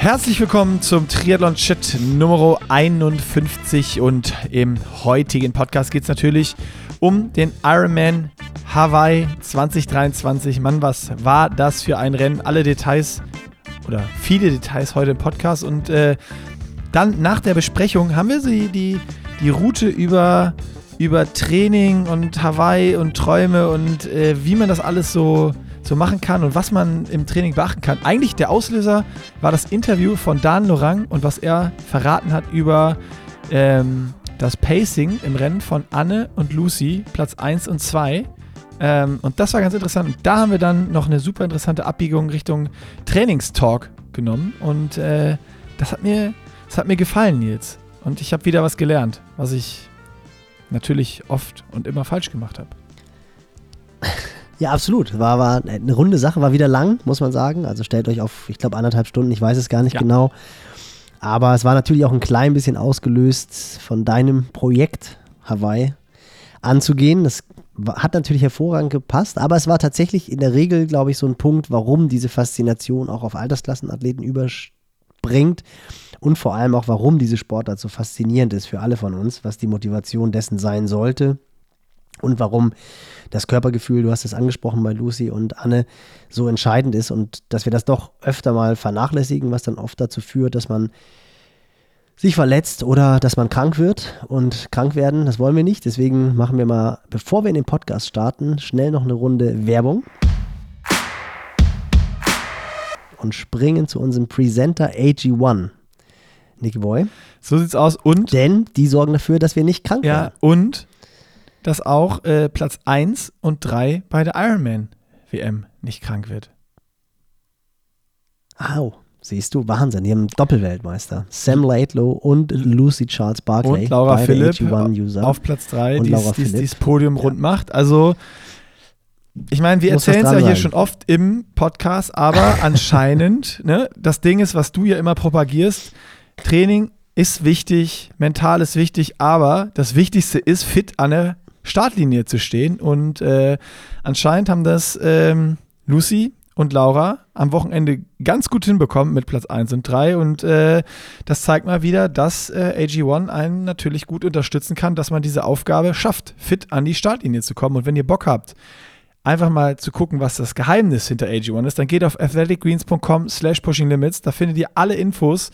Herzlich willkommen zum Triathlon Chat Nummer 51 und im heutigen Podcast geht es natürlich um den Ironman Hawaii 2023. Mann, was war das für ein Rennen? Alle Details oder viele Details heute im Podcast und äh, dann nach der Besprechung haben wir sie die, die Route über, über Training und Hawaii und Träume und äh, wie man das alles so so machen kann und was man im Training beachten kann. Eigentlich der Auslöser war das Interview von Dan Lorang und was er verraten hat über ähm, das Pacing im Rennen von Anne und Lucy, Platz 1 und 2. Ähm, und das war ganz interessant. Und da haben wir dann noch eine super interessante Abbiegung Richtung Trainingstalk genommen. Und äh, das, hat mir, das hat mir gefallen, Nils. Und ich habe wieder was gelernt, was ich natürlich oft und immer falsch gemacht habe. Ja, absolut. War, war eine runde Sache, war wieder lang, muss man sagen. Also stellt euch auf, ich glaube, anderthalb Stunden, ich weiß es gar nicht ja. genau. Aber es war natürlich auch ein klein bisschen ausgelöst von deinem Projekt Hawaii anzugehen. Das hat natürlich hervorragend gepasst, aber es war tatsächlich in der Regel, glaube ich, so ein Punkt, warum diese Faszination auch auf Altersklassenathleten überspringt und vor allem auch, warum diese Sportart so faszinierend ist für alle von uns, was die Motivation dessen sein sollte und warum das Körpergefühl, du hast es angesprochen bei Lucy und Anne, so entscheidend ist und dass wir das doch öfter mal vernachlässigen, was dann oft dazu führt, dass man sich verletzt oder dass man krank wird und krank werden, das wollen wir nicht. Deswegen machen wir mal, bevor wir in den Podcast starten, schnell noch eine Runde Werbung und springen zu unserem Presenter AG1. Nicky Boy. So sieht's aus. Und? Denn die sorgen dafür, dass wir nicht krank ja, werden. Und dass auch äh, Platz 1 und 3 bei der Ironman WM nicht krank wird. Au, siehst du, Wahnsinn. Die haben Doppelweltmeister. Sam Laidlow und Lucy Charles Barkley. Und Laura Philipp auf Platz 3, die das Podium ja. rund macht. Also, ich meine, wir erzählen es ja hier sein. schon oft im Podcast, aber anscheinend, ne, das Ding ist, was du ja immer propagierst, Training ist wichtig, mental ist wichtig, aber das Wichtigste ist, fit an der Startlinie zu stehen. Und äh, anscheinend haben das ähm, Lucy und Laura am Wochenende ganz gut hinbekommen mit Platz 1 und 3. Und äh, das zeigt mal wieder, dass äh, AG1 einen natürlich gut unterstützen kann, dass man diese Aufgabe schafft, fit an die Startlinie zu kommen. Und wenn ihr Bock habt, einfach mal zu gucken, was das Geheimnis hinter AG1 ist, dann geht auf athleticgreens.com slash pushinglimits. Da findet ihr alle Infos,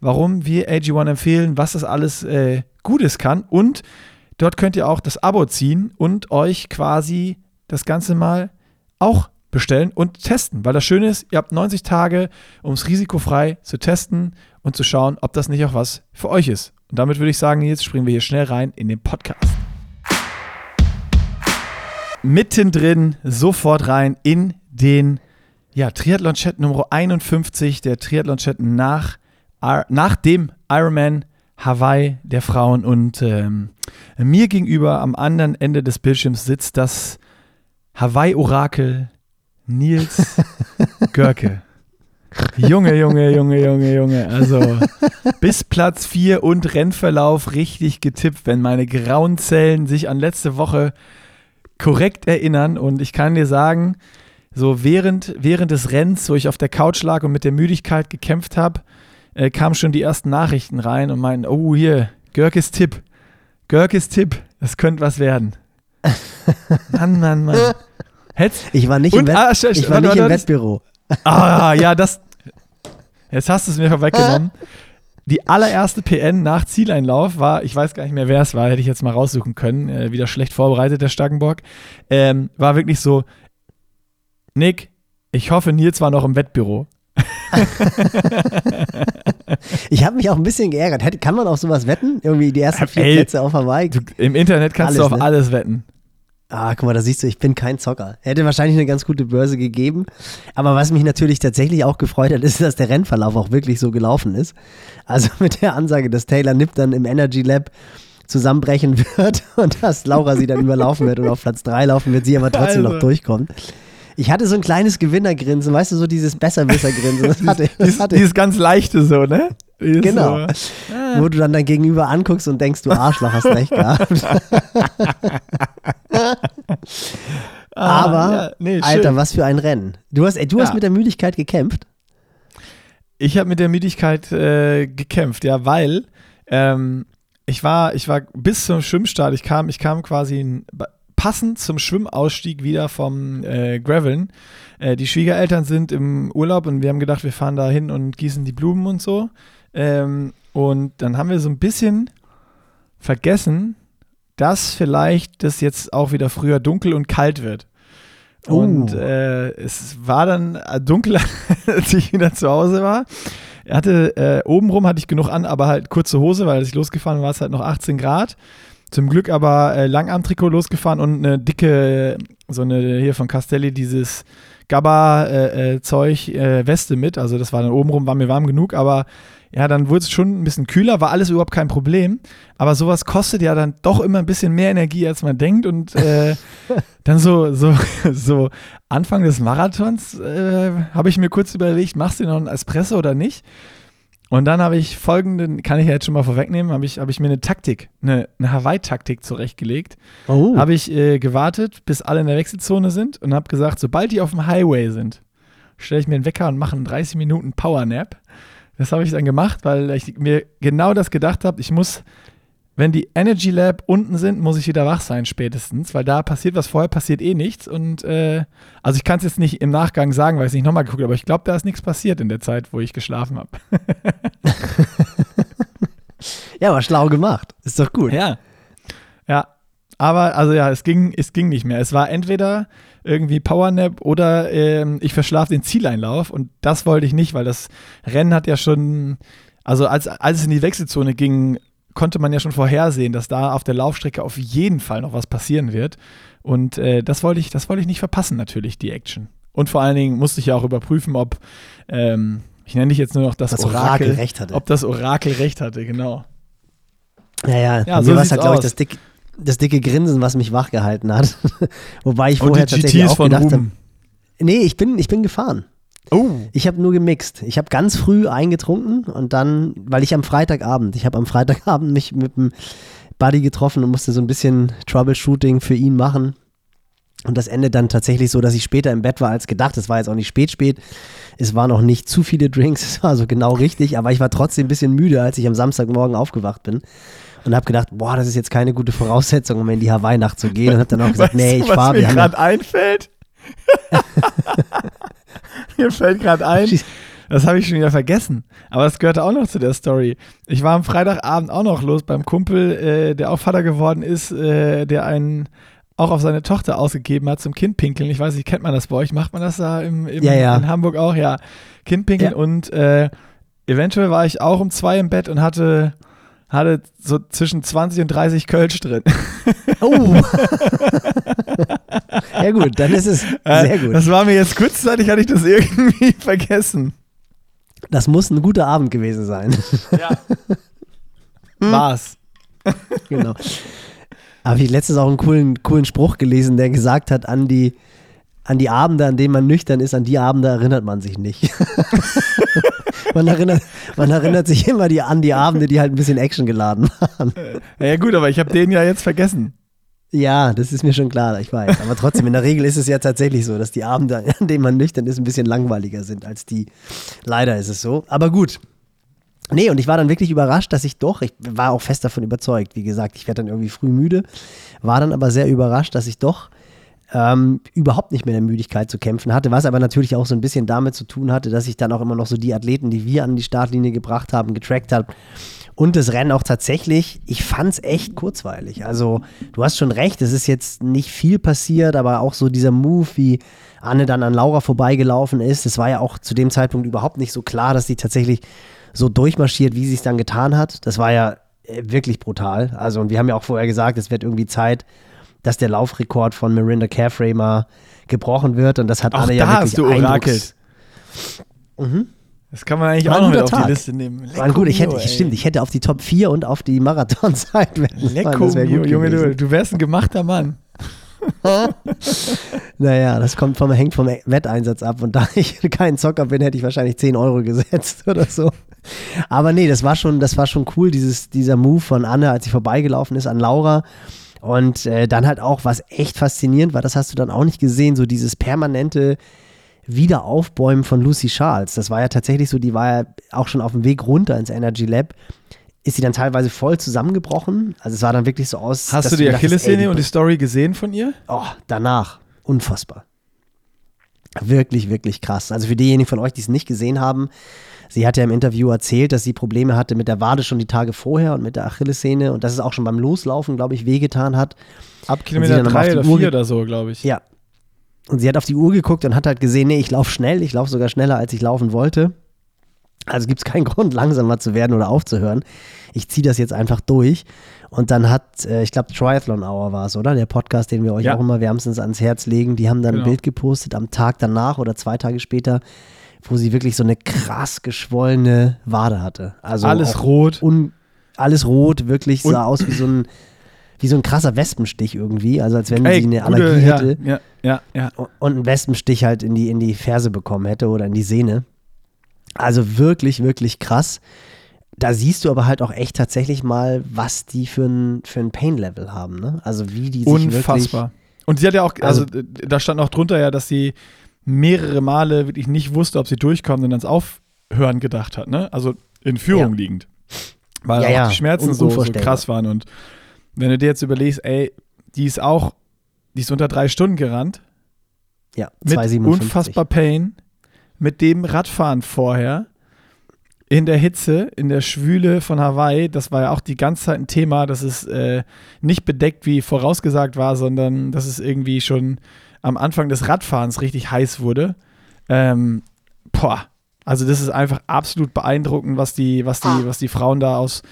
warum wir AG1 empfehlen, was das alles äh, Gutes kann. Und Dort könnt ihr auch das Abo ziehen und euch quasi das Ganze mal auch bestellen und testen. Weil das Schöne ist, ihr habt 90 Tage, um es risikofrei zu testen und zu schauen, ob das nicht auch was für euch ist. Und damit würde ich sagen, jetzt springen wir hier schnell rein in den Podcast. Mittendrin sofort rein in den ja, Triathlon-Chat Nummer 51, der Triathlon-Chat nach, nach dem Ironman Hawaii der Frauen. Und ähm, mir gegenüber am anderen Ende des Bildschirms sitzt das Hawaii-Orakel Nils Görke. Junge, Junge, Junge, Junge, Junge. Also bis Platz 4 und Rennverlauf richtig getippt, wenn meine grauen Zellen sich an letzte Woche korrekt erinnern. Und ich kann dir sagen, so während, während des Rennens, wo ich auf der Couch lag und mit der Müdigkeit gekämpft habe, äh, kamen schon die ersten Nachrichten rein und meinten, oh hier, Görkes Tipp. Görkes Tipp, das könnte was werden. Mann, Mann, Mann. Hätt's, ich war nicht, und, im, Wett, ah, ich war nicht im Wettbüro. Ah, ja, das. Jetzt hast du es mir weggenommen. Die allererste PN nach Zieleinlauf war, ich weiß gar nicht mehr, wer es war, hätte ich jetzt mal raussuchen können, äh, wieder schlecht vorbereitet, der Stackenbock, ähm, war wirklich so, Nick, ich hoffe, Nils war noch im Wettbüro. ich habe mich auch ein bisschen geärgert. Kann man auf sowas wetten? Irgendwie die ersten vier Ey, Plätze auf Hawaii? Du, Im Internet kannst alles, du auf ne? alles wetten. Ah, guck mal, da siehst du, ich bin kein Zocker. Hätte wahrscheinlich eine ganz gute Börse gegeben. Aber was mich natürlich tatsächlich auch gefreut hat, ist, dass der Rennverlauf auch wirklich so gelaufen ist. Also mit der Ansage, dass Taylor Nipp dann im Energy Lab zusammenbrechen wird und dass Laura sie dann überlaufen wird und auf Platz 3 laufen wird, sie aber trotzdem also. noch durchkommt. Ich hatte so ein kleines Gewinnergrinsen, weißt du, so dieses Besserwissergrinsen. Das hatte, das dieses, hatte dieses ganz leichte so, ne? Dieses genau. So. Ah. Wo du dann dein Gegenüber anguckst und denkst, du Arschloch, hast recht gehabt. Ah, Aber, ja, nee, Alter, was für ein Rennen. Du hast, ey, du ja. hast mit der Müdigkeit gekämpft. ich habe mit der Müdigkeit äh, gekämpft, ja, weil ähm, ich war, ich war bis zum Schwimmstart, ich kam, ich kam quasi passend zum Schwimmausstieg wieder vom äh, Graveln. Äh, die Schwiegereltern sind im Urlaub und wir haben gedacht, wir fahren da hin und gießen die Blumen und so. Ähm, und dann haben wir so ein bisschen vergessen, dass vielleicht das jetzt auch wieder früher dunkel und kalt wird. Oh. Und äh, es war dann dunkel, als ich wieder zu Hause war. Er hatte, äh, obenrum hatte ich genug an, aber halt kurze Hose, weil als ich losgefahren war, es halt noch 18 Grad. Zum Glück aber äh, Langarmtrikot losgefahren und eine dicke, so eine hier von Castelli, dieses Gabba-Zeug, äh, äh, Weste mit. Also das war dann obenrum, war mir warm genug, aber ja, dann wurde es schon ein bisschen kühler, war alles überhaupt kein Problem. Aber sowas kostet ja dann doch immer ein bisschen mehr Energie, als man denkt. Und äh, dann so, so, so Anfang des Marathons äh, habe ich mir kurz überlegt, machst du noch einen Espresso oder nicht? Und dann habe ich folgenden, kann ich ja jetzt schon mal vorwegnehmen, habe ich, hab ich mir eine Taktik, eine, eine Hawaii-Taktik zurechtgelegt. Oh. Habe ich äh, gewartet, bis alle in der Wechselzone sind und habe gesagt, sobald die auf dem Highway sind, stelle ich mir einen Wecker und mache einen 30 Minuten Powernap. Das habe ich dann gemacht, weil ich mir genau das gedacht habe. Ich muss, wenn die Energy Lab unten sind, muss ich wieder wach sein spätestens, weil da passiert was vorher, passiert eh nichts. Und äh, also ich kann es jetzt nicht im Nachgang sagen, weil ich es nicht nochmal geguckt habe, aber ich glaube, da ist nichts passiert in der Zeit, wo ich geschlafen habe. ja, aber schlau gemacht. Ist doch gut. Ja. Ja. Aber also ja, es ging, es ging nicht mehr. Es war entweder irgendwie Powernap oder ähm, ich verschlafe den Zieleinlauf und das wollte ich nicht, weil das Rennen hat ja schon, also als, als es in die Wechselzone ging, konnte man ja schon vorhersehen, dass da auf der Laufstrecke auf jeden Fall noch was passieren wird. Und äh, das wollte ich, das wollte ich nicht verpassen, natürlich, die Action. Und vor allen Dingen musste ich ja auch überprüfen, ob, ähm, ich nenne dich jetzt nur noch das, das Orakel, Orakel, recht hatte. Ob das Orakel recht hatte, genau. Ja, ja, ja so mir war es halt, glaube ich, das, dick, das dicke Grinsen, was mich wachgehalten hat. Wobei ich vorher tatsächlich auch gedacht habe. Nee, ich bin, ich bin gefahren. Oh. Ich habe nur gemixt. Ich habe ganz früh eingetrunken und dann, weil ich am Freitagabend, ich habe am Freitagabend mich mit dem Buddy getroffen und musste so ein bisschen Troubleshooting für ihn machen. Und das endet dann tatsächlich so, dass ich später im Bett war als gedacht. Es war jetzt auch nicht spät, spät. Es waren noch nicht zu viele Drinks. Es war so genau richtig. Aber ich war trotzdem ein bisschen müde, als ich am Samstagmorgen aufgewacht bin und habe gedacht, boah, das ist jetzt keine gute Voraussetzung, um in die Hawaii-Nacht zu gehen. Und habe dann auch gesagt, weißt nee, ich fahre. Was mir gerade einfällt? mir fällt gerade ein, das habe ich schon wieder vergessen. Aber das gehörte auch noch zu der Story. Ich war am Freitagabend auch noch los beim Kumpel, äh, der auch Vater geworden ist, äh, der einen auch auf seine Tochter ausgegeben hat zum Kindpinkeln. Ich weiß nicht, kennt man das bei euch? Macht man das da im, im ja, ja. in Hamburg auch? Ja, Kindpinkeln ja. und äh, eventuell war ich auch um zwei im Bett und hatte hatte so zwischen 20 und 30 Kölsch drin. Oh. ja gut, dann ist es sehr gut. Das war mir jetzt kurzzeitig, hatte ich das irgendwie vergessen. Das muss ein guter Abend gewesen sein. Ja. Hm? War's. genau. Habe ich letztens auch einen coolen, coolen Spruch gelesen, der gesagt hat, an die, an die Abende, an denen man nüchtern ist, an die Abende erinnert man sich nicht. man, erinnert, man erinnert sich immer die, an die Abende, die halt ein bisschen Action geladen waren. Ja gut, aber ich habe den ja jetzt vergessen. Ja, das ist mir schon klar, ich weiß. Aber trotzdem, in der Regel ist es ja tatsächlich so, dass die Abende, an denen man nüchtern ist, ein bisschen langweiliger sind als die. Leider ist es so. Aber gut. Nee, und ich war dann wirklich überrascht, dass ich doch, ich war auch fest davon überzeugt, wie gesagt, ich werde dann irgendwie früh müde, war dann aber sehr überrascht, dass ich doch ähm, überhaupt nicht mehr in der Müdigkeit zu kämpfen hatte, was aber natürlich auch so ein bisschen damit zu tun hatte, dass ich dann auch immer noch so die Athleten, die wir an die Startlinie gebracht haben, getrackt habe. Und das Rennen auch tatsächlich, ich fand es echt kurzweilig. Also, du hast schon recht, es ist jetzt nicht viel passiert, aber auch so dieser Move, wie Anne dann an Laura vorbeigelaufen ist, das war ja auch zu dem Zeitpunkt überhaupt nicht so klar, dass die tatsächlich so durchmarschiert, wie sie es dann getan hat. Das war ja äh, wirklich brutal. Also, und wir haben ja auch vorher gesagt, es wird irgendwie Zeit, dass der Laufrekord von Mirinda Careframer gebrochen wird und das hat auch alle ja wirklich hast du orakelt. Mhm. Das kann man eigentlich auch noch mit auf die Liste nehmen. Lecco gut, ich hätte, Mio, stimmt, ich hätte auf die Top 4 und auf die Marathonzeit Lecco Mio, Junge, du, du wärst ein gemachter Mann. naja, das kommt vom, hängt vom Wetteinsatz ab und da ich kein Zocker bin, hätte ich wahrscheinlich 10 Euro gesetzt oder so. Aber nee, das war schon, das war schon cool, dieses, dieser Move von Anne, als sie vorbeigelaufen ist an Laura und äh, dann halt auch, was echt faszinierend war, das hast du dann auch nicht gesehen, so dieses permanente Wiederaufbäumen von Lucy Charles. Das war ja tatsächlich so, die war ja auch schon auf dem Weg runter ins Energy Lab. Ist sie dann teilweise voll zusammengebrochen? Also es sah dann wirklich so aus. Hast du die Achillessehne und die Story gesehen von ihr? Oh, danach. Unfassbar. Wirklich, wirklich krass. Also für diejenigen von euch, die es nicht gesehen haben, sie hat ja im Interview erzählt, dass sie Probleme hatte mit der Wade schon die Tage vorher und mit der Achillessehne und dass es auch schon beim Loslaufen, glaube ich, wehgetan hat. Ab Kilometer drei oder vier oder so, glaube ich. Ja. Und sie hat auf die Uhr geguckt und hat halt gesehen, nee, ich laufe schnell, ich laufe sogar schneller, als ich laufen wollte. Also gibt es keinen Grund, langsamer zu werden oder aufzuhören. Ich ziehe das jetzt einfach durch. Und dann hat, äh, ich glaube, Triathlon Hour war es, oder? Der Podcast, den wir euch ja. auch immer wärmstens ans Herz legen. Die haben dann genau. ein Bild gepostet am Tag danach oder zwei Tage später, wo sie wirklich so eine krass geschwollene Wade hatte. Also alles rot. alles rot, wirklich sah und aus wie so ein wie so ein krasser Wespenstich irgendwie, also als wenn Ey, sie eine gute, Allergie hätte ja, ja, ja, und einen Wespenstich halt in die, in die Ferse bekommen hätte oder in die Sehne. Also wirklich, wirklich krass. Da siehst du aber halt auch echt tatsächlich mal, was die für ein, für ein Pain-Level haben. Ne? Also wie die sich Unfassbar. Und sie hat ja auch, also, also da stand auch drunter ja, dass sie mehrere Male wirklich nicht wusste, ob sie durchkommt und ans Aufhören gedacht hat. Ne? Also in Führung ja. liegend. Weil ja, auch die Schmerzen so, so krass waren. Und wenn du dir jetzt überlegst, ey, die ist auch, die ist unter drei Stunden gerannt. Ja, 2, mit unfassbar Pain. Mit dem Radfahren vorher. In der Hitze, in der Schwüle von Hawaii, das war ja auch die ganze Zeit ein Thema, dass es äh, nicht bedeckt, wie vorausgesagt war, sondern dass es irgendwie schon am Anfang des Radfahrens richtig heiß wurde. Ähm, boah, also das ist einfach absolut beeindruckend, was die, was die, was die Frauen da aus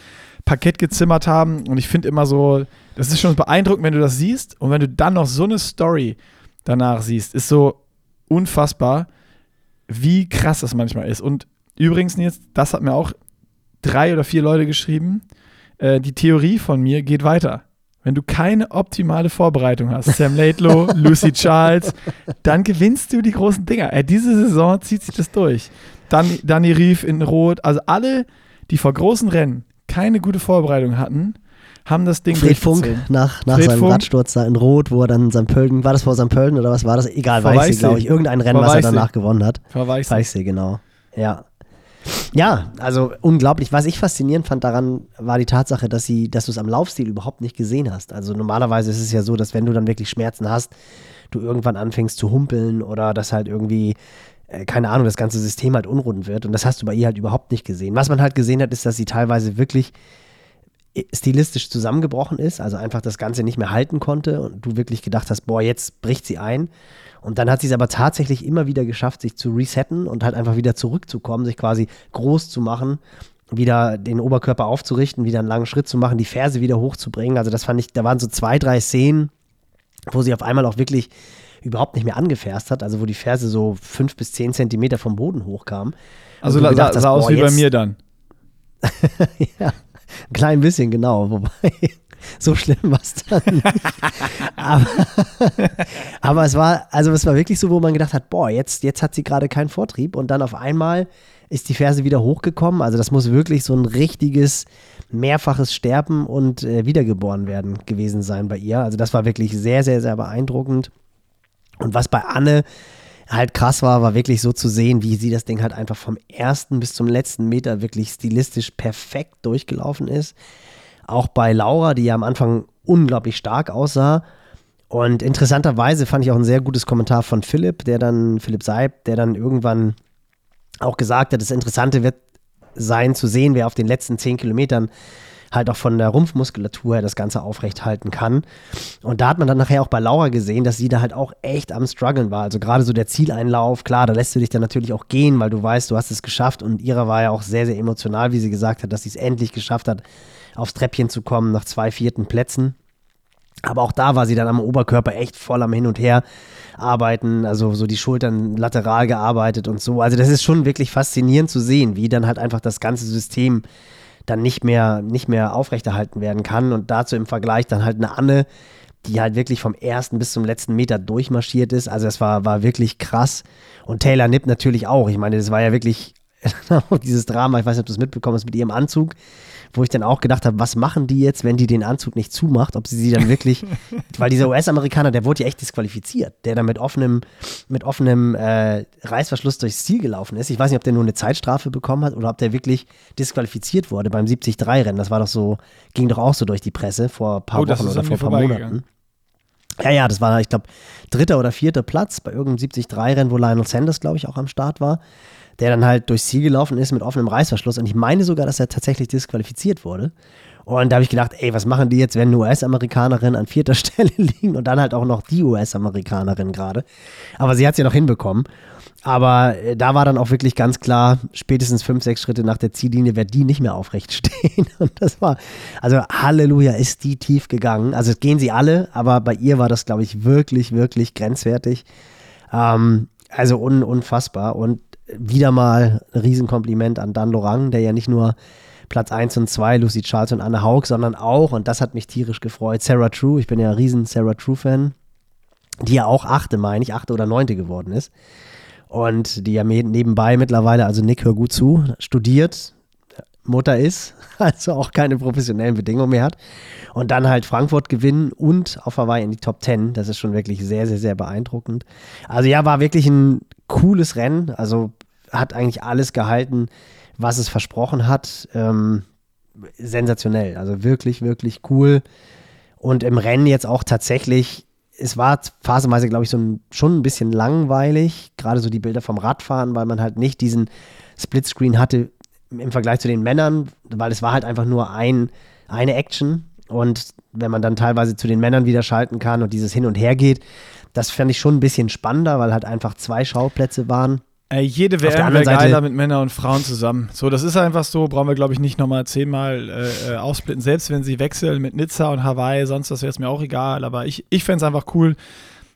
Parkett gezimmert haben. Und ich finde immer so, das ist schon beeindruckend, wenn du das siehst und wenn du dann noch so eine Story danach siehst, ist so unfassbar wie krass das manchmal ist. Und übrigens, Nils, das hat mir auch drei oder vier Leute geschrieben. Äh, die Theorie von mir geht weiter. Wenn du keine optimale Vorbereitung hast, Sam Laidlow, Lucy Charles, dann gewinnst du die großen Dinger. Äh, diese Saison zieht sich das durch. Dann Danny Rief in Rot, also alle, die vor großen Rennen keine gute Vorbereitung hatten, haben das Ding Fred Funk nach, nach Fred seinem Funk. Radsturz da in Rot, wo er dann St. Pölten, war das vor St. Pölten oder was war das? Egal, Weichsee, glaube ich. Irgendein Rennen, was er danach gewonnen hat. Weichsee. Weichsee, genau. Ja. Ja, also unglaublich. Was ich faszinierend fand daran, war die Tatsache, dass, sie, dass du es am Laufstil überhaupt nicht gesehen hast. Also normalerweise ist es ja so, dass wenn du dann wirklich Schmerzen hast, du irgendwann anfängst zu humpeln oder dass halt irgendwie keine Ahnung, das ganze System halt unrund wird. Und das hast du bei ihr halt überhaupt nicht gesehen. Was man halt gesehen hat, ist, dass sie teilweise wirklich stilistisch zusammengebrochen ist, also einfach das Ganze nicht mehr halten konnte und du wirklich gedacht hast, boah, jetzt bricht sie ein. Und dann hat sie es aber tatsächlich immer wieder geschafft, sich zu resetten und halt einfach wieder zurückzukommen, sich quasi groß zu machen, wieder den Oberkörper aufzurichten, wieder einen langen Schritt zu machen, die Ferse wieder hochzubringen. Also das fand ich, da waren so zwei, drei Szenen, wo sie auf einmal auch wirklich überhaupt nicht mehr angefährst hat, also wo die Ferse so fünf bis zehn Zentimeter vom Boden hochkam. Also sah, gedacht, sah aus wie bei mir dann. ja. Ein klein bisschen, genau. Wobei, so schlimm war es dann aber, aber, es war, also es war wirklich so, wo man gedacht hat, boah, jetzt, jetzt hat sie gerade keinen Vortrieb und dann auf einmal ist die Ferse wieder hochgekommen. Also das muss wirklich so ein richtiges mehrfaches Sterben und äh, Wiedergeboren werden gewesen sein bei ihr. Also das war wirklich sehr, sehr, sehr beeindruckend. Und was bei Anne halt krass war, war wirklich so zu sehen, wie sie das Ding halt einfach vom ersten bis zum letzten Meter wirklich stilistisch perfekt durchgelaufen ist. Auch bei Laura, die ja am Anfang unglaublich stark aussah. Und interessanterweise fand ich auch ein sehr gutes Kommentar von Philipp, der dann, Philipp Seib, der dann irgendwann auch gesagt hat, das Interessante wird sein zu sehen, wer auf den letzten zehn Kilometern halt auch von der Rumpfmuskulatur her das Ganze aufrecht halten kann. Und da hat man dann nachher auch bei Laura gesehen, dass sie da halt auch echt am struggeln war. Also gerade so der Zieleinlauf, klar, da lässt du dich dann natürlich auch gehen, weil du weißt, du hast es geschafft. Und ihrer war ja auch sehr, sehr emotional, wie sie gesagt hat, dass sie es endlich geschafft hat, aufs Treppchen zu kommen nach zwei vierten Plätzen. Aber auch da war sie dann am Oberkörper echt voll am Hin und Her arbeiten, also so die Schultern lateral gearbeitet und so. Also das ist schon wirklich faszinierend zu sehen, wie dann halt einfach das ganze System dann nicht mehr, nicht mehr aufrechterhalten werden kann. Und dazu im Vergleich dann halt eine Anne, die halt wirklich vom ersten bis zum letzten Meter durchmarschiert ist. Also das war, war wirklich krass. Und Taylor Nipp natürlich auch. Ich meine, das war ja wirklich dieses Drama, ich weiß nicht, ob du es mitbekommen hast, mit ihrem Anzug, wo ich dann auch gedacht habe, was machen die jetzt, wenn die den Anzug nicht zumacht, ob sie sie dann wirklich, weil dieser US-Amerikaner, der wurde ja echt disqualifiziert, der dann mit offenem, mit offenem äh, Reißverschluss durchs Ziel gelaufen ist. Ich weiß nicht, ob der nur eine Zeitstrafe bekommen hat oder ob der wirklich disqualifiziert wurde beim 73-Rennen. Das war doch so, ging doch auch so durch die Presse vor ein paar oh, Wochen oder vor ein paar Monaten. Ja, ja, das war, ich glaube, dritter oder vierter Platz bei irgendeinem 73-Rennen, wo Lionel Sanders, glaube ich, auch am Start war der dann halt durchs Ziel gelaufen ist mit offenem Reißverschluss. Und ich meine sogar, dass er tatsächlich disqualifiziert wurde. Und da habe ich gedacht, ey, was machen die jetzt, wenn eine US-Amerikanerin an vierter Stelle liegen und dann halt auch noch die US-Amerikanerin gerade. Aber sie hat es ja noch hinbekommen. Aber äh, da war dann auch wirklich ganz klar, spätestens fünf, sechs Schritte nach der Ziellinie wird die nicht mehr aufrecht stehen. Und das war, also Halleluja, ist die tief gegangen. Also gehen sie alle, aber bei ihr war das, glaube ich, wirklich, wirklich grenzwertig. Ähm, also un, unfassbar. Und wieder mal ein Riesenkompliment an Dan Lorang, der ja nicht nur Platz 1 und 2, Lucy Charles und Anne Haug, sondern auch, und das hat mich tierisch gefreut, Sarah True, ich bin ja ein riesen Sarah True-Fan, die ja auch achte, meine ich, achte oder neunte geworden ist. Und die ja nebenbei mittlerweile, also Nick, hör gut zu, studiert, Mutter ist, also auch keine professionellen Bedingungen mehr hat. Und dann halt Frankfurt gewinnen und auf Hawaii in die Top 10. Das ist schon wirklich sehr, sehr, sehr beeindruckend. Also ja, war wirklich ein cooles Rennen. Also hat eigentlich alles gehalten, was es versprochen hat. Ähm, sensationell. Also wirklich, wirklich cool. Und im Rennen jetzt auch tatsächlich, es war phasenweise, glaube ich, so ein, schon ein bisschen langweilig. Gerade so die Bilder vom Radfahren, weil man halt nicht diesen Splitscreen hatte im Vergleich zu den Männern, weil es war halt einfach nur ein, eine Action. Und wenn man dann teilweise zu den Männern wieder schalten kann und dieses Hin und Her geht, das fand ich schon ein bisschen spannender, weil halt einfach zwei Schauplätze waren. Ey, jede WM wäre geiler mit Männern und Frauen zusammen. So, das ist einfach so, brauchen wir, glaube ich, nicht nochmal zehnmal äh, äh, aufsplitten. Selbst wenn sie wechseln mit Nizza und Hawaii, sonst das wäre es mir auch egal. Aber ich, ich fände es einfach cool,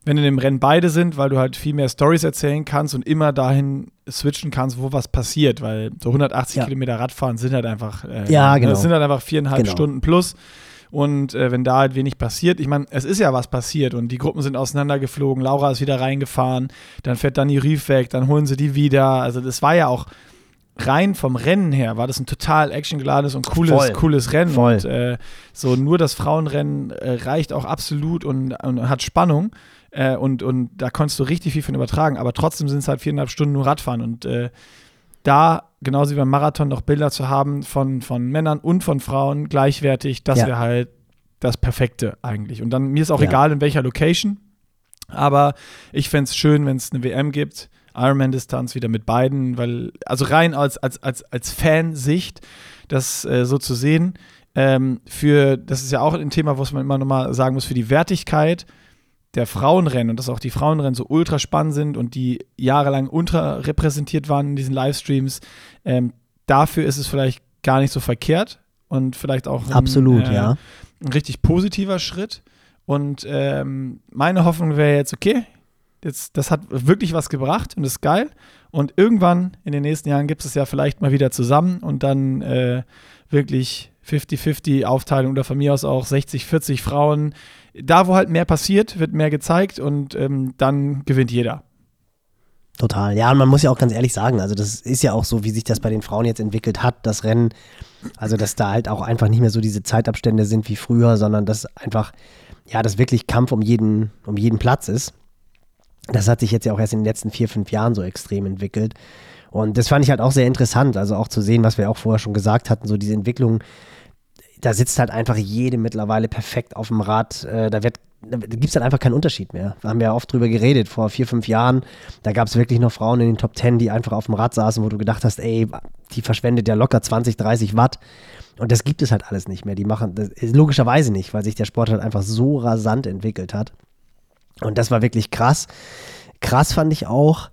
wenn in dem Rennen beide sind, weil du halt viel mehr Stories erzählen kannst und immer dahin switchen kannst, wo was passiert. Weil so 180 ja. Kilometer Radfahren sind halt einfach, äh, ja, genau. Das sind halt einfach viereinhalb genau. Stunden plus. Und äh, wenn da halt wenig passiert, ich meine, es ist ja was passiert und die Gruppen sind auseinandergeflogen, Laura ist wieder reingefahren, dann fährt Dani Rief weg, dann holen sie die wieder. Also das war ja auch rein vom Rennen her, war das ein total actiongeladenes und cooles, Voll. cooles Rennen. Voll. Und äh, so nur das Frauenrennen äh, reicht auch absolut und, und hat Spannung. Äh, und, und da konntest du richtig viel von übertragen, aber trotzdem sind es halt viereinhalb Stunden nur Radfahren und äh, da, genauso wie beim Marathon, noch Bilder zu haben von, von Männern und von Frauen gleichwertig, das ja. wäre halt das Perfekte eigentlich. Und dann, mir ist auch ja. egal, in welcher Location, aber ich fände es schön, wenn es eine WM gibt, Ironman-Distanz wieder mit beiden, weil, also rein als, als, als, als Fansicht, das äh, so zu sehen, ähm, für, das ist ja auch ein Thema, was man immer nochmal sagen muss, für die Wertigkeit der Frauenrennen und dass auch die Frauenrennen so ultra spannend sind und die jahrelang unterrepräsentiert waren in diesen Livestreams, ähm, dafür ist es vielleicht gar nicht so verkehrt und vielleicht auch ein, Absolut, äh, ja. ein richtig positiver Schritt. Und ähm, meine Hoffnung wäre jetzt, okay, jetzt, das hat wirklich was gebracht und ist geil. Und irgendwann in den nächsten Jahren gibt es ja vielleicht mal wieder zusammen und dann äh, wirklich 50-50 Aufteilung oder von mir aus auch 60-40 Frauen da, wo halt mehr passiert, wird mehr gezeigt und ähm, dann gewinnt jeder. Total. Ja, und man muss ja auch ganz ehrlich sagen, also das ist ja auch so, wie sich das bei den Frauen jetzt entwickelt hat, das Rennen. Also, dass da halt auch einfach nicht mehr so diese Zeitabstände sind wie früher, sondern dass einfach, ja, das wirklich Kampf um jeden, um jeden Platz ist. Das hat sich jetzt ja auch erst in den letzten vier, fünf Jahren so extrem entwickelt. Und das fand ich halt auch sehr interessant, also auch zu sehen, was wir auch vorher schon gesagt hatten, so diese Entwicklung da sitzt halt einfach jede mittlerweile perfekt auf dem Rad. Äh, da wird gibt es halt einfach keinen Unterschied mehr. Wir haben ja oft drüber geredet, vor vier, fünf Jahren, da gab es wirklich noch Frauen in den Top Ten, die einfach auf dem Rad saßen, wo du gedacht hast, ey, die verschwendet ja locker 20, 30 Watt. Und das gibt es halt alles nicht mehr. Die machen das logischerweise nicht, weil sich der Sport halt einfach so rasant entwickelt hat. Und das war wirklich krass. Krass fand ich auch,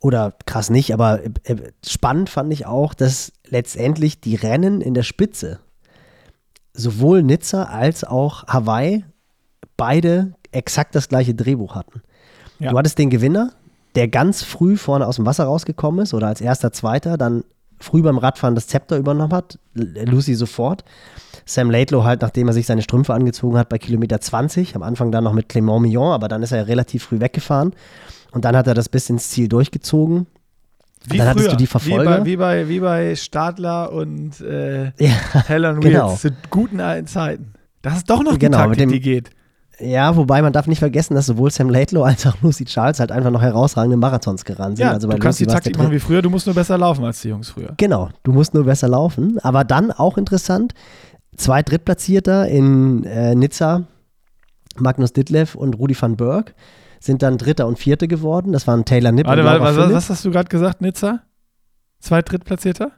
oder krass nicht, aber äh, spannend fand ich auch, dass letztendlich die Rennen in der Spitze sowohl Nizza als auch Hawaii beide exakt das gleiche Drehbuch hatten. Ja. Du hattest den Gewinner, der ganz früh vorne aus dem Wasser rausgekommen ist oder als erster, zweiter, dann früh beim Radfahren das Zepter übernommen hat, Lucy sofort. Sam Laidlow halt, nachdem er sich seine Strümpfe angezogen hat, bei Kilometer 20, am Anfang dann noch mit Clément Millon, aber dann ist er relativ früh weggefahren und dann hat er das bis ins Ziel durchgezogen. Wie dann hattest du die Verfolger. Wie bei, wie bei, wie bei Stadler und äh, ja, Helen genau. Wheels zu guten alten Zeiten. Das ist doch noch die genau, Taktik, dem, die geht. Ja, wobei man darf nicht vergessen, dass sowohl Sam Laidlow als auch Lucy Charles halt einfach noch herausragende Marathons gerannt sind. Ja, also du kannst Lucy die Taktik machen wie früher, du musst nur besser laufen als die Jungs früher. Genau, du musst nur besser laufen. Aber dann auch interessant, zwei Drittplatzierter in äh, Nizza, Magnus Ditlev und Rudi van Berg, sind dann Dritter und Vierte geworden. Das waren Taylor Nipp warte, und warte, was, was hast du gerade gesagt, Nizza? Zwei Drittplatzierter?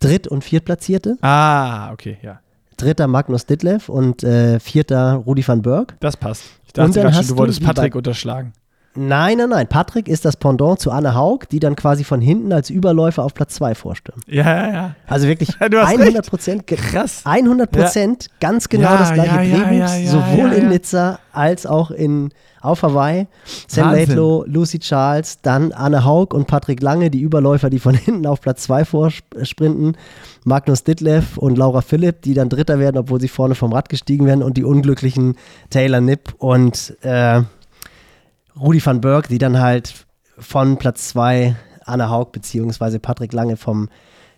Dritt- und Viertplatzierte. Ah, okay, ja. Dritter Magnus Ditlev und äh, vierter Rudi van Berg. Das passt. Ich dachte gerade schon, du wolltest Patrick unterschlagen. Nein, nein, nein. Patrick ist das Pendant zu Anne Haug, die dann quasi von hinten als Überläufer auf Platz 2 vorstürmt. Ja, ja, ja. Also wirklich 100 Prozent. Krass. 100 Prozent, ja. ganz genau ja, das gleiche ja, Drehbuch, sowohl in Nizza als auch in, auf Hawaii. Sam Laidlow, Lucy Charles, dann Anne Haug und Patrick Lange, die Überläufer, die von hinten auf Platz 2 vorsprinten. Magnus Ditlev und Laura Philipp, die dann Dritter werden, obwohl sie vorne vom Rad gestiegen werden. Und die unglücklichen Taylor Nipp und äh, Rudi van Berg, die dann halt von Platz 2 Anna Haug beziehungsweise Patrick Lange vom,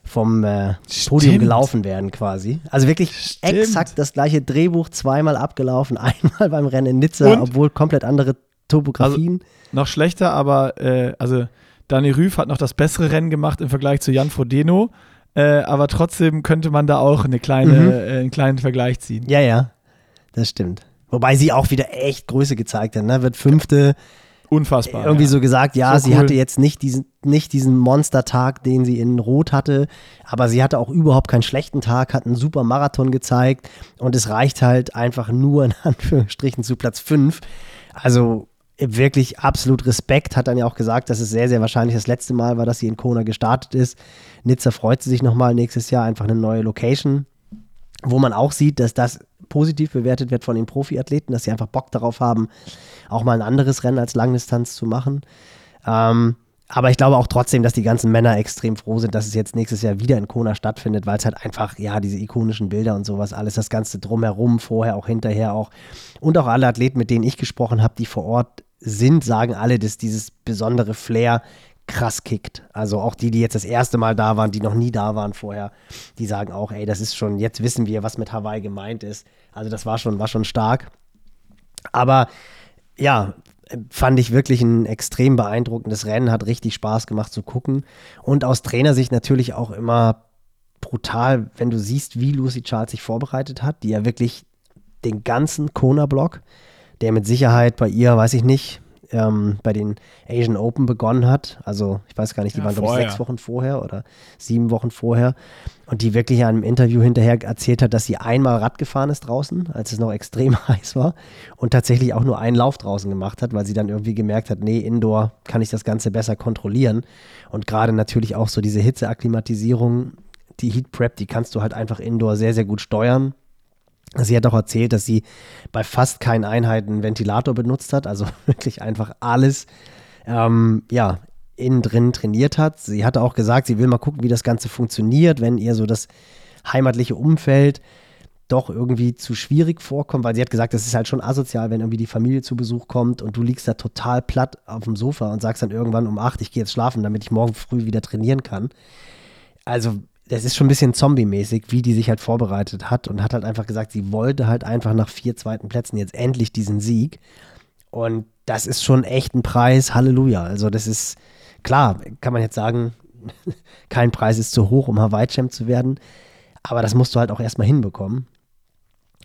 vom äh, Podium gelaufen werden quasi. Also wirklich Stimmt. exakt das gleiche Drehbuch, zweimal abgelaufen, einmal beim Rennen in Nizza, Und? obwohl komplett andere Topografien. Also, noch schlechter, aber äh, also Dani Rüff hat noch das bessere Rennen gemacht im Vergleich zu Jan Frodeno. Äh, aber trotzdem könnte man da auch eine kleine, mhm. äh, einen kleinen Vergleich ziehen. Ja, ja, das stimmt. Wobei sie auch wieder echt Größe gezeigt hat, ne? Wird fünfte. Unfassbar. Irgendwie ja. so gesagt, ja, so sie cool. hatte jetzt nicht diesen, nicht diesen Monstertag, den sie in Rot hatte, aber sie hatte auch überhaupt keinen schlechten Tag, hat einen super Marathon gezeigt und es reicht halt einfach nur in Anführungsstrichen zu Platz 5. Also wirklich absolut Respekt, hat dann ja auch gesagt, dass es sehr, sehr wahrscheinlich das letzte Mal war, dass sie in Kona gestartet ist. Nizza freut sich nochmal nächstes Jahr einfach eine neue Location, wo man auch sieht, dass das positiv bewertet wird von den Profiathleten, dass sie einfach Bock darauf haben, auch mal ein anderes Rennen als Langdistanz zu machen. Ähm, aber ich glaube auch trotzdem, dass die ganzen Männer extrem froh sind, dass es jetzt nächstes Jahr wieder in Kona stattfindet, weil es halt einfach, ja, diese ikonischen Bilder und sowas, alles das Ganze drumherum, vorher auch hinterher auch. Und auch alle Athleten, mit denen ich gesprochen habe, die vor Ort sind, sagen alle, dass dieses besondere Flair krass kickt. Also auch die, die jetzt das erste Mal da waren, die noch nie da waren vorher, die sagen auch, ey, das ist schon, jetzt wissen wir, was mit Hawaii gemeint ist. Also das war schon, war schon stark. Aber ja, fand ich wirklich ein extrem beeindruckendes Rennen, hat richtig Spaß gemacht zu gucken. Und aus Trainersicht natürlich auch immer brutal, wenn du siehst, wie Lucy Charles sich vorbereitet hat, die ja wirklich den ganzen Kona-Block, der mit Sicherheit bei ihr, weiß ich nicht, ähm, bei den Asian Open begonnen hat. Also ich weiß gar nicht, die ja, waren glaube ich sechs Wochen vorher oder sieben Wochen vorher. Und die wirklich in einem Interview hinterher erzählt hat, dass sie einmal Rad gefahren ist draußen, als es noch extrem heiß war. Und tatsächlich auch nur einen Lauf draußen gemacht hat, weil sie dann irgendwie gemerkt hat, nee, Indoor kann ich das Ganze besser kontrollieren. Und gerade natürlich auch so diese Hitzeakklimatisierung, die Heat Prep, die kannst du halt einfach Indoor sehr, sehr gut steuern. Sie hat auch erzählt, dass sie bei fast keinen Einheiten Ventilator benutzt hat, also wirklich einfach alles ähm, ja, innen drin trainiert hat. Sie hatte auch gesagt, sie will mal gucken, wie das Ganze funktioniert, wenn ihr so das heimatliche Umfeld doch irgendwie zu schwierig vorkommt, weil sie hat gesagt, das ist halt schon asozial, wenn irgendwie die Familie zu Besuch kommt und du liegst da total platt auf dem Sofa und sagst dann irgendwann um acht, ich gehe jetzt schlafen, damit ich morgen früh wieder trainieren kann. Also das ist schon ein bisschen zombie-mäßig, wie die sich halt vorbereitet hat und hat halt einfach gesagt, sie wollte halt einfach nach vier zweiten Plätzen jetzt endlich diesen Sieg. Und das ist schon echt ein Preis, Halleluja. Also das ist, klar, kann man jetzt sagen, kein Preis ist zu hoch, um Hawaii-Champ zu werden. Aber das musst du halt auch erstmal hinbekommen.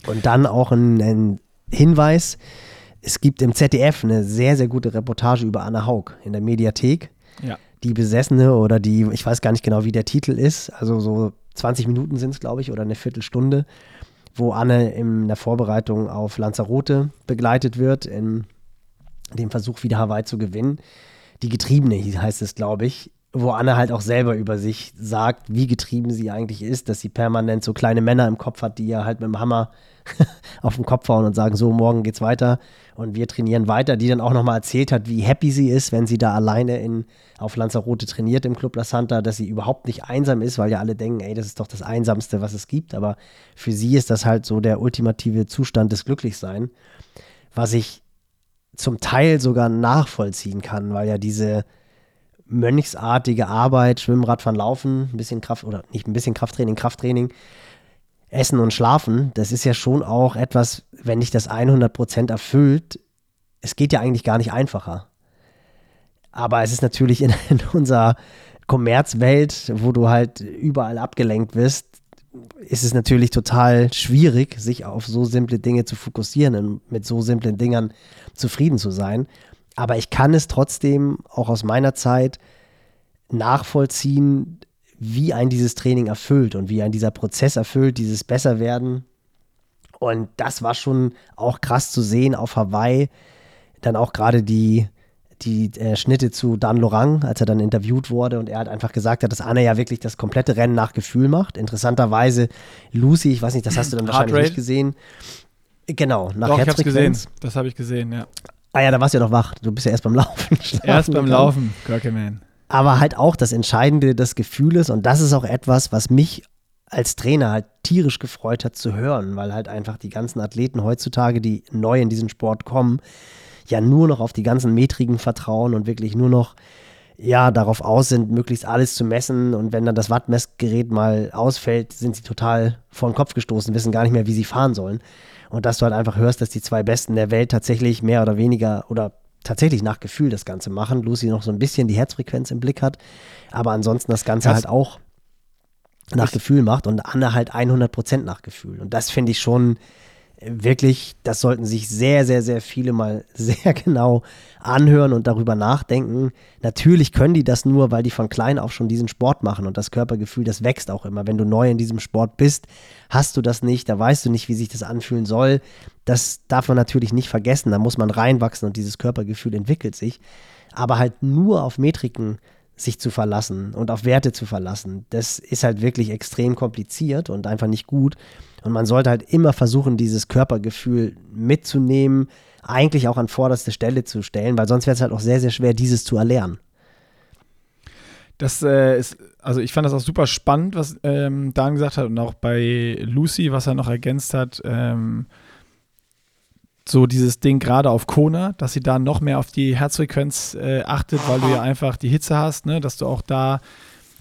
Und dann auch ein, ein Hinweis, es gibt im ZDF eine sehr, sehr gute Reportage über Anna Haug in der Mediathek. Ja die Besessene oder die, ich weiß gar nicht genau, wie der Titel ist, also so 20 Minuten sind es, glaube ich, oder eine Viertelstunde, wo Anne in der Vorbereitung auf Lanzarote begleitet wird, in dem Versuch, wieder Hawaii zu gewinnen. Die Getriebene heißt es, glaube ich, wo Anne halt auch selber über sich sagt, wie getrieben sie eigentlich ist, dass sie permanent so kleine Männer im Kopf hat, die ja halt mit dem Hammer auf den Kopf hauen und sagen, so, morgen geht's weiter. Und wir trainieren weiter, die dann auch nochmal erzählt hat, wie happy sie ist, wenn sie da alleine in, auf Lanzarote trainiert im Club La Santa, dass sie überhaupt nicht einsam ist, weil ja alle denken, ey, das ist doch das Einsamste, was es gibt, aber für sie ist das halt so der ultimative Zustand des Glücklichsein, was ich zum Teil sogar nachvollziehen kann, weil ja diese mönchsartige Arbeit, Schwimmen, Radfahren, Laufen, ein bisschen Kraft oder nicht ein bisschen Krafttraining, Krafttraining, Essen und Schlafen, das ist ja schon auch etwas, wenn dich das 100% erfüllt, es geht ja eigentlich gar nicht einfacher. Aber es ist natürlich in, in unserer Kommerzwelt, wo du halt überall abgelenkt bist, ist es natürlich total schwierig, sich auf so simple Dinge zu fokussieren und mit so simplen Dingern zufrieden zu sein. Aber ich kann es trotzdem auch aus meiner Zeit nachvollziehen, wie ein dieses Training erfüllt und wie ein dieser Prozess erfüllt, dieses Besserwerden. Und das war schon auch krass zu sehen auf Hawaii. Dann auch gerade die, die äh, Schnitte zu Dan Lorang, als er dann interviewt wurde und er hat einfach gesagt hat, dass Anne ja wirklich das komplette Rennen nach Gefühl macht. Interessanterweise Lucy, ich weiß nicht, das hast du dann wahrscheinlich nicht gesehen. Genau, nach Doch, ich hab's gesehen. Das habe ich gesehen, ja. Ah ja, da warst du ja noch wach. Du bist ja erst beim Laufen. Erst beim Laufen, Kirkeman. Aber halt auch das Entscheidende des Gefühles und das ist auch etwas, was mich als Trainer halt tierisch gefreut hat zu hören, weil halt einfach die ganzen Athleten heutzutage, die neu in diesen Sport kommen, ja nur noch auf die ganzen Metriken vertrauen und wirklich nur noch ja, darauf aus sind, möglichst alles zu messen. Und wenn dann das Wattmessgerät mal ausfällt, sind sie total vor den Kopf gestoßen, wissen gar nicht mehr, wie sie fahren sollen. Und dass du halt einfach hörst, dass die zwei Besten der Welt tatsächlich mehr oder weniger oder tatsächlich nach Gefühl das Ganze machen. Lucy noch so ein bisschen die Herzfrequenz im Blick hat, aber ansonsten das Ganze das halt auch nach Gefühl macht und Anne halt 100% nach Gefühl. Und das finde ich schon wirklich, das sollten sich sehr, sehr, sehr viele mal sehr genau anhören und darüber nachdenken. Natürlich können die das nur, weil die von klein auf schon diesen Sport machen und das Körpergefühl, das wächst auch immer. Wenn du neu in diesem Sport bist, hast du das nicht, da weißt du nicht, wie sich das anfühlen soll. Das darf man natürlich nicht vergessen, da muss man reinwachsen und dieses Körpergefühl entwickelt sich. Aber halt nur auf Metriken sich zu verlassen und auf Werte zu verlassen, das ist halt wirklich extrem kompliziert und einfach nicht gut. Und man sollte halt immer versuchen, dieses Körpergefühl mitzunehmen, eigentlich auch an vorderste Stelle zu stellen, weil sonst wäre es halt auch sehr, sehr schwer, dieses zu erlernen. Das äh, ist, also ich fand das auch super spannend, was ähm, Dan gesagt hat und auch bei Lucy, was er noch ergänzt hat. Ähm, so dieses Ding gerade auf Kona, dass sie da noch mehr auf die Herzfrequenz äh, achtet, weil du ja einfach die Hitze hast, ne? dass du auch da,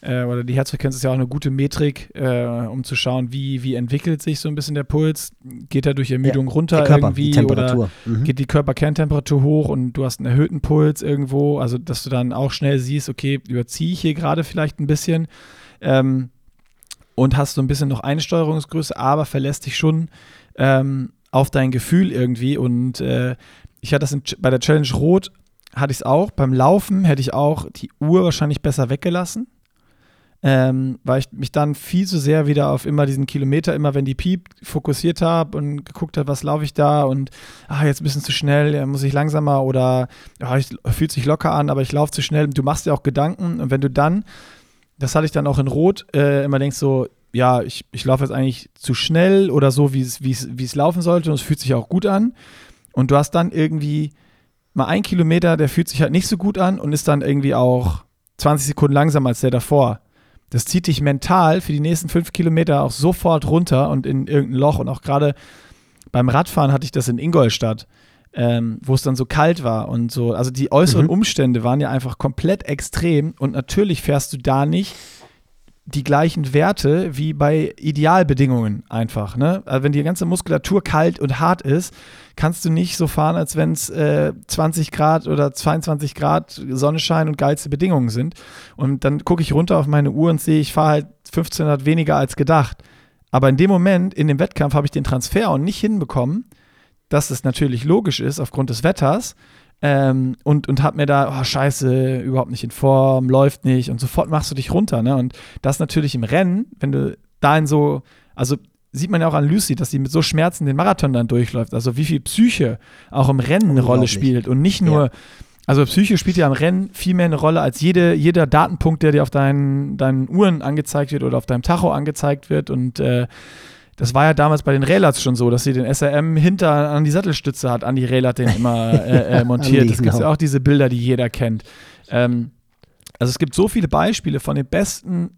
äh, oder die Herzfrequenz ist ja auch eine gute Metrik, äh, um zu schauen, wie, wie entwickelt sich so ein bisschen der Puls. Geht er durch Ermüdung ja, runter Körper, irgendwie oder mhm. geht die Körperkerntemperatur hoch und du hast einen erhöhten Puls irgendwo, also dass du dann auch schnell siehst, okay, überziehe ich hier gerade vielleicht ein bisschen. Ähm, und hast so ein bisschen noch Einsteuerungsgröße, aber verlässt dich schon ähm, auf dein Gefühl irgendwie. Und äh, ich hatte das in, bei der Challenge Rot, hatte ich es auch. Beim Laufen hätte ich auch die Uhr wahrscheinlich besser weggelassen. Ähm, weil ich mich dann viel zu sehr wieder auf immer diesen Kilometer, immer wenn die piept, fokussiert habe und geguckt habe, was laufe ich da und ah, jetzt ein bisschen zu schnell, muss ich langsamer oder ja, ich, fühlt sich locker an, aber ich laufe zu schnell. Du machst dir auch Gedanken und wenn du dann, das hatte ich dann auch in Rot, äh, immer denkst so, ja, ich, ich laufe jetzt eigentlich zu schnell oder so, wie es laufen sollte und es fühlt sich auch gut an. Und du hast dann irgendwie mal ein Kilometer, der fühlt sich halt nicht so gut an und ist dann irgendwie auch 20 Sekunden langsamer als der davor. Das zieht dich mental für die nächsten fünf Kilometer auch sofort runter und in irgendein Loch. Und auch gerade beim Radfahren hatte ich das in Ingolstadt, ähm, wo es dann so kalt war und so. Also die äußeren mhm. Umstände waren ja einfach komplett extrem und natürlich fährst du da nicht die gleichen Werte wie bei Idealbedingungen einfach. Ne? Also wenn die ganze Muskulatur kalt und hart ist, kannst du nicht so fahren, als wenn es äh, 20 Grad oder 22 Grad Sonnenschein und geilste Bedingungen sind. Und dann gucke ich runter auf meine Uhr und sehe, ich fahre halt 1500 weniger als gedacht. Aber in dem Moment, in dem Wettkampf, habe ich den Transfer und nicht hinbekommen, dass es natürlich logisch ist aufgrund des Wetters, ähm, und, und hab mir da, oh, scheiße, überhaupt nicht in Form, läuft nicht und sofort machst du dich runter. Ne? Und das natürlich im Rennen, wenn du da in so, also sieht man ja auch an Lucy, dass sie mit so Schmerzen den Marathon dann durchläuft. Also wie viel Psyche auch im Rennen eine Rolle spielt und nicht nur, ja. also Psyche spielt ja im Rennen viel mehr eine Rolle als jede, jeder Datenpunkt, der dir auf deinen, deinen Uhren angezeigt wird oder auf deinem Tacho angezeigt wird und äh, das war ja damals bei den Railats schon so, dass sie den SRM hinter an die Sattelstütze hat. Andi Rail hat den immer äh, äh, montiert. Es gibt ja auch diese Bilder, die jeder kennt. Ähm, also es gibt so viele Beispiele von den besten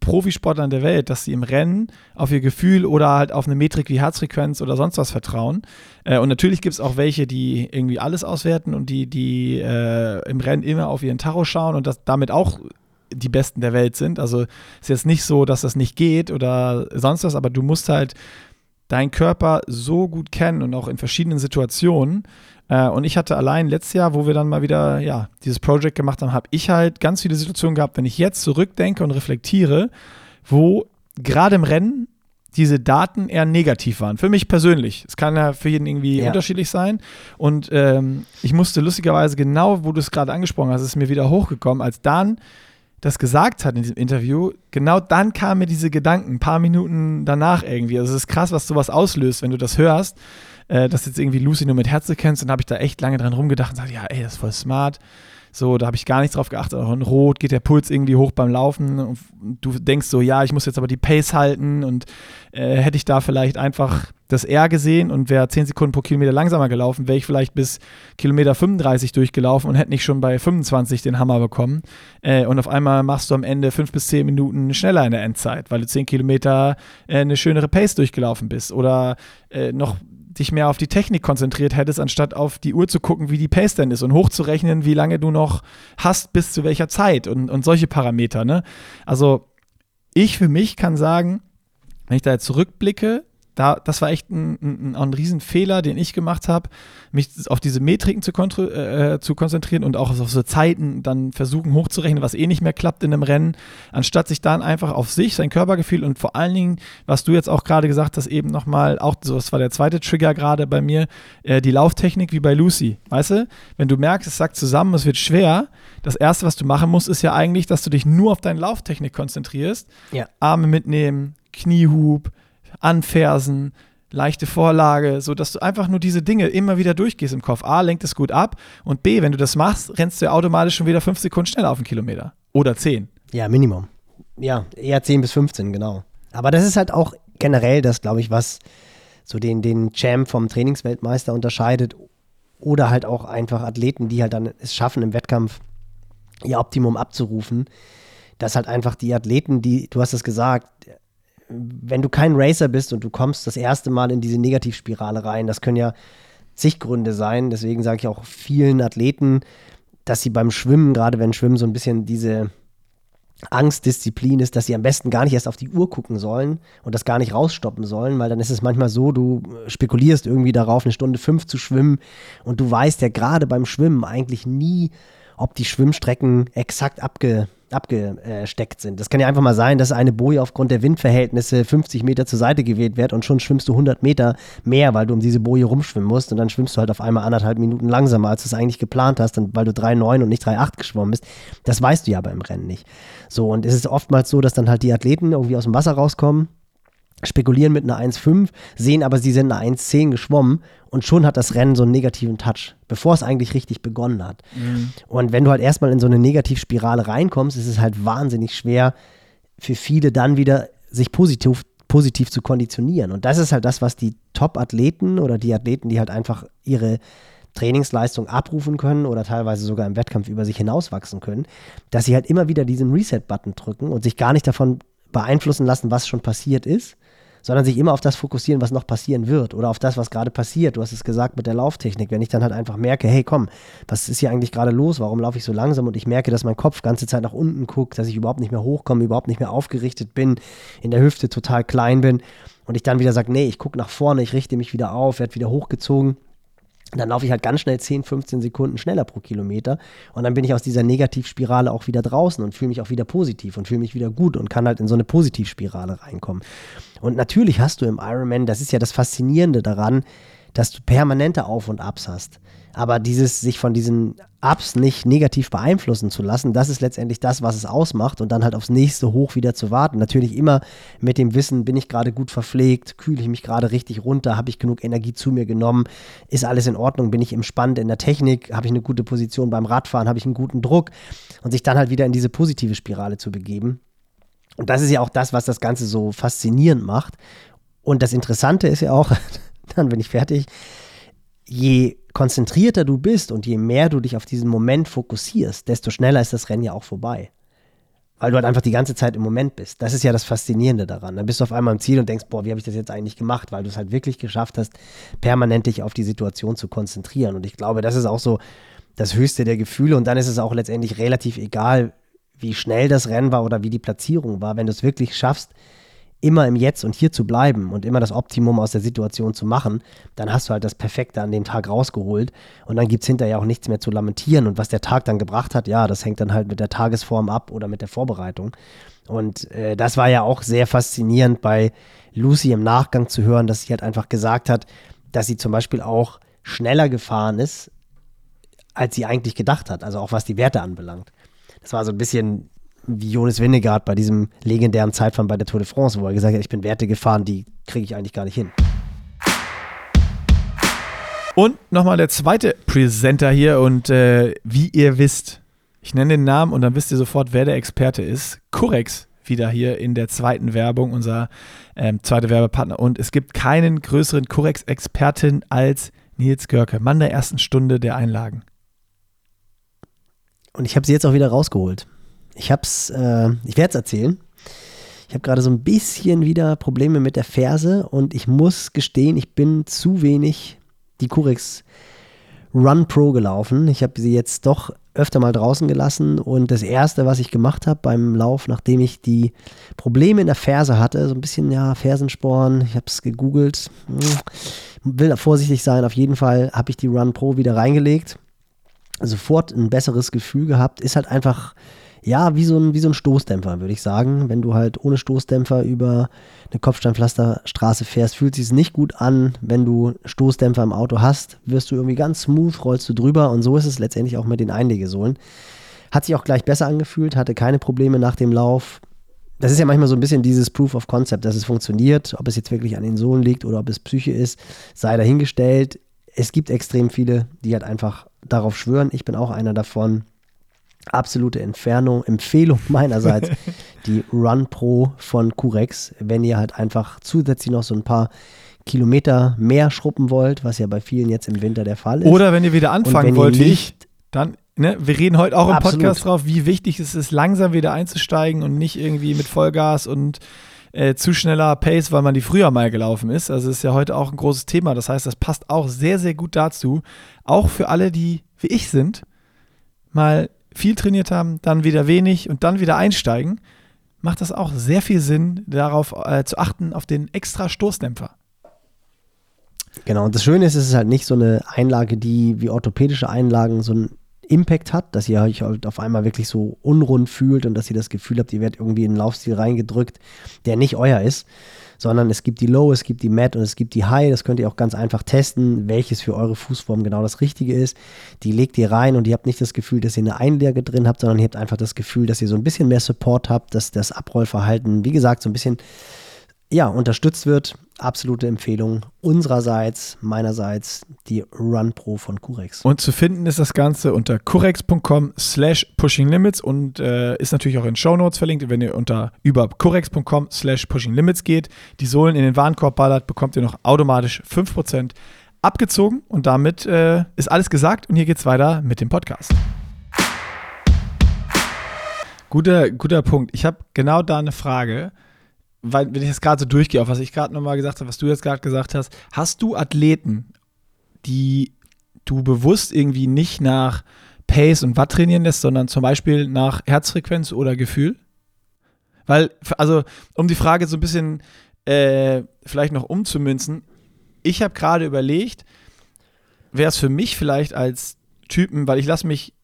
Profisportlern der Welt, dass sie im Rennen auf ihr Gefühl oder halt auf eine Metrik wie Herzfrequenz oder sonst was vertrauen. Äh, und natürlich gibt es auch welche, die irgendwie alles auswerten und die, die äh, im Rennen immer auf ihren Tacho schauen und das damit auch die Besten der Welt sind. Also ist jetzt nicht so, dass das nicht geht oder sonst was, aber du musst halt deinen Körper so gut kennen und auch in verschiedenen Situationen. Äh, und ich hatte allein letztes Jahr, wo wir dann mal wieder ja, dieses Projekt gemacht haben, habe ich halt ganz viele Situationen gehabt, wenn ich jetzt zurückdenke und reflektiere, wo gerade im Rennen diese Daten eher negativ waren. Für mich persönlich. Es kann ja für jeden irgendwie ja. unterschiedlich sein. Und ähm, ich musste lustigerweise genau, wo du es gerade angesprochen hast, ist mir wieder hochgekommen, als dann das gesagt hat in diesem Interview, genau dann kamen mir diese Gedanken, ein paar Minuten danach irgendwie. Also es ist krass, was sowas auslöst, wenn du das hörst, äh, dass jetzt irgendwie Lucy nur mit Herze kennst. Und habe ich da echt lange dran rumgedacht und gesagt, ja, ey, das ist voll smart. So, da habe ich gar nicht drauf geachtet. Auch in Rot geht der Puls irgendwie hoch beim Laufen. Und du denkst so, ja, ich muss jetzt aber die Pace halten. Und äh, hätte ich da vielleicht einfach das R gesehen und wäre 10 Sekunden pro Kilometer langsamer gelaufen, wäre ich vielleicht bis Kilometer 35 durchgelaufen und hätte nicht schon bei 25 den Hammer bekommen. Äh, und auf einmal machst du am Ende 5 bis 10 Minuten schneller in der Endzeit, weil du 10 Kilometer äh, eine schönere Pace durchgelaufen bist. Oder äh, noch dich mehr auf die Technik konzentriert hättest, anstatt auf die Uhr zu gucken, wie die Pace denn ist und hochzurechnen, wie lange du noch hast, bis zu welcher Zeit und, und solche Parameter. Ne? Also ich für mich kann sagen, wenn ich da jetzt zurückblicke, da, das war echt ein, ein, ein Riesenfehler, den ich gemacht habe, mich auf diese Metriken zu, äh, zu, konzentrieren und auch auf so Zeiten dann versuchen hochzurechnen, was eh nicht mehr klappt in einem Rennen, anstatt sich dann einfach auf sich, sein Körpergefühl und vor allen Dingen, was du jetzt auch gerade gesagt hast, eben nochmal, auch so, das war der zweite Trigger gerade bei mir, äh, die Lauftechnik wie bei Lucy. Weißt du, wenn du merkst, es sagt zusammen, es wird schwer, das erste, was du machen musst, ist ja eigentlich, dass du dich nur auf deine Lauftechnik konzentrierst. Ja. Arme mitnehmen, Kniehub, anfersen, leichte Vorlage, so dass du einfach nur diese Dinge immer wieder durchgehst im Kopf. A, lenkt es gut ab und B, wenn du das machst, rennst du automatisch schon wieder fünf Sekunden schneller auf einen Kilometer. Oder zehn. Ja, Minimum. Ja, eher 10 bis 15, genau. Aber das ist halt auch generell das, glaube ich, was so den, den Champ vom Trainingsweltmeister unterscheidet. Oder halt auch einfach Athleten, die halt dann es schaffen, im Wettkampf ihr Optimum abzurufen. Dass halt einfach die Athleten, die, du hast es gesagt, wenn du kein Racer bist und du kommst das erste Mal in diese Negativspirale rein, das können ja zig Gründe sein. Deswegen sage ich auch vielen Athleten, dass sie beim Schwimmen, gerade wenn Schwimmen so ein bisschen diese Angstdisziplin ist, dass sie am besten gar nicht erst auf die Uhr gucken sollen und das gar nicht rausstoppen sollen, weil dann ist es manchmal so, du spekulierst irgendwie darauf, eine Stunde fünf zu schwimmen und du weißt ja gerade beim Schwimmen eigentlich nie, ob die Schwimmstrecken exakt abge abgesteckt sind. Das kann ja einfach mal sein, dass eine Boje aufgrund der Windverhältnisse 50 Meter zur Seite geweht wird und schon schwimmst du 100 Meter mehr, weil du um diese Boje rumschwimmen musst und dann schwimmst du halt auf einmal anderthalb Minuten langsamer, als du es eigentlich geplant hast, weil du 3,9 und nicht 3,8 geschwommen bist. Das weißt du ja beim Rennen nicht. So, und es ist oftmals so, dass dann halt die Athleten irgendwie aus dem Wasser rauskommen spekulieren mit einer 1,5, sehen aber, sie sind eine 1,10 geschwommen und schon hat das Rennen so einen negativen Touch, bevor es eigentlich richtig begonnen hat. Mhm. Und wenn du halt erstmal in so eine Negativspirale reinkommst, ist es halt wahnsinnig schwer für viele dann wieder sich positiv, positiv zu konditionieren. Und das ist halt das, was die Top-Athleten oder die Athleten, die halt einfach ihre Trainingsleistung abrufen können oder teilweise sogar im Wettkampf über sich hinauswachsen können, dass sie halt immer wieder diesen Reset-Button drücken und sich gar nicht davon beeinflussen lassen, was schon passiert ist, sondern sich immer auf das fokussieren, was noch passieren wird oder auf das, was gerade passiert. Du hast es gesagt mit der Lauftechnik. Wenn ich dann halt einfach merke, hey, komm, was ist hier eigentlich gerade los? Warum laufe ich so langsam? Und ich merke, dass mein Kopf ganze Zeit nach unten guckt, dass ich überhaupt nicht mehr hochkomme, überhaupt nicht mehr aufgerichtet bin, in der Hüfte total klein bin und ich dann wieder sage, nee, ich gucke nach vorne, ich richte mich wieder auf, werde wieder hochgezogen dann laufe ich halt ganz schnell 10, 15 Sekunden schneller pro Kilometer und dann bin ich aus dieser Negativspirale auch wieder draußen und fühle mich auch wieder positiv und fühle mich wieder gut und kann halt in so eine Positivspirale reinkommen. Und natürlich hast du im Ironman, das ist ja das Faszinierende daran, dass du permanente Auf und Abs hast. Aber dieses, sich von diesen Ups nicht negativ beeinflussen zu lassen, das ist letztendlich das, was es ausmacht und dann halt aufs nächste Hoch wieder zu warten. Natürlich immer mit dem Wissen, bin ich gerade gut verpflegt, kühle ich mich gerade richtig runter, habe ich genug Energie zu mir genommen, ist alles in Ordnung, bin ich entspannt in der Technik, habe ich eine gute Position beim Radfahren, habe ich einen guten Druck und sich dann halt wieder in diese positive Spirale zu begeben. Und das ist ja auch das, was das Ganze so faszinierend macht. Und das Interessante ist ja auch, dann bin ich fertig, je konzentrierter du bist und je mehr du dich auf diesen Moment fokussierst, desto schneller ist das Rennen ja auch vorbei. weil du halt einfach die ganze Zeit im Moment bist. Das ist ja das Faszinierende daran. Dann bist du auf einmal im Ziel und denkst, boah, wie habe ich das jetzt eigentlich gemacht, weil du es halt wirklich geschafft hast, permanent dich auf die Situation zu konzentrieren. Und ich glaube, das ist auch so das höchste der Gefühle. Und dann ist es auch letztendlich relativ egal, wie schnell das Rennen war oder wie die Platzierung war. Wenn du es wirklich schaffst, immer im Jetzt und hier zu bleiben und immer das Optimum aus der Situation zu machen, dann hast du halt das Perfekte an dem Tag rausgeholt und dann gibt es hinterher auch nichts mehr zu lamentieren. Und was der Tag dann gebracht hat, ja, das hängt dann halt mit der Tagesform ab oder mit der Vorbereitung. Und äh, das war ja auch sehr faszinierend bei Lucy im Nachgang zu hören, dass sie halt einfach gesagt hat, dass sie zum Beispiel auch schneller gefahren ist, als sie eigentlich gedacht hat, also auch was die Werte anbelangt. Das war so ein bisschen wie Jonas Winnegaard bei diesem legendären Zeitfahren bei der Tour de France, wo er gesagt hat, ich bin Werte gefahren, die kriege ich eigentlich gar nicht hin. Und nochmal der zweite Presenter hier und äh, wie ihr wisst, ich nenne den Namen und dann wisst ihr sofort, wer der Experte ist. Curex wieder hier in der zweiten Werbung, unser ähm, zweiter Werbepartner. Und es gibt keinen größeren Curex-Experten als Nils Görke, Mann der ersten Stunde der Einlagen. Und ich habe sie jetzt auch wieder rausgeholt. Ich hab's, äh, ich werde es erzählen. Ich habe gerade so ein bisschen wieder Probleme mit der Ferse und ich muss gestehen, ich bin zu wenig die Curex Run Pro gelaufen. Ich habe sie jetzt doch öfter mal draußen gelassen und das erste, was ich gemacht habe beim Lauf, nachdem ich die Probleme in der Ferse hatte, so ein bisschen ja Fersensporn, ich habe es gegoogelt, hm, will vorsichtig sein. Auf jeden Fall habe ich die Run Pro wieder reingelegt, sofort ein besseres Gefühl gehabt. Ist halt einfach ja, wie so ein, wie so ein Stoßdämpfer, würde ich sagen. Wenn du halt ohne Stoßdämpfer über eine Kopfsteinpflasterstraße fährst, fühlt sich nicht gut an. Wenn du Stoßdämpfer im Auto hast, wirst du irgendwie ganz smooth, rollst du drüber und so ist es letztendlich auch mit den Einlegesohlen. Hat sich auch gleich besser angefühlt, hatte keine Probleme nach dem Lauf. Das ist ja manchmal so ein bisschen dieses Proof of Concept, dass es funktioniert. Ob es jetzt wirklich an den Sohlen liegt oder ob es Psyche ist, sei dahingestellt. Es gibt extrem viele, die halt einfach darauf schwören. Ich bin auch einer davon absolute Entfernung, Empfehlung meinerseits, die Run Pro von Curex, wenn ihr halt einfach zusätzlich noch so ein paar Kilometer mehr schruppen wollt, was ja bei vielen jetzt im Winter der Fall ist. Oder wenn ihr wieder anfangen wollt, wie ich, dann, ne, wir reden heute auch im absolut. Podcast drauf, wie wichtig es ist, langsam wieder einzusteigen und nicht irgendwie mit Vollgas und äh, zu schneller Pace, weil man die früher mal gelaufen ist. Also ist ja heute auch ein großes Thema. Das heißt, das passt auch sehr, sehr gut dazu. Auch für alle, die wie ich sind, mal viel trainiert haben, dann wieder wenig und dann wieder einsteigen, macht das auch sehr viel Sinn, darauf äh, zu achten, auf den extra Stoßdämpfer. Genau, und das Schöne ist, es ist halt nicht so eine Einlage, die wie orthopädische Einlagen so einen Impact hat, dass ihr euch halt auf einmal wirklich so unrund fühlt und dass ihr das Gefühl habt, ihr werdet irgendwie in einen Laufstil reingedrückt, der nicht euer ist, sondern es gibt die Low, es gibt die Mat und es gibt die High. Das könnt ihr auch ganz einfach testen, welches für eure Fußform genau das Richtige ist. Die legt ihr rein und ihr habt nicht das Gefühl, dass ihr eine Einlage drin habt, sondern ihr habt einfach das Gefühl, dass ihr so ein bisschen mehr Support habt, dass das Abrollverhalten, wie gesagt, so ein bisschen ja, unterstützt wird. Absolute Empfehlung unsererseits, meinerseits die Run Pro von Curex. Und zu finden ist das Ganze unter curex.com slash pushing limits und äh, ist natürlich auch in Show Notes verlinkt. Wenn ihr unter über curex.com slash pushing limits geht, die Sohlen in den Warenkorb ballert, bekommt ihr noch automatisch 5% abgezogen und damit äh, ist alles gesagt und hier geht's weiter mit dem Podcast. Guter, guter Punkt. Ich habe genau da eine Frage weil, wenn ich jetzt gerade so durchgehe, auf was ich gerade nochmal gesagt habe, was du jetzt gerade gesagt hast, hast du Athleten, die du bewusst irgendwie nicht nach Pace und Watt trainieren lässt, sondern zum Beispiel nach Herzfrequenz oder Gefühl? Weil, also, um die Frage so ein bisschen äh, vielleicht noch umzumünzen, ich habe gerade überlegt, wäre es für mich vielleicht als Typen, weil ich lasse mich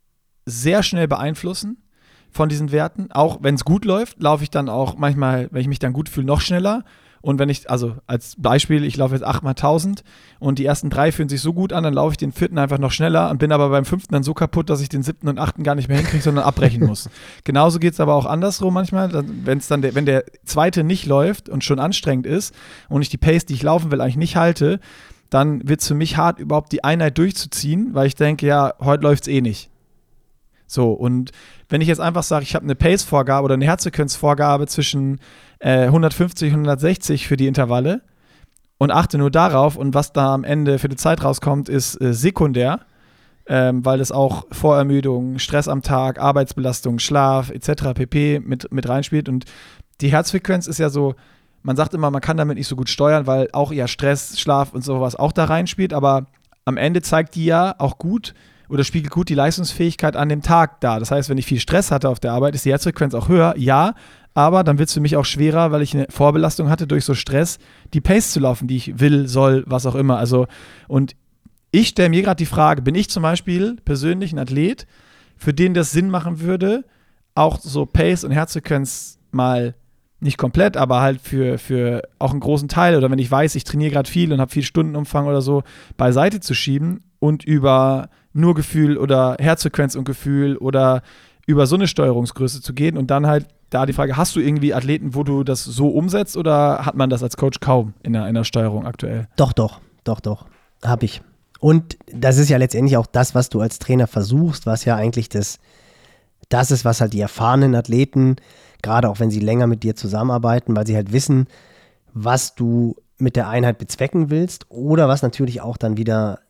sehr schnell beeinflussen von diesen Werten. Auch wenn es gut läuft, laufe ich dann auch manchmal, wenn ich mich dann gut fühle, noch schneller. Und wenn ich, also als Beispiel, ich laufe jetzt 8 mal 1000 und die ersten drei fühlen sich so gut an, dann laufe ich den vierten einfach noch schneller und bin aber beim fünften dann so kaputt, dass ich den siebten und achten gar nicht mehr hinkriege, sondern abbrechen muss. Genauso geht es aber auch andersrum manchmal, wenn es dann der, wenn der zweite nicht läuft und schon anstrengend ist und ich die Pace, die ich laufen will, eigentlich nicht halte, dann wird es für mich hart, überhaupt die Einheit durchzuziehen, weil ich denke, ja, heute läuft es eh nicht. So, und wenn ich jetzt einfach sage, ich habe eine Pace-Vorgabe oder eine Herzfrequenz-Vorgabe zwischen äh, 150 und 160 für die Intervalle und achte nur darauf und was da am Ende für die Zeit rauskommt, ist äh, sekundär, ähm, weil das auch Vorermüdung, Stress am Tag, Arbeitsbelastung, Schlaf etc. pp. mit, mit reinspielt. Und die Herzfrequenz ist ja so, man sagt immer, man kann damit nicht so gut steuern, weil auch ja Stress, Schlaf und sowas auch da reinspielt, aber am Ende zeigt die ja auch gut oder spiegelt gut die Leistungsfähigkeit an dem Tag da. Das heißt, wenn ich viel Stress hatte auf der Arbeit, ist die Herzfrequenz auch höher, ja, aber dann wird es für mich auch schwerer, weil ich eine Vorbelastung hatte durch so Stress, die Pace zu laufen, die ich will, soll, was auch immer. Also, und ich stelle mir gerade die Frage, bin ich zum Beispiel persönlich ein Athlet, für den das Sinn machen würde, auch so Pace und Herzfrequenz mal nicht komplett, aber halt für, für auch einen großen Teil oder wenn ich weiß, ich trainiere gerade viel und habe viel Stundenumfang oder so, beiseite zu schieben und über nur Gefühl oder Herzfrequenz und Gefühl oder über so eine Steuerungsgröße zu gehen und dann halt da die Frage, hast du irgendwie Athleten, wo du das so umsetzt oder hat man das als Coach kaum in der, in der Steuerung aktuell? Doch, doch, doch, doch, habe ich. Und das ist ja letztendlich auch das, was du als Trainer versuchst, was ja eigentlich das, das ist, was halt die erfahrenen Athleten, gerade auch wenn sie länger mit dir zusammenarbeiten, weil sie halt wissen, was du mit der Einheit bezwecken willst oder was natürlich auch dann wieder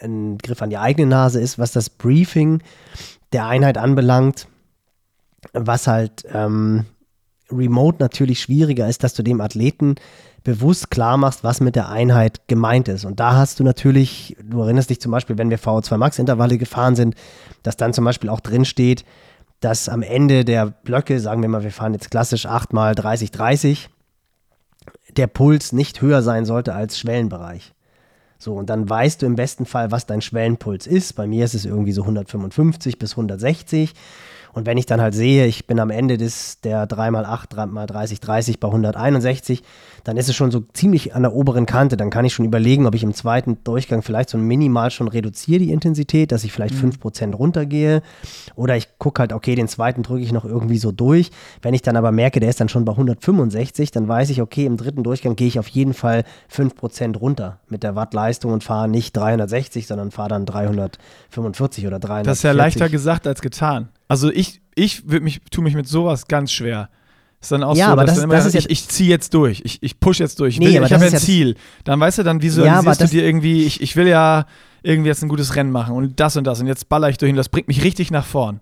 ein Griff an die eigene Nase ist, was das Briefing der Einheit anbelangt, was halt ähm, remote natürlich schwieriger ist, dass du dem Athleten bewusst klar machst, was mit der Einheit gemeint ist. Und da hast du natürlich, du erinnerst dich zum Beispiel, wenn wir VO2 Max Intervalle gefahren sind, dass dann zum Beispiel auch drin steht, dass am Ende der Blöcke, sagen wir mal, wir fahren jetzt klassisch 8 mal 30, 30, der Puls nicht höher sein sollte als Schwellenbereich. So, und dann weißt du im besten Fall, was dein Schwellenpuls ist. Bei mir ist es irgendwie so 155 bis 160. Und wenn ich dann halt sehe, ich bin am Ende des der 3x8, 3x30, 30 bei 161, dann ist es schon so ziemlich an der oberen Kante. Dann kann ich schon überlegen, ob ich im zweiten Durchgang vielleicht so minimal schon reduziere die Intensität, dass ich vielleicht mhm. 5% runtergehe. Oder ich gucke halt, okay, den zweiten drücke ich noch irgendwie so durch. Wenn ich dann aber merke, der ist dann schon bei 165, dann weiß ich, okay, im dritten Durchgang gehe ich auf jeden Fall 5% runter mit der Wattleistung und fahre nicht 360, sondern fahre dann 345 oder 300. Das ist ja leichter gesagt als getan. Also ich, ich mich, tue mich mit sowas ganz schwer. Ist dann auch ja, so, aber dass das, immer, das ist ich, ich ziehe jetzt durch, ich, ich push jetzt durch. Ich, nee, will, ich habe ein ja Ziel. Dann weißt du, dann visualisierst ja, du dir irgendwie, ich, ich will ja irgendwie jetzt ein gutes Rennen machen und das und das und jetzt baller ich durch und das bringt mich richtig nach vorn.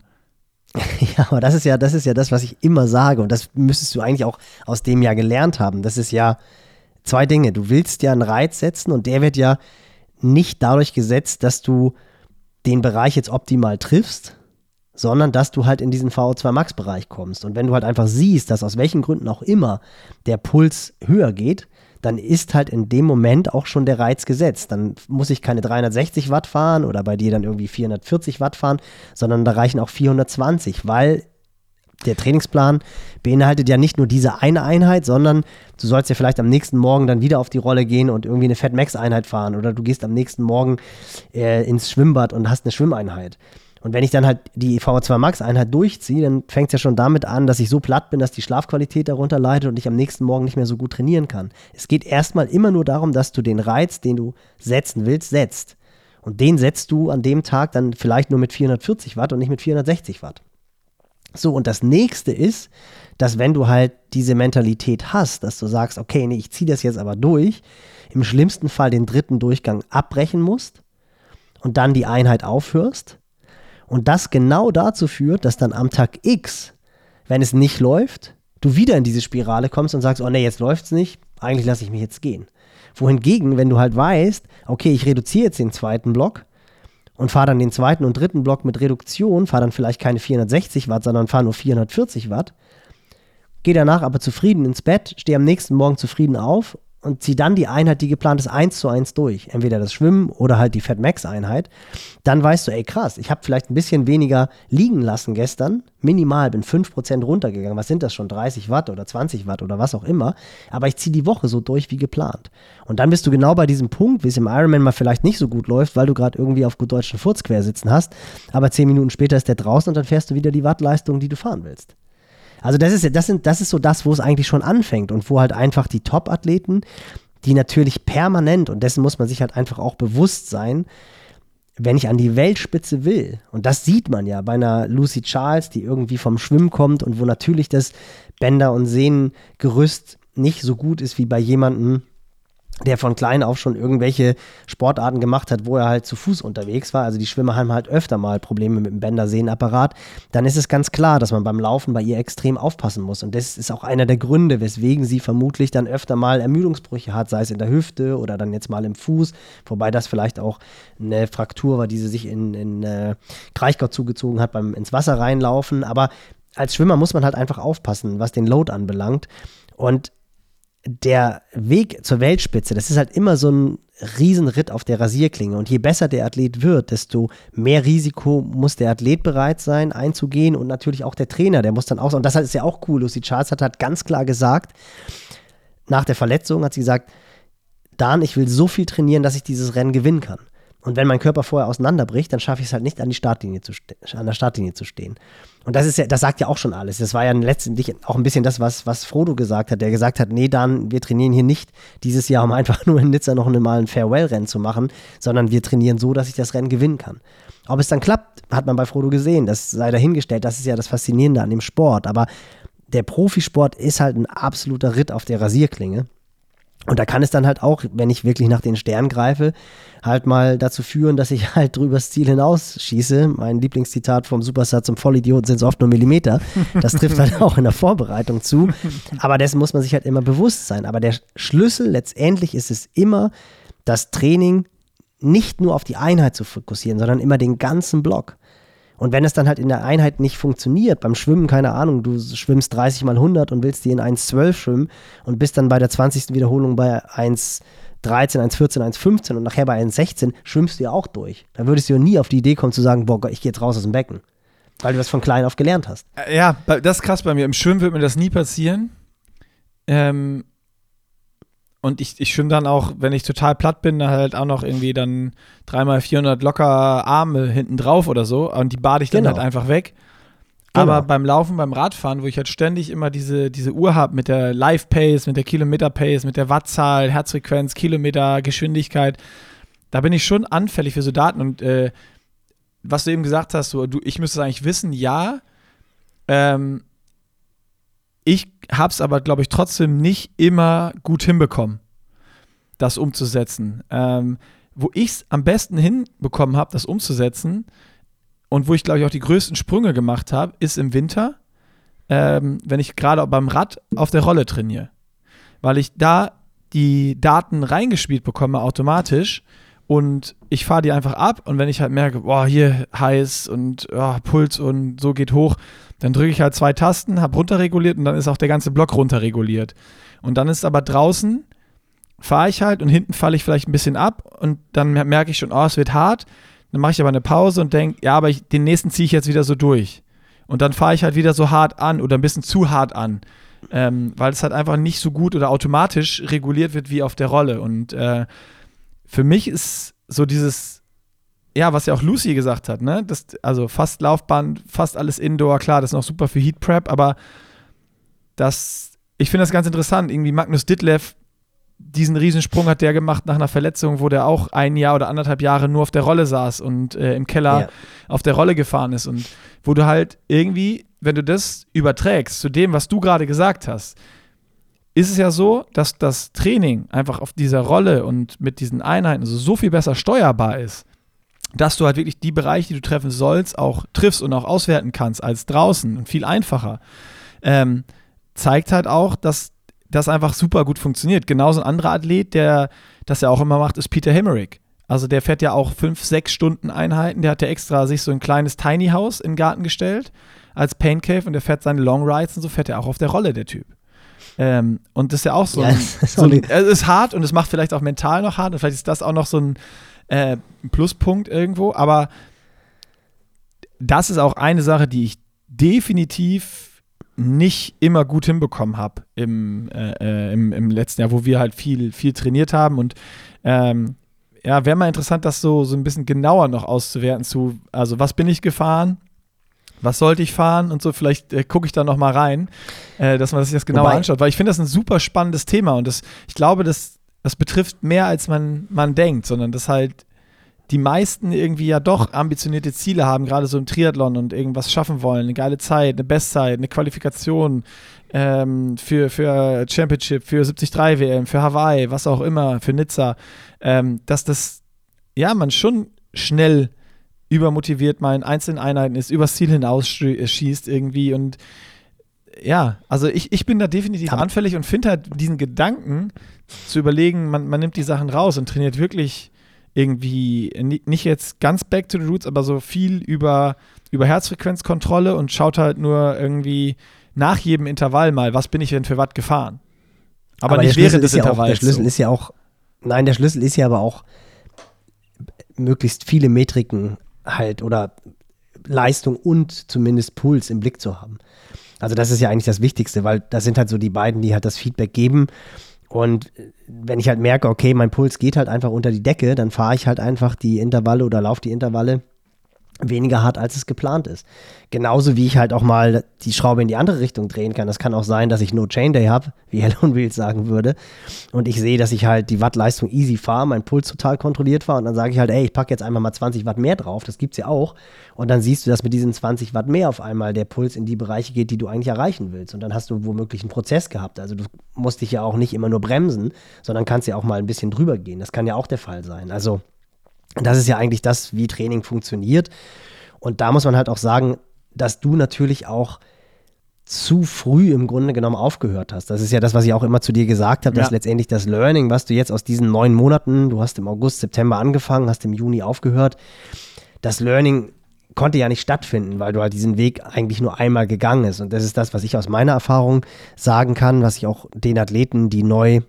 Ja, aber das ist ja, das ist ja das, was ich immer sage und das müsstest du eigentlich auch aus dem Jahr gelernt haben. Das ist ja zwei Dinge. Du willst ja einen Reiz setzen und der wird ja nicht dadurch gesetzt, dass du den Bereich jetzt optimal triffst, sondern dass du halt in diesen VO2 Max Bereich kommst. Und wenn du halt einfach siehst, dass aus welchen Gründen auch immer der Puls höher geht, dann ist halt in dem Moment auch schon der Reiz gesetzt. Dann muss ich keine 360 Watt fahren oder bei dir dann irgendwie 440 Watt fahren, sondern da reichen auch 420, weil der Trainingsplan beinhaltet ja nicht nur diese eine Einheit, sondern du sollst ja vielleicht am nächsten Morgen dann wieder auf die Rolle gehen und irgendwie eine Fat Max Einheit fahren oder du gehst am nächsten Morgen äh, ins Schwimmbad und hast eine Schwimmeinheit. Und wenn ich dann halt die VO2 Max Einheit durchziehe, dann fängt es ja schon damit an, dass ich so platt bin, dass die Schlafqualität darunter leidet und ich am nächsten Morgen nicht mehr so gut trainieren kann. Es geht erstmal immer nur darum, dass du den Reiz, den du setzen willst, setzt. Und den setzt du an dem Tag dann vielleicht nur mit 440 Watt und nicht mit 460 Watt. So, und das nächste ist, dass wenn du halt diese Mentalität hast, dass du sagst, okay, nee, ich ziehe das jetzt aber durch, im schlimmsten Fall den dritten Durchgang abbrechen musst und dann die Einheit aufhörst und das genau dazu führt, dass dann am Tag X, wenn es nicht läuft, du wieder in diese Spirale kommst und sagst, oh nee, jetzt läuft es nicht, eigentlich lasse ich mich jetzt gehen. Wohingegen, wenn du halt weißt, okay, ich reduziere jetzt den zweiten Block und fahre dann den zweiten und dritten Block mit Reduktion, fahre dann vielleicht keine 460 Watt, sondern fahre nur 440 Watt, gehe danach aber zufrieden ins Bett, stehe am nächsten Morgen zufrieden auf und zieh dann die Einheit, die geplant ist, eins zu eins durch. Entweder das Schwimmen oder halt die Fat Max Einheit. Dann weißt du, ey krass, ich habe vielleicht ein bisschen weniger liegen lassen gestern. Minimal, bin 5% runtergegangen. Was sind das schon? 30 Watt oder 20 Watt oder was auch immer. Aber ich ziehe die Woche so durch wie geplant. Und dann bist du genau bei diesem Punkt, wie es im Ironman mal vielleicht nicht so gut läuft, weil du gerade irgendwie auf gut deutschen Furz quer sitzen hast. Aber 10 Minuten später ist der draußen und dann fährst du wieder die Wattleistung, die du fahren willst. Also das ist, das, sind, das ist so das, wo es eigentlich schon anfängt und wo halt einfach die Top-Athleten, die natürlich permanent, und dessen muss man sich halt einfach auch bewusst sein, wenn ich an die Weltspitze will, und das sieht man ja bei einer Lucy Charles, die irgendwie vom Schwimmen kommt und wo natürlich das Bänder- und Sehnengerüst nicht so gut ist wie bei jemandem, der von klein auf schon irgendwelche Sportarten gemacht hat, wo er halt zu Fuß unterwegs war, also die Schwimmer haben halt öfter mal Probleme mit dem Bändersehnenapparat, dann ist es ganz klar, dass man beim Laufen bei ihr extrem aufpassen muss. Und das ist auch einer der Gründe, weswegen sie vermutlich dann öfter mal Ermüdungsbrüche hat, sei es in der Hüfte oder dann jetzt mal im Fuß, wobei das vielleicht auch eine Fraktur war, die sie sich in, in äh, Kraichgott zugezogen hat beim ins Wasser reinlaufen. Aber als Schwimmer muss man halt einfach aufpassen, was den Load anbelangt. Und der Weg zur Weltspitze, das ist halt immer so ein Riesenritt auf der Rasierklinge. Und je besser der Athlet wird, desto mehr Risiko muss der Athlet bereit sein, einzugehen. Und natürlich auch der Trainer, der muss dann auch, und das ist ja auch cool, Lucy Charles hat, hat ganz klar gesagt, nach der Verletzung hat sie gesagt, Dan, ich will so viel trainieren, dass ich dieses Rennen gewinnen kann. Und wenn mein Körper vorher auseinanderbricht, dann schaffe ich es halt nicht, an, die Startlinie zu an der Startlinie zu stehen. Und das ist ja, das sagt ja auch schon alles. Das war ja letztendlich auch ein bisschen das, was, was Frodo gesagt hat, der gesagt hat, nee, dann, wir trainieren hier nicht dieses Jahr, um einfach nur in Nizza noch mal ein Farewell-Rennen zu machen, sondern wir trainieren so, dass ich das Rennen gewinnen kann. Ob es dann klappt, hat man bei Frodo gesehen. Das sei dahingestellt. Das ist ja das Faszinierende an dem Sport. Aber der Profisport ist halt ein absoluter Ritt auf der Rasierklinge. Und da kann es dann halt auch, wenn ich wirklich nach den Sternen greife, halt mal dazu führen, dass ich halt drübers Ziel hinaus schieße. Mein Lieblingszitat vom Superstar zum Vollidioten sind so oft nur Millimeter. Das trifft halt auch in der Vorbereitung zu. Aber dessen muss man sich halt immer bewusst sein. Aber der Schlüssel letztendlich ist es immer, das Training nicht nur auf die Einheit zu fokussieren, sondern immer den ganzen Block. Und wenn es dann halt in der Einheit nicht funktioniert, beim Schwimmen, keine Ahnung, du schwimmst 30 mal 100 und willst die in 1,12 schwimmen und bist dann bei der 20. Wiederholung bei 1,13, 1,14, 1,15 und nachher bei 1,16, schwimmst du ja auch durch. Da würdest du ja nie auf die Idee kommen zu sagen, boah, ich gehe jetzt raus aus dem Becken. Weil du das von klein auf gelernt hast. Äh, ja, das ist krass bei mir. Im Schwimmen wird mir das nie passieren. Ähm, und ich, ich schwimme dann auch, wenn ich total platt bin, halt auch noch irgendwie dann dreimal 400 locker Arme hinten drauf oder so. Und die bade ich dann genau. halt einfach weg. Genau. Aber beim Laufen, beim Radfahren, wo ich halt ständig immer diese, diese Uhr habe mit der Live-Pace, mit der Kilometer-Pace, mit der Wattzahl, Herzfrequenz, Kilometer, Geschwindigkeit, da bin ich schon anfällig für so Daten. Und äh, was du eben gesagt hast, so, du, ich müsste es eigentlich wissen, ja. Ähm, ich habe es aber, glaube ich, trotzdem nicht immer gut hinbekommen, das umzusetzen. Ähm, wo ich es am besten hinbekommen habe, das umzusetzen und wo ich, glaube ich, auch die größten Sprünge gemacht habe, ist im Winter, ähm, wenn ich gerade beim Rad auf der Rolle trainiere. Weil ich da die Daten reingespielt bekomme automatisch und ich fahre die einfach ab und wenn ich halt merke, boah, hier heiß und oh, Puls und so geht hoch, dann drücke ich halt zwei Tasten, habe runterreguliert und dann ist auch der ganze Block runterreguliert. Und dann ist aber draußen, fahre ich halt und hinten falle ich vielleicht ein bisschen ab und dann merke ich schon, oh, es wird hart. Dann mache ich aber eine Pause und denke, ja, aber ich, den nächsten ziehe ich jetzt wieder so durch. Und dann fahre ich halt wieder so hart an oder ein bisschen zu hart an. Ähm, weil es halt einfach nicht so gut oder automatisch reguliert wird wie auf der Rolle. Und äh, für mich ist so dieses ja, was ja auch Lucy gesagt hat, ne? Das, also fast Laufbahn, fast alles Indoor, klar, das ist noch super für Heat Prep, aber das, ich finde das ganz interessant. Irgendwie Magnus Ditlev, diesen Riesensprung hat der gemacht nach einer Verletzung, wo der auch ein Jahr oder anderthalb Jahre nur auf der Rolle saß und äh, im Keller ja. auf der Rolle gefahren ist. Und wo du halt irgendwie, wenn du das überträgst zu dem, was du gerade gesagt hast, ist es ja so, dass das Training einfach auf dieser Rolle und mit diesen Einheiten also so viel besser steuerbar ist dass du halt wirklich die Bereiche, die du treffen sollst, auch triffst und auch auswerten kannst als draußen und viel einfacher, ähm, zeigt halt auch, dass das einfach super gut funktioniert. Genauso ein anderer Athlet, der das ja auch immer macht, ist Peter Hemmerich. Also der fährt ja auch fünf, sechs Stunden Einheiten. Der hat ja extra sich so ein kleines Tiny House in den Garten gestellt als Pain Cave und der fährt seine Long Rides und so fährt er auch auf der Rolle, der Typ. Ähm, und das ist ja auch so, ja, ein, so ein, es ist hart und es macht vielleicht auch mental noch hart und vielleicht ist das auch noch so ein, äh, ein Pluspunkt irgendwo, aber das ist auch eine Sache, die ich definitiv nicht immer gut hinbekommen habe im, äh, äh, im, im, letzten Jahr, wo wir halt viel, viel trainiert haben. Und ähm, ja, wäre mal interessant, das so, so ein bisschen genauer noch auszuwerten zu, also was bin ich gefahren, was sollte ich fahren und so, vielleicht äh, gucke ich da noch mal rein, äh, dass man sich das genauer Wobei, anschaut, weil ich finde das ein super spannendes Thema und das, ich glaube, das das betrifft mehr, als man, man denkt, sondern das halt die meisten irgendwie ja doch ambitionierte Ziele haben, gerade so im Triathlon und irgendwas schaffen wollen, eine geile Zeit, eine Bestzeit, eine Qualifikation ähm, für, für Championship, für 73 WM, für Hawaii, was auch immer, für Nizza, ähm, dass das, ja, man schon schnell übermotiviert mal in einzelnen Einheiten ist, übers Ziel hinaus schießt irgendwie und ja, also ich, ich bin da definitiv anfällig und finde halt diesen Gedanken zu überlegen, man, man nimmt die Sachen raus und trainiert wirklich irgendwie nicht jetzt ganz back to the roots, aber so viel über, über Herzfrequenzkontrolle und schaut halt nur irgendwie nach jedem Intervall mal, was bin ich denn für Watt gefahren. Aber, aber nicht während des ja Intervalls. Auch, der Schlüssel so. ist ja auch, nein, der Schlüssel ist ja aber auch möglichst viele Metriken halt oder Leistung und zumindest Puls im Blick zu haben. Also das ist ja eigentlich das Wichtigste, weil das sind halt so die beiden, die halt das Feedback geben. Und wenn ich halt merke, okay, mein Puls geht halt einfach unter die Decke, dann fahre ich halt einfach die Intervalle oder laufe die Intervalle weniger hart, als es geplant ist. Genauso wie ich halt auch mal die Schraube in die andere Richtung drehen kann. Das kann auch sein, dass ich No Chain Day habe, wie Helen Wheels sagen würde. Und ich sehe, dass ich halt die Wattleistung easy fahre, mein Puls total kontrolliert war. Und dann sage ich halt, ey, ich packe jetzt einfach mal 20 Watt mehr drauf. Das gibt es ja auch. Und dann siehst du, dass mit diesen 20 Watt mehr auf einmal der Puls in die Bereiche geht, die du eigentlich erreichen willst. Und dann hast du womöglich einen Prozess gehabt. Also du musst dich ja auch nicht immer nur bremsen, sondern kannst ja auch mal ein bisschen drüber gehen. Das kann ja auch der Fall sein. Also das ist ja eigentlich das, wie Training funktioniert. Und da muss man halt auch sagen, dass du natürlich auch zu früh im Grunde genommen aufgehört hast. Das ist ja das, was ich auch immer zu dir gesagt habe, dass letztendlich das Learning, was du jetzt aus diesen neun Monaten, du hast im August, September angefangen, hast im Juni aufgehört, das Learning konnte ja nicht stattfinden, weil du halt diesen Weg eigentlich nur einmal gegangen ist. Und das ist das, was ich aus meiner Erfahrung sagen kann, was ich auch den Athleten, die neu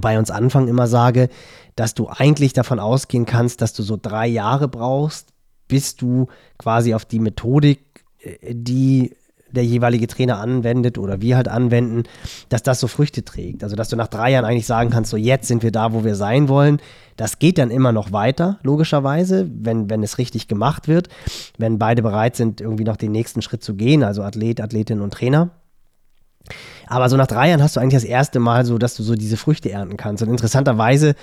bei uns anfangen, immer sage, dass du eigentlich davon ausgehen kannst, dass du so drei Jahre brauchst, bis du quasi auf die Methodik, äh, die der jeweilige Trainer anwendet oder wir halt anwenden, dass das so Früchte trägt. Also, dass du nach drei Jahren eigentlich sagen kannst, so jetzt sind wir da, wo wir sein wollen. Das geht dann immer noch weiter, logischerweise, wenn, wenn es richtig gemacht wird, wenn beide bereit sind, irgendwie noch den nächsten Schritt zu gehen, also Athlet, Athletin und Trainer. Aber so nach drei Jahren hast du eigentlich das erste Mal so, dass du so diese Früchte ernten kannst. Und interessanterweise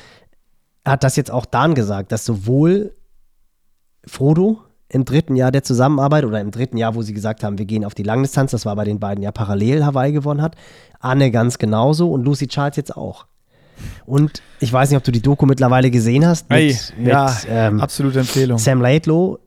hat das jetzt auch Dan gesagt, dass sowohl Frodo im dritten Jahr der Zusammenarbeit oder im dritten Jahr, wo sie gesagt haben, wir gehen auf die Langdistanz, das war bei den beiden ja parallel Hawaii gewonnen hat, Anne ganz genauso und Lucy Charles jetzt auch. Und ich weiß nicht, ob du die Doku mittlerweile gesehen hast. Mit, hey, mit, ja, ähm, absolute Empfehlung. Sam Laidlow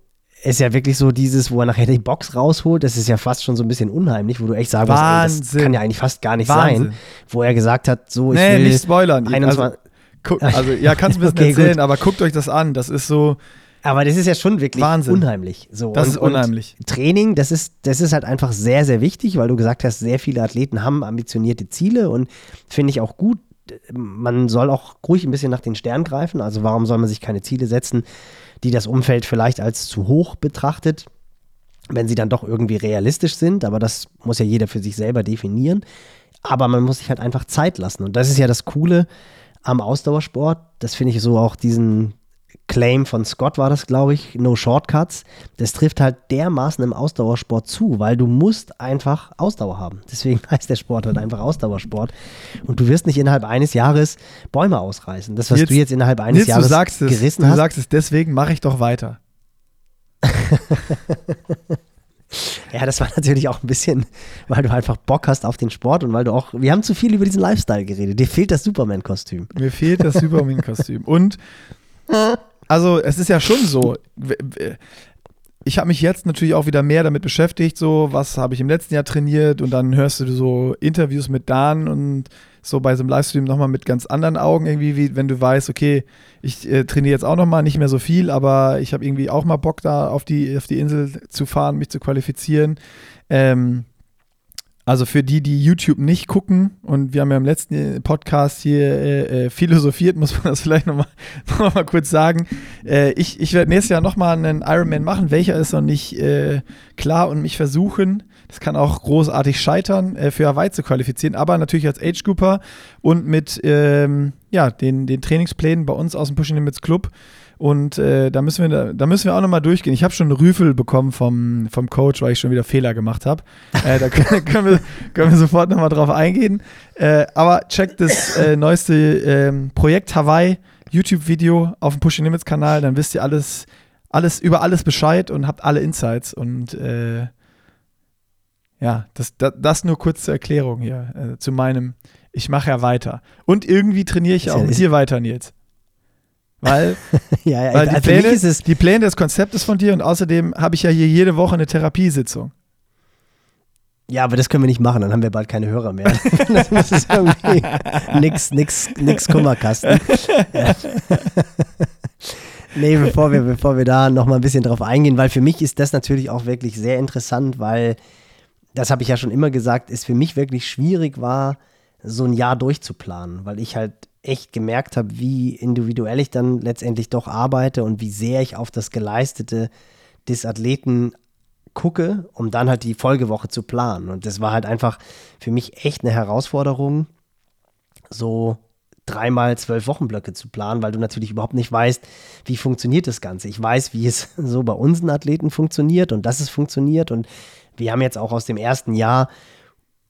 ist ja wirklich so dieses, wo er nachher die Box rausholt, das ist ja fast schon so ein bisschen unheimlich, wo du echt sagen musst, das kann ja eigentlich fast gar nicht Wahnsinn. sein. Wo er gesagt hat, so, ich nee, will nicht spoilern. 21, also, guck, also, ja, kannst du ein bisschen okay, erzählen, gut. aber guckt euch das an. Das ist so, aber das ist ja schon wirklich Wahnsinn. unheimlich. So. Das und, ist unheimlich. Training, das ist, das ist halt einfach sehr, sehr wichtig, weil du gesagt hast, sehr viele Athleten haben ambitionierte Ziele und finde ich auch gut. Man soll auch ruhig ein bisschen nach den Sternen greifen. Also warum soll man sich keine Ziele setzen, die das Umfeld vielleicht als zu hoch betrachtet, wenn sie dann doch irgendwie realistisch sind. Aber das muss ja jeder für sich selber definieren. Aber man muss sich halt einfach Zeit lassen. Und das ist ja das Coole am Ausdauersport. Das finde ich so auch diesen, Claim von Scott war das, glaube ich, No Shortcuts. Das trifft halt dermaßen im Ausdauersport zu, weil du musst einfach Ausdauer haben. Deswegen heißt der Sport halt einfach Ausdauersport. Und du wirst nicht innerhalb eines Jahres Bäume ausreißen. Das, was jetzt, du jetzt innerhalb eines jetzt, Jahres sagst es, gerissen du hast. Du sagst es, deswegen mache ich doch weiter. ja, das war natürlich auch ein bisschen, weil du einfach Bock hast auf den Sport und weil du auch, wir haben zu viel über diesen Lifestyle geredet. Dir fehlt das Superman-Kostüm. Mir fehlt das Superman-Kostüm. Und also es ist ja schon so. Ich habe mich jetzt natürlich auch wieder mehr damit beschäftigt, so was habe ich im letzten Jahr trainiert und dann hörst du so Interviews mit Dan und so bei so einem Livestream nochmal mit ganz anderen Augen irgendwie, wie wenn du weißt, okay, ich äh, trainiere jetzt auch nochmal, nicht mehr so viel, aber ich habe irgendwie auch mal Bock da auf die, auf die Insel zu fahren, mich zu qualifizieren. Ähm, also für die, die YouTube nicht gucken, und wir haben ja im letzten Podcast hier äh, äh philosophiert, muss man das vielleicht nochmal noch mal kurz sagen. Äh, ich ich werde nächstes Jahr nochmal einen Ironman machen. Welcher ist noch nicht äh, klar und mich versuchen. Das kann auch großartig scheitern, äh, für Hawaii zu qualifizieren, aber natürlich als Age Grouper und mit ähm, ja, den, den Trainingsplänen bei uns aus dem Pushing Limits Club und äh, da, müssen wir, da müssen wir auch nochmal durchgehen. Ich habe schon einen Rüffel bekommen vom, vom Coach, weil ich schon wieder Fehler gemacht habe. Äh, da können, können, wir, können wir sofort nochmal drauf eingehen. Äh, aber check das äh, neueste ähm, Projekt Hawaii YouTube-Video auf dem Pushing Limits Kanal, dann wisst ihr alles, alles über alles Bescheid und habt alle Insights und äh, ja, das, das, das, nur kurz zur Erklärung hier, äh, zu meinem, ich mache ja weiter. Und irgendwie trainiere ich auch mit dir weiter, Nils. Weil, ja, ja, weil die, also Pläne, die Pläne des Konzeptes von dir und außerdem habe ich ja hier jede Woche eine Therapiesitzung. Ja, aber das können wir nicht machen, dann haben wir bald keine Hörer mehr. das ist irgendwie nix, nix, nix Kummerkasten. Ja. nee, bevor wir, bevor wir da nochmal ein bisschen drauf eingehen, weil für mich ist das natürlich auch wirklich sehr interessant, weil, das habe ich ja schon immer gesagt, es für mich wirklich schwierig war, so ein Jahr durchzuplanen, weil ich halt echt gemerkt habe, wie individuell ich dann letztendlich doch arbeite und wie sehr ich auf das Geleistete des Athleten gucke, um dann halt die Folgewoche zu planen. Und das war halt einfach für mich echt eine Herausforderung, so dreimal zwölf Wochenblöcke zu planen, weil du natürlich überhaupt nicht weißt, wie funktioniert das Ganze. Ich weiß, wie es so bei unseren Athleten funktioniert und dass es funktioniert. Und wir haben jetzt auch aus dem ersten Jahr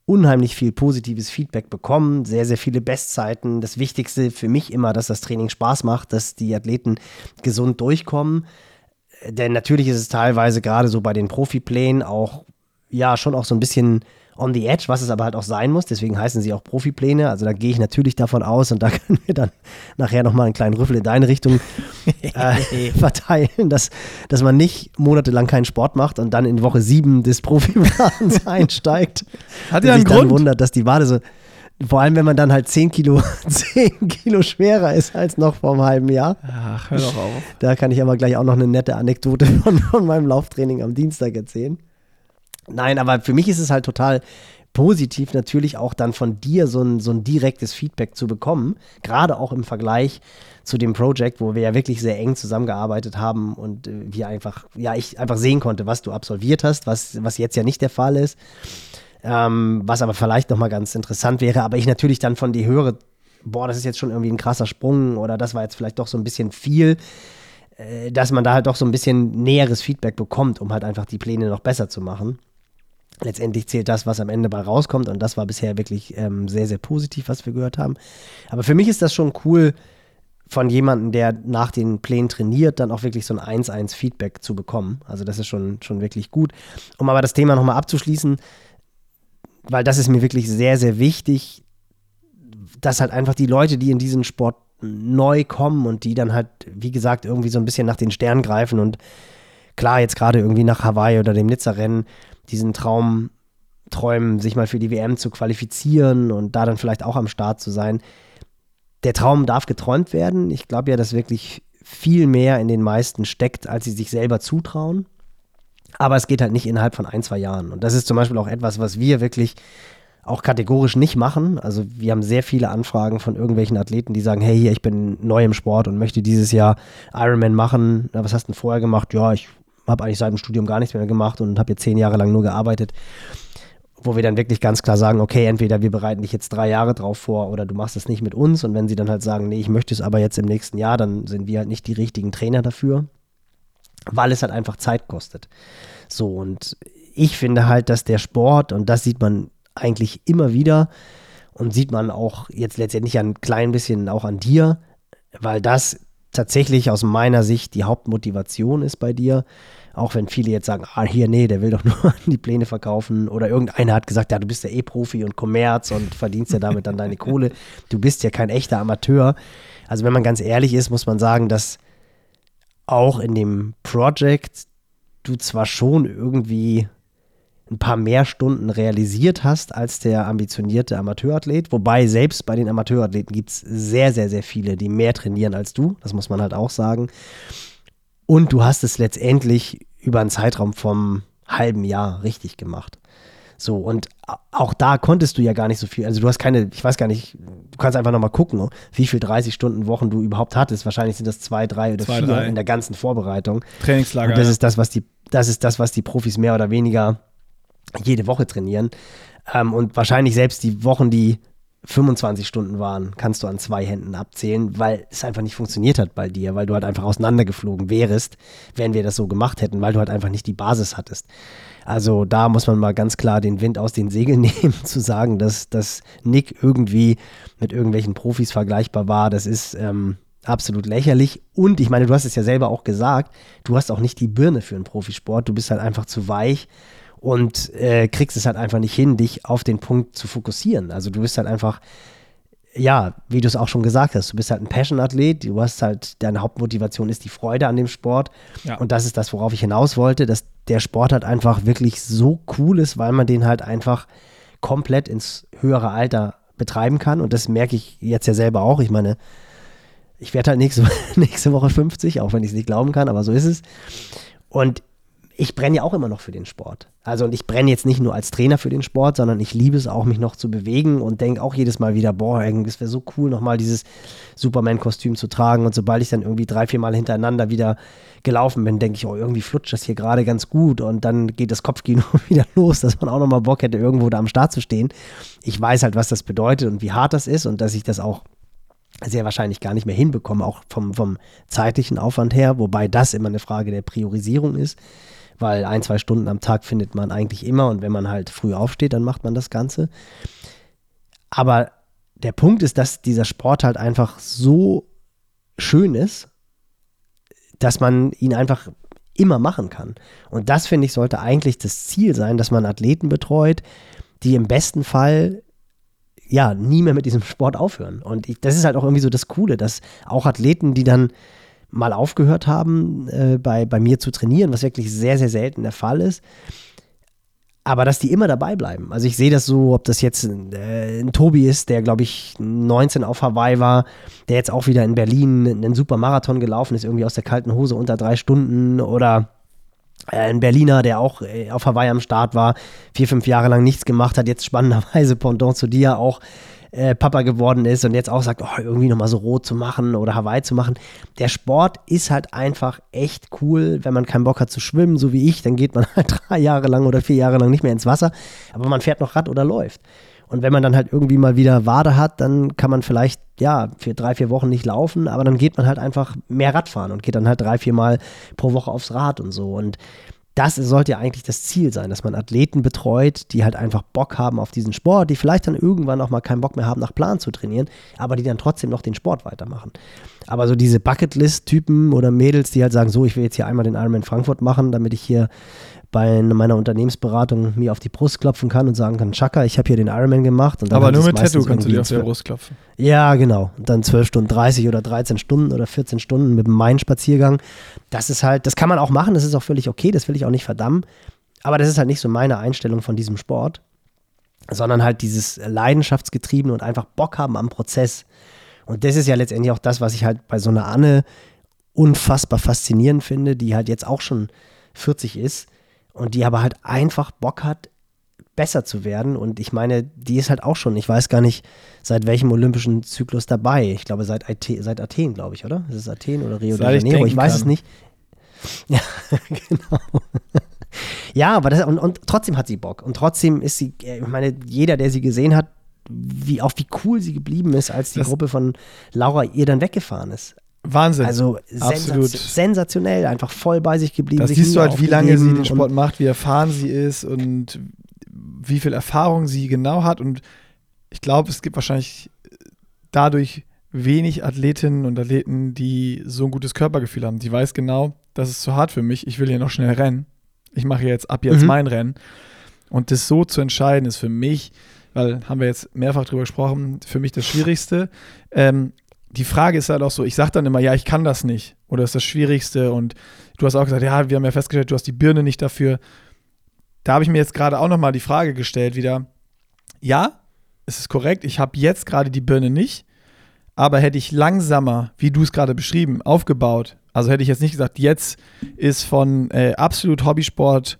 unheimlich viel positives Feedback bekommen, sehr, sehr viele Bestzeiten. Das Wichtigste für mich immer, dass das Training Spaß macht, dass die Athleten gesund durchkommen. Denn natürlich ist es teilweise gerade so bei den Profiplänen auch, ja, schon auch so ein bisschen on the edge, was es aber halt auch sein muss. Deswegen heißen sie auch Profipläne. Also da gehe ich natürlich davon aus und da können wir dann nachher nochmal einen kleinen Rüffel in deine Richtung äh, verteilen, dass, dass man nicht monatelang keinen Sport macht und dann in Woche sieben des Profiplans einsteigt. Hat ja einen Grund. wundert, dass die Wade so, vor allem, wenn man dann halt 10 Kilo, 10 Kilo schwerer ist als noch vor einem halben Jahr. Ach, hör doch auf. Da kann ich aber gleich auch noch eine nette Anekdote von, von meinem Lauftraining am Dienstag erzählen. Nein, aber für mich ist es halt total positiv, natürlich auch dann von dir so ein, so ein direktes Feedback zu bekommen. Gerade auch im Vergleich zu dem Projekt, wo wir ja wirklich sehr eng zusammengearbeitet haben und äh, wir einfach, ja, ich einfach sehen konnte, was du absolviert hast, was, was jetzt ja nicht der Fall ist. Ähm, was aber vielleicht nochmal ganz interessant wäre, aber ich natürlich dann von dir höre, boah, das ist jetzt schon irgendwie ein krasser Sprung oder das war jetzt vielleicht doch so ein bisschen viel, äh, dass man da halt doch so ein bisschen näheres Feedback bekommt, um halt einfach die Pläne noch besser zu machen. Letztendlich zählt das, was am Ende bei rauskommt und das war bisher wirklich ähm, sehr, sehr positiv, was wir gehört haben. Aber für mich ist das schon cool, von jemandem, der nach den Plänen trainiert, dann auch wirklich so ein 1-1-Feedback zu bekommen. Also das ist schon, schon wirklich gut. Um aber das Thema nochmal abzuschließen, weil das ist mir wirklich sehr, sehr wichtig, dass halt einfach die Leute, die in diesen Sport neu kommen und die dann halt, wie gesagt, irgendwie so ein bisschen nach den Sternen greifen und klar, jetzt gerade irgendwie nach Hawaii oder dem Nizza-Rennen diesen Traum träumen, sich mal für die WM zu qualifizieren und da dann vielleicht auch am Start zu sein. Der Traum darf geträumt werden. Ich glaube ja, dass wirklich viel mehr in den meisten steckt, als sie sich selber zutrauen. Aber es geht halt nicht innerhalb von ein, zwei Jahren. Und das ist zum Beispiel auch etwas, was wir wirklich auch kategorisch nicht machen. Also wir haben sehr viele Anfragen von irgendwelchen Athleten, die sagen, hey, hier, ich bin neu im Sport und möchte dieses Jahr Ironman machen. Na, was hast du denn vorher gemacht? Ja, ich habe eigentlich seit dem Studium gar nichts mehr gemacht und habe jetzt zehn Jahre lang nur gearbeitet. Wo wir dann wirklich ganz klar sagen, okay, entweder wir bereiten dich jetzt drei Jahre drauf vor oder du machst es nicht mit uns. Und wenn sie dann halt sagen, nee, ich möchte es aber jetzt im nächsten Jahr, dann sind wir halt nicht die richtigen Trainer dafür weil es halt einfach Zeit kostet. So, und ich finde halt, dass der Sport, und das sieht man eigentlich immer wieder, und sieht man auch jetzt letztendlich ein klein bisschen auch an dir, weil das tatsächlich aus meiner Sicht die Hauptmotivation ist bei dir. Auch wenn viele jetzt sagen, ah, hier, nee, der will doch nur die Pläne verkaufen. Oder irgendeiner hat gesagt, ja, du bist ja eh Profi und Kommerz und verdienst ja damit dann deine Kohle. Du bist ja kein echter Amateur. Also wenn man ganz ehrlich ist, muss man sagen, dass auch in dem Project du zwar schon irgendwie ein paar mehr Stunden realisiert hast als der ambitionierte Amateurathlet, wobei selbst bei den Amateurathleten gibt es sehr, sehr, sehr viele, die mehr trainieren als du, das muss man halt auch sagen. Und du hast es letztendlich über einen Zeitraum vom halben Jahr richtig gemacht. So, und auch da konntest du ja gar nicht so viel. Also du hast keine, ich weiß gar nicht, du kannst einfach nochmal gucken, wie viel 30 Stunden Wochen du überhaupt hattest. Wahrscheinlich sind das zwei, drei oder zwei, vier drei. in der ganzen Vorbereitung. Trainingslager. Und das ist das, was die, das ist das, was die Profis mehr oder weniger jede Woche trainieren. Ähm, und wahrscheinlich selbst die Wochen, die 25 Stunden waren, kannst du an zwei Händen abzählen, weil es einfach nicht funktioniert hat bei dir, weil du halt einfach auseinandergeflogen wärst, wenn wir das so gemacht hätten, weil du halt einfach nicht die Basis hattest. Also da muss man mal ganz klar den Wind aus den Segeln nehmen, zu sagen, dass, dass Nick irgendwie mit irgendwelchen Profis vergleichbar war. Das ist, ähm, absolut lächerlich. Und ich meine, du hast es ja selber auch gesagt, du hast auch nicht die Birne für einen Profisport. Du bist halt einfach zu weich und äh, kriegst es halt einfach nicht hin, dich auf den Punkt zu fokussieren. Also du bist halt einfach, ja, wie du es auch schon gesagt hast, du bist halt ein Passion-Athlet, du hast halt, deine Hauptmotivation ist die Freude an dem Sport. Ja. Und das ist das, worauf ich hinaus wollte, dass der Sport halt einfach wirklich so cool ist, weil man den halt einfach komplett ins höhere Alter betreiben kann. Und das merke ich jetzt ja selber auch. Ich meine, ich werde halt nächste, nächste Woche 50, auch wenn ich es nicht glauben kann, aber so ist es. Und ich brenne ja auch immer noch für den Sport. Also und ich brenne jetzt nicht nur als Trainer für den Sport, sondern ich liebe es auch, mich noch zu bewegen und denke auch jedes Mal wieder, boah, es wäre so cool, nochmal dieses Superman-Kostüm zu tragen. Und sobald ich dann irgendwie drei, vier Mal hintereinander wieder gelaufen bin, denke ich, oh, irgendwie flutscht das hier gerade ganz gut. Und dann geht das Kopfkino wieder los, dass man auch nochmal Bock hätte, irgendwo da am Start zu stehen. Ich weiß halt, was das bedeutet und wie hart das ist und dass ich das auch sehr wahrscheinlich gar nicht mehr hinbekomme, auch vom, vom zeitlichen Aufwand her, wobei das immer eine Frage der Priorisierung ist weil ein, zwei Stunden am Tag findet man eigentlich immer und wenn man halt früh aufsteht, dann macht man das Ganze. Aber der Punkt ist, dass dieser Sport halt einfach so schön ist, dass man ihn einfach immer machen kann. Und das, finde ich, sollte eigentlich das Ziel sein, dass man Athleten betreut, die im besten Fall ja nie mehr mit diesem Sport aufhören. Und ich, das ist halt auch irgendwie so das Coole, dass auch Athleten, die dann mal aufgehört haben, äh, bei, bei mir zu trainieren, was wirklich sehr, sehr selten der Fall ist. Aber dass die immer dabei bleiben. Also ich sehe das so, ob das jetzt äh, ein Tobi ist, der glaube ich 19 auf Hawaii war, der jetzt auch wieder in Berlin einen super Marathon gelaufen ist, irgendwie aus der kalten Hose unter drei Stunden oder äh, ein Berliner, der auch äh, auf Hawaii am Start war, vier, fünf Jahre lang nichts gemacht hat, jetzt spannenderweise Pendant zu dir auch äh, Papa geworden ist und jetzt auch sagt, oh, irgendwie nochmal so rot zu machen oder Hawaii zu machen. Der Sport ist halt einfach echt cool, wenn man keinen Bock hat zu schwimmen, so wie ich, dann geht man halt drei Jahre lang oder vier Jahre lang nicht mehr ins Wasser, aber man fährt noch Rad oder läuft. Und wenn man dann halt irgendwie mal wieder Wade hat, dann kann man vielleicht, ja, für drei, vier Wochen nicht laufen, aber dann geht man halt einfach mehr Radfahren und geht dann halt drei, vier Mal pro Woche aufs Rad und so. Und das sollte ja eigentlich das Ziel sein, dass man Athleten betreut, die halt einfach Bock haben auf diesen Sport, die vielleicht dann irgendwann auch mal keinen Bock mehr haben, nach Plan zu trainieren, aber die dann trotzdem noch den Sport weitermachen. Aber so diese Bucketlist-Typen oder Mädels, die halt sagen, so, ich will jetzt hier einmal den Ironman Frankfurt machen, damit ich hier bei meiner Unternehmensberatung mir auf die Brust klopfen kann und sagen kann, Chaka, ich habe hier den Ironman gemacht. Aber nur mit Tattoo kannst du dir auf die Brust klopfen. Ja, genau. Und dann 12 Stunden 30 oder 13 Stunden oder 14 Stunden mit dem Main-Spaziergang. Das ist halt, das kann man auch machen, das ist auch völlig okay, das will ich auch nicht verdammen. Aber das ist halt nicht so meine Einstellung von diesem Sport, sondern halt dieses Leidenschaftsgetriebene und einfach Bock haben am Prozess. Und das ist ja letztendlich auch das, was ich halt bei so einer Anne unfassbar faszinierend finde, die halt jetzt auch schon 40 ist und die aber halt einfach Bock hat, besser zu werden. Und ich meine, die ist halt auch schon, ich weiß gar nicht, seit welchem olympischen Zyklus dabei. Ich glaube, seit, seit Athen, glaube ich, oder? Ist es Athen oder Rio de Janeiro? Ich, ich weiß kann. es nicht. Ja, genau. ja, aber das, und, und trotzdem hat sie Bock. Und trotzdem ist sie, ich meine, jeder, der sie gesehen hat, wie, auch wie cool sie geblieben ist, als die das Gruppe von Laura ihr dann weggefahren ist. Wahnsinn. Also Absolut. sensationell, einfach voll bei sich geblieben. Das siehst du halt, wie lange sie den Sport macht, wie erfahren sie ist und wie viel Erfahrung sie genau hat. Und ich glaube, es gibt wahrscheinlich dadurch wenig Athletinnen und Athleten, die so ein gutes Körpergefühl haben. Die weiß genau, das ist zu hart für mich, ich will hier noch schnell rennen. Ich mache jetzt ab jetzt mhm. mein Rennen. Und das so zu entscheiden, ist für mich, weil haben wir jetzt mehrfach drüber gesprochen, für mich das Schwierigste. Ähm, die Frage ist halt auch so, ich sage dann immer, ja, ich kann das nicht. Oder ist das Schwierigste? Und du hast auch gesagt, ja, wir haben ja festgestellt, du hast die Birne nicht dafür. Da habe ich mir jetzt gerade auch nochmal die Frage gestellt wieder, ja, es ist korrekt, ich habe jetzt gerade die Birne nicht, aber hätte ich langsamer, wie du es gerade beschrieben, aufgebaut, also hätte ich jetzt nicht gesagt, jetzt ist von äh, absolut Hobbysport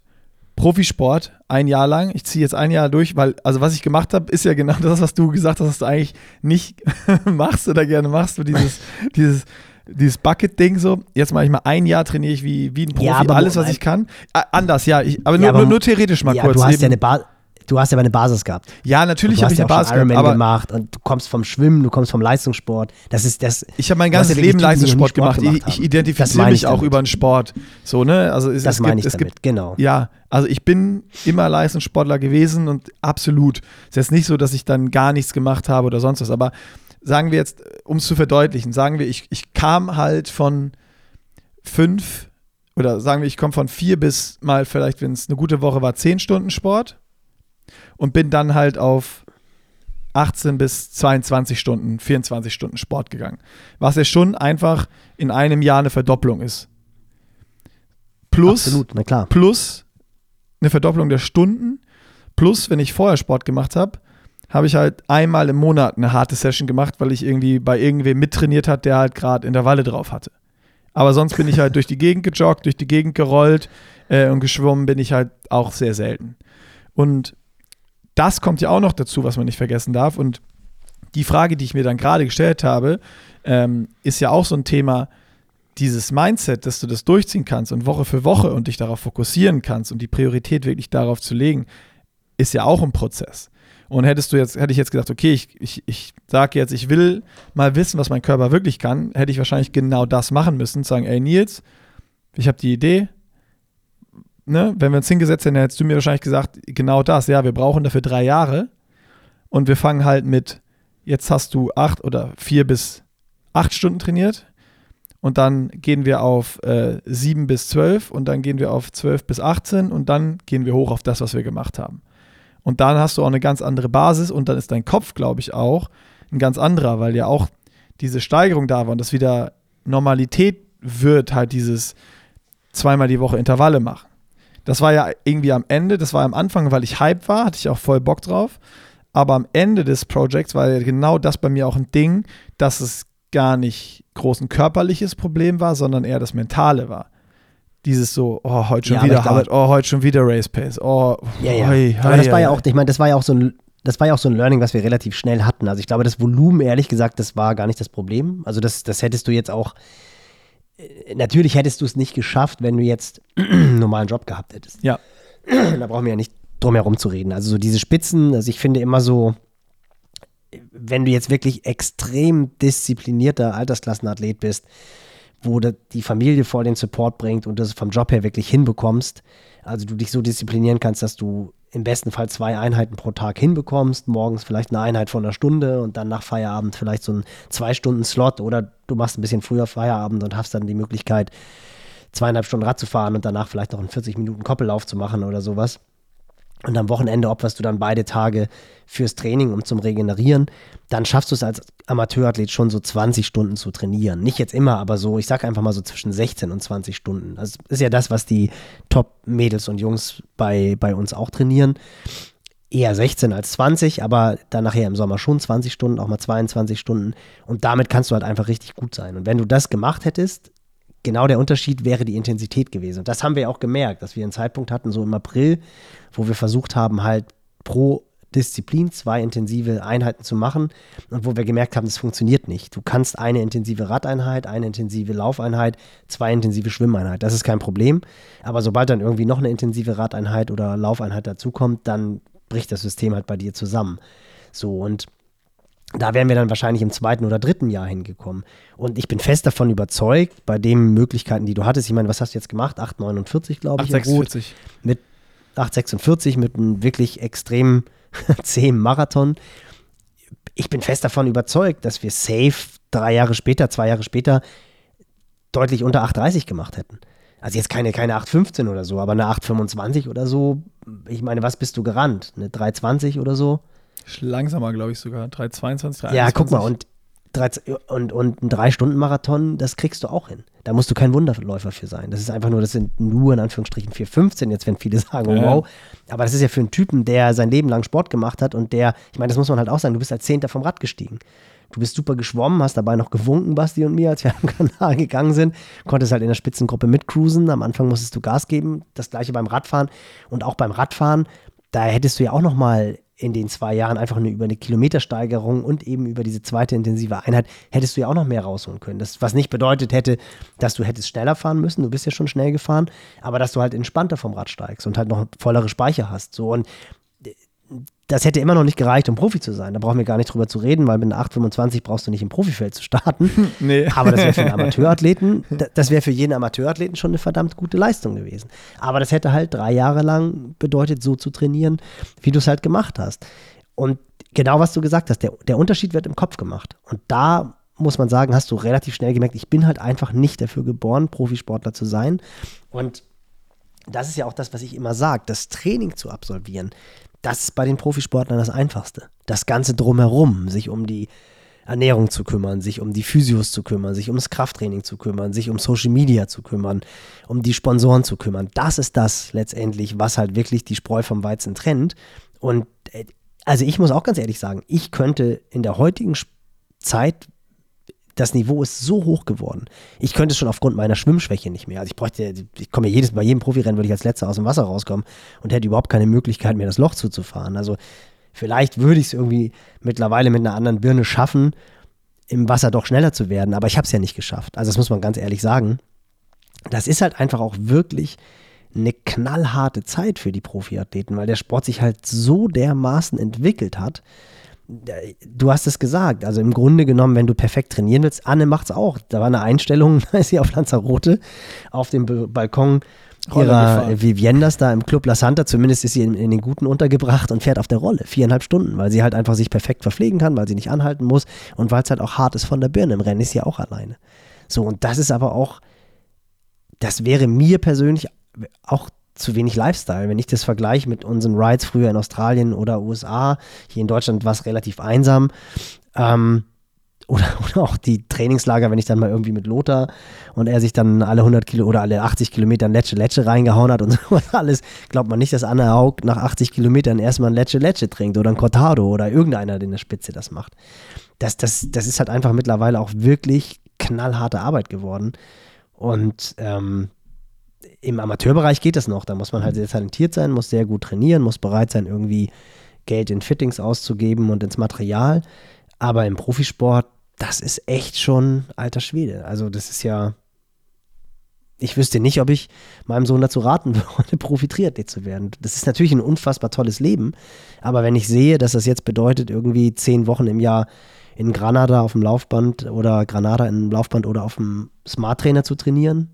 Profisport ein Jahr lang. Ich ziehe jetzt ein Jahr durch, weil, also was ich gemacht habe, ist ja genau das, was du gesagt hast, was du eigentlich nicht machst oder gerne machst, so dieses, dieses, dieses Bucket-Ding so. Jetzt mache ich mal ein Jahr, trainiere ich wie, wie ein Profi, ja, alles, was ich kann. anders, ja, ich, aber, ja, nur, aber nur, nur, theoretisch mal ja, kurz. Du hast ja eine Basis du hast ja eine Basis gehabt. Ja, natürlich habe ich ja eine Basis gehabt. Aber gemacht und du kommst vom Schwimmen, du kommst vom Leistungssport. Das ist das. Ich habe mein ganzes Leben Leistungssport gemacht. gemacht ich, ich identifiziere mich auch über den Sport. So ne, also es, das es meine gibt, ich damit. Gibt, genau. Ja, also ich bin immer Leistungssportler gewesen und absolut. Es ist jetzt nicht so, dass ich dann gar nichts gemacht habe oder sonst was, aber sagen wir jetzt, um es zu verdeutlichen, sagen wir, ich, ich kam halt von fünf oder sagen wir, ich komme von vier bis mal vielleicht, wenn es eine gute Woche war, zehn Stunden Sport und bin dann halt auf 18 bis 22 Stunden, 24 Stunden Sport gegangen. Was ja schon einfach in einem Jahr eine Verdopplung ist. Plus, Absolut, plus eine Verdopplung der Stunden, plus, wenn ich vorher Sport gemacht habe, habe ich halt einmal im Monat eine harte Session gemacht, weil ich irgendwie bei irgendwem mittrainiert hat, der halt gerade in der Walle drauf hatte. Aber sonst bin ich halt durch die Gegend gejoggt, durch die Gegend gerollt äh, und geschwommen bin ich halt auch sehr selten. Und das kommt ja auch noch dazu, was man nicht vergessen darf. Und die Frage, die ich mir dann gerade gestellt habe, ähm, ist ja auch so ein Thema, dieses Mindset, dass du das durchziehen kannst und Woche für Woche und dich darauf fokussieren kannst und die Priorität wirklich darauf zu legen, ist ja auch ein Prozess. Und hättest du jetzt, hätte ich jetzt gesagt, okay, ich, ich, ich sage jetzt, ich will mal wissen, was mein Körper wirklich kann, hätte ich wahrscheinlich genau das machen müssen. Sagen, ey Nils, ich habe die Idee. Ne? Wenn wir uns hingesetzt hätten, hättest du mir wahrscheinlich gesagt, genau das, ja, wir brauchen dafür drei Jahre. Und wir fangen halt mit, jetzt hast du acht oder vier bis acht Stunden trainiert. Und dann gehen wir auf äh, sieben bis zwölf und dann gehen wir auf zwölf bis 18 und dann gehen wir hoch auf das, was wir gemacht haben. Und dann hast du auch eine ganz andere Basis und dann ist dein Kopf, glaube ich, auch ein ganz anderer, weil ja auch diese Steigerung da war und das wieder Normalität wird, halt dieses zweimal die Woche Intervalle machen. Das war ja irgendwie am Ende, das war am Anfang, weil ich Hype war, hatte ich auch voll Bock drauf. Aber am Ende des Projects war ja genau das bei mir auch ein Ding, dass es gar nicht groß ein körperliches Problem war, sondern eher das mentale war dieses so, oh, heute schon ja, wieder hart, oh, heute schon wieder Race Pace, oh, ja, ja. Hoi, aber das war ja auch, ich meine, das war ja auch so ein, das war ja auch so ein Learning, was wir relativ schnell hatten. Also ich glaube, das Volumen, ehrlich gesagt, das war gar nicht das Problem. Also das, das hättest du jetzt auch, natürlich hättest du es nicht geschafft, wenn du jetzt einen normalen Job gehabt hättest. Ja. da brauchen wir ja nicht drum herum zu reden. Also so diese Spitzen, also ich finde immer so, wenn du jetzt wirklich extrem disziplinierter Altersklassenathlet bist, wo die Familie voll den Support bringt und das vom Job her wirklich hinbekommst. Also du dich so disziplinieren kannst, dass du im besten Fall zwei Einheiten pro Tag hinbekommst. Morgens vielleicht eine Einheit von einer Stunde und dann nach Feierabend vielleicht so ein Zwei-Stunden-Slot oder du machst ein bisschen früher Feierabend und hast dann die Möglichkeit, zweieinhalb Stunden Rad zu fahren und danach vielleicht noch einen 40 Minuten Koppellauf zu machen oder sowas und am Wochenende opferst du dann beide Tage fürs Training und zum Regenerieren, dann schaffst du es als Amateurathlet schon so 20 Stunden zu trainieren. Nicht jetzt immer, aber so, ich sage einfach mal so zwischen 16 und 20 Stunden. Das ist ja das, was die Top-Mädels und Jungs bei, bei uns auch trainieren. Eher 16 als 20, aber dann nachher im Sommer schon 20 Stunden, auch mal 22 Stunden. Und damit kannst du halt einfach richtig gut sein. Und wenn du das gemacht hättest, genau der Unterschied wäre die Intensität gewesen. Und das haben wir auch gemerkt, dass wir einen Zeitpunkt hatten, so im April, wo wir versucht haben, halt pro Disziplin zwei intensive Einheiten zu machen und wo wir gemerkt haben, das funktioniert nicht. Du kannst eine intensive Radeinheit, eine intensive Laufeinheit, zwei intensive Schwimmeinheit. Das ist kein Problem. Aber sobald dann irgendwie noch eine intensive Radeinheit oder Laufeinheit dazukommt, dann bricht das System halt bei dir zusammen. So und da wären wir dann wahrscheinlich im zweiten oder dritten Jahr hingekommen. Und ich bin fest davon überzeugt, bei den Möglichkeiten, die du hattest, ich meine, was hast du jetzt gemacht? 8,49, glaube ich. 8,46. Mit 8,46 mit einem wirklich extrem zähen Marathon. Ich bin fest davon überzeugt, dass wir safe drei Jahre später, zwei Jahre später deutlich unter 8,30 gemacht hätten. Also jetzt keine, keine 8,15 oder so, aber eine 8,25 oder so. Ich meine, was bist du gerannt? Eine 3,20 oder so? Langsamer, glaube ich sogar. 3,22, 3,21. Ja, guck mal, und, und, und ein Drei-Stunden-Marathon, das kriegst du auch hin. Da musst du kein Wunderläufer für sein. Das ist einfach nur, das sind nur in Anführungsstrichen 4,15, jetzt wenn viele sagen, oh, wow. Aber das ist ja für einen Typen, der sein Leben lang Sport gemacht hat und der, ich meine, das muss man halt auch sagen, du bist als Zehnter vom Rad gestiegen. Du bist super geschwommen, hast dabei noch gewunken, Basti und mir, als wir am Kanal gegangen sind. Konntest halt in der Spitzengruppe mitcruisen. Am Anfang musstest du Gas geben. Das gleiche beim Radfahren. Und auch beim Radfahren, da hättest du ja auch noch mal in den zwei Jahren einfach nur über eine Kilometersteigerung und eben über diese zweite intensive Einheit hättest du ja auch noch mehr rausholen können. Das, was nicht bedeutet hätte, dass du hättest schneller fahren müssen, du bist ja schon schnell gefahren, aber dass du halt entspannter vom Rad steigst und halt noch vollere Speicher hast. So und das hätte immer noch nicht gereicht, um Profi zu sein. Da brauchen wir gar nicht drüber zu reden, weil mit einer 825 brauchst du nicht im Profifeld zu starten. Nee. Aber das wäre für einen Amateurathleten, das wäre für jeden Amateurathleten schon eine verdammt gute Leistung gewesen. Aber das hätte halt drei Jahre lang bedeutet, so zu trainieren, wie du es halt gemacht hast. Und genau was du gesagt hast, der, der Unterschied wird im Kopf gemacht. Und da muss man sagen, hast du relativ schnell gemerkt, ich bin halt einfach nicht dafür geboren, Profisportler zu sein. Und das ist ja auch das, was ich immer sage, das Training zu absolvieren, das ist bei den Profisportlern das Einfachste. Das Ganze drumherum, sich um die Ernährung zu kümmern, sich um die Physios zu kümmern, sich ums Krafttraining zu kümmern, sich um Social Media zu kümmern, um die Sponsoren zu kümmern. Das ist das letztendlich, was halt wirklich die Spreu vom Weizen trennt. Und äh, also ich muss auch ganz ehrlich sagen, ich könnte in der heutigen Zeit das Niveau ist so hoch geworden. Ich könnte es schon aufgrund meiner Schwimmschwäche nicht mehr. Also ich bräuchte, ich komme ja jedes, bei jedem Profirennen würde ich als letzter aus dem Wasser rauskommen und hätte überhaupt keine Möglichkeit, mir das Loch zuzufahren. Also vielleicht würde ich es irgendwie mittlerweile mit einer anderen Birne schaffen, im Wasser doch schneller zu werden, aber ich habe es ja nicht geschafft. Also das muss man ganz ehrlich sagen. Das ist halt einfach auch wirklich eine knallharte Zeit für die Profiathleten, weil der Sport sich halt so dermaßen entwickelt hat. Du hast es gesagt, also im Grunde genommen, wenn du perfekt trainieren willst, Anne macht es auch. Da war eine Einstellung, da ist sie auf Lanzarote auf dem Balkon ihrer Viviendas da im Club La Santa, zumindest ist sie in, in, den Guten untergebracht und fährt auf der Rolle. Viereinhalb Stunden, weil sie halt einfach sich perfekt verpflegen kann, weil sie nicht anhalten muss und weil es halt auch hart ist von der Birne. Im Rennen ist sie auch alleine. So, und das ist aber auch, das wäre mir persönlich auch zu wenig Lifestyle. Wenn ich das vergleiche mit unseren Rides früher in Australien oder USA, hier in Deutschland war es relativ einsam. Ähm, oder, oder auch die Trainingslager, wenn ich dann mal irgendwie mit Lothar und er sich dann alle 100 Kilo oder alle 80 Kilometer ein Lecce Lecce reingehauen hat und so alles, glaubt man nicht, dass Anna Haug nach 80 Kilometern erstmal ein Lecce Lecce trinkt oder ein Cortado oder irgendeiner in der Spitze das macht. Das, das, das ist halt einfach mittlerweile auch wirklich knallharte Arbeit geworden. Und ähm, im Amateurbereich geht das noch. Da muss man halt sehr talentiert sein, muss sehr gut trainieren, muss bereit sein, irgendwie Geld in Fittings auszugeben und ins Material. Aber im Profisport, das ist echt schon alter Schwede. Also, das ist ja. Ich wüsste nicht, ob ich meinem Sohn dazu raten würde, Profi-Triathlet zu werden. Das ist natürlich ein unfassbar tolles Leben. Aber wenn ich sehe, dass das jetzt bedeutet, irgendwie zehn Wochen im Jahr in Granada auf dem Laufband oder Granada im Laufband oder auf dem Smart Trainer zu trainieren,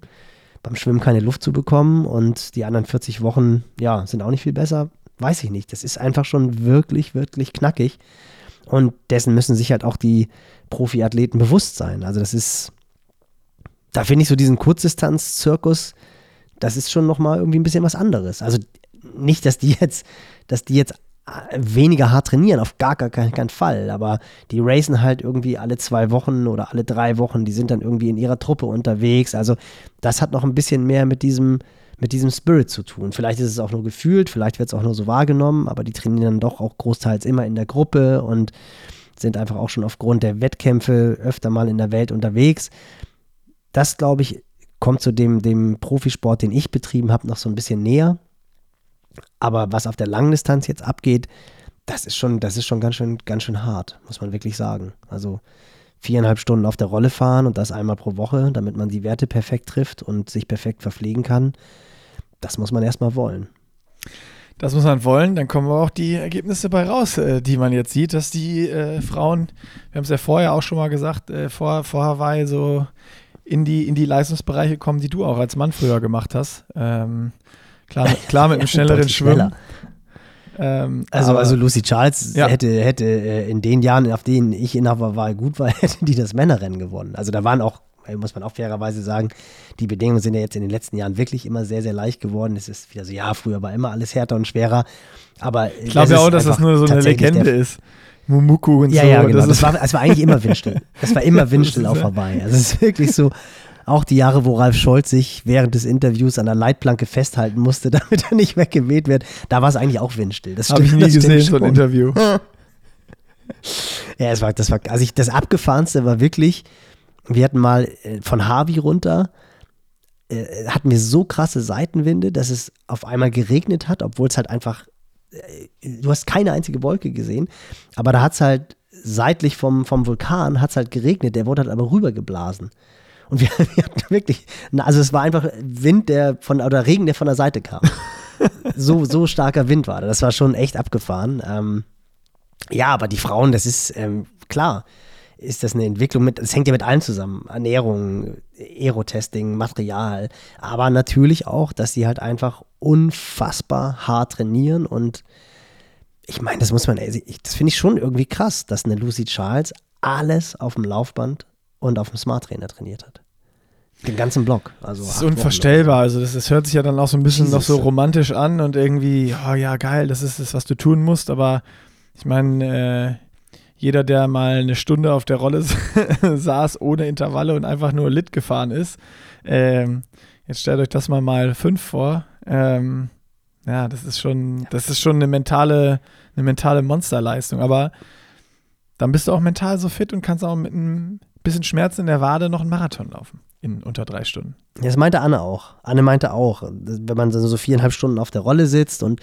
beim Schwimmen keine Luft zu bekommen und die anderen 40 Wochen, ja, sind auch nicht viel besser. Weiß ich nicht. Das ist einfach schon wirklich, wirklich knackig. Und dessen müssen sich halt auch die Profiathleten bewusst sein. Also das ist, da finde ich so diesen Kurzdistanz-Zirkus, das ist schon nochmal irgendwie ein bisschen was anderes. Also nicht, dass die jetzt, dass die jetzt weniger hart trainieren, auf gar, gar keinen, Fall. Aber die racen halt irgendwie alle zwei Wochen oder alle drei Wochen, die sind dann irgendwie in ihrer Truppe unterwegs. Also das hat noch ein bisschen mehr mit diesem, mit diesem Spirit zu tun. Vielleicht ist es auch nur gefühlt, vielleicht wird es auch nur so wahrgenommen, aber die trainieren dann doch auch großteils immer in der Gruppe und sind einfach auch schon aufgrund der Wettkämpfe öfter mal in der Welt unterwegs. Das, glaube ich, kommt zu dem, dem Profisport, den ich betrieben habe, noch so ein bisschen näher. Aber was auf der Langdistanz jetzt abgeht, das ist schon, das ist schon ganz schön, ganz schön hart, muss man wirklich sagen. Also viereinhalb Stunden auf der Rolle fahren und das einmal pro Woche, damit man die Werte perfekt trifft und sich perfekt verpflegen kann, das muss man erstmal wollen. Das muss man wollen, dann kommen auch die Ergebnisse bei raus, äh, die man jetzt sieht, dass die äh, Frauen, wir haben es ja vorher auch schon mal gesagt, äh, vor, vor Hawaii so in die, in die Leistungsbereiche kommen, die du auch als Mann früher gemacht hast. Ähm, Klar, klar mit einem schnelleren Schwimmen. Ähm, also, aber, also Lucy Charles ja. hätte, hätte äh, in den Jahren, auf denen ich in Hawaii gut war, hätte die das Männerrennen gewonnen. Also da waren auch, äh, muss man auch fairerweise sagen, die Bedingungen sind ja jetzt in den letzten Jahren wirklich immer sehr, sehr leicht geworden. Es ist wieder so, ja, früher war immer alles härter und schwerer. Aber ich glaube ja auch, dass das nur so eine Legende ist. Mumuku und ja, so. Ja, genau. Das, das war, das war eigentlich immer windstill. Das war immer windstill auf Hawaii. Also es ist wirklich so, auch die Jahre, wo Ralf Scholz sich während des Interviews an der Leitplanke festhalten musste, damit er nicht weggeweht wird, da war es eigentlich auch windstill. Das Habe ich nie gesehen, so ein Interview. ja, es war, das war, also ich, das Abgefahrenste war wirklich, wir hatten mal äh, von Harvey runter, äh, hatten wir so krasse Seitenwinde, dass es auf einmal geregnet hat, obwohl es halt einfach, äh, du hast keine einzige Wolke gesehen, aber da hat es halt seitlich vom, vom Vulkan hat es halt geregnet, der wurde halt aber rübergeblasen. Und wir, wir hatten wirklich, also es war einfach Wind, der von, oder Regen, der von der Seite kam. so, so starker Wind war das. Das war schon echt abgefahren. Ähm, ja, aber die Frauen, das ist ähm, klar, ist das eine Entwicklung mit, es hängt ja mit allem zusammen. Ernährung, Aerotesting, Material, aber natürlich auch, dass sie halt einfach unfassbar hart trainieren und ich meine, das muss man, das finde ich schon irgendwie krass, dass eine Lucy Charles alles auf dem Laufband und auf dem Smart Trainer trainiert hat. Den ganzen Block. Also das ist unvorstellbar. Also das, das, hört sich ja dann auch so ein bisschen Jesus. noch so romantisch an und irgendwie, oh ja, geil, das ist das, was du tun musst. Aber ich meine, äh, jeder, der mal eine Stunde auf der Rolle saß, ohne Intervalle und einfach nur Lit gefahren ist, ähm, jetzt stellt euch das mal mal fünf vor. Ähm, ja, das ist schon, das ist schon eine mentale, eine mentale Monsterleistung. Aber dann bist du auch mental so fit und kannst auch mit einem bisschen Schmerz in der Wade noch einen Marathon laufen in unter drei Stunden. Das meinte Anne auch. Anne meinte auch, wenn man so viereinhalb Stunden auf der Rolle sitzt und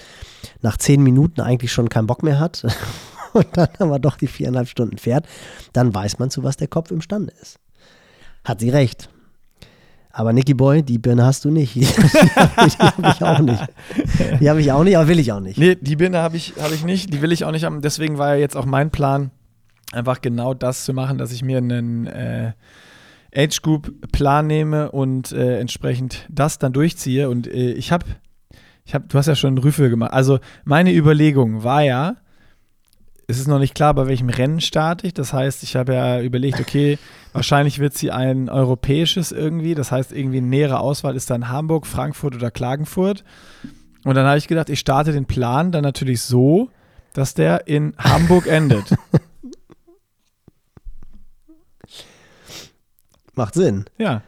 nach zehn Minuten eigentlich schon keinen Bock mehr hat und dann aber doch die viereinhalb Stunden fährt, dann weiß man, zu was der Kopf imstande ist. Hat sie recht. Aber Nicky Boy, die Birne hast du nicht. Die, habe ich auch nicht. Die habe ich auch nicht, aber will ich auch nicht. Nee, die Birne habe ich, hab ich nicht, die will ich auch nicht haben. Deswegen war ja jetzt auch mein Plan, einfach genau das zu machen, dass ich mir einen äh, Age Group Plan nehme und äh, entsprechend das dann durchziehe. Und äh, ich habe, ich habe, du hast ja schon einen Rüffel gemacht. Also meine Überlegung war ja, es ist noch nicht klar, bei welchem Rennen starte ich. Das heißt, ich habe ja überlegt, okay, wahrscheinlich wird sie ein europäisches irgendwie. Das heißt, irgendwie eine nähere Auswahl ist dann Hamburg, Frankfurt oder Klagenfurt. Und dann habe ich gedacht, ich starte den Plan dann natürlich so, dass der in Hamburg endet. Macht Sinn. Ja.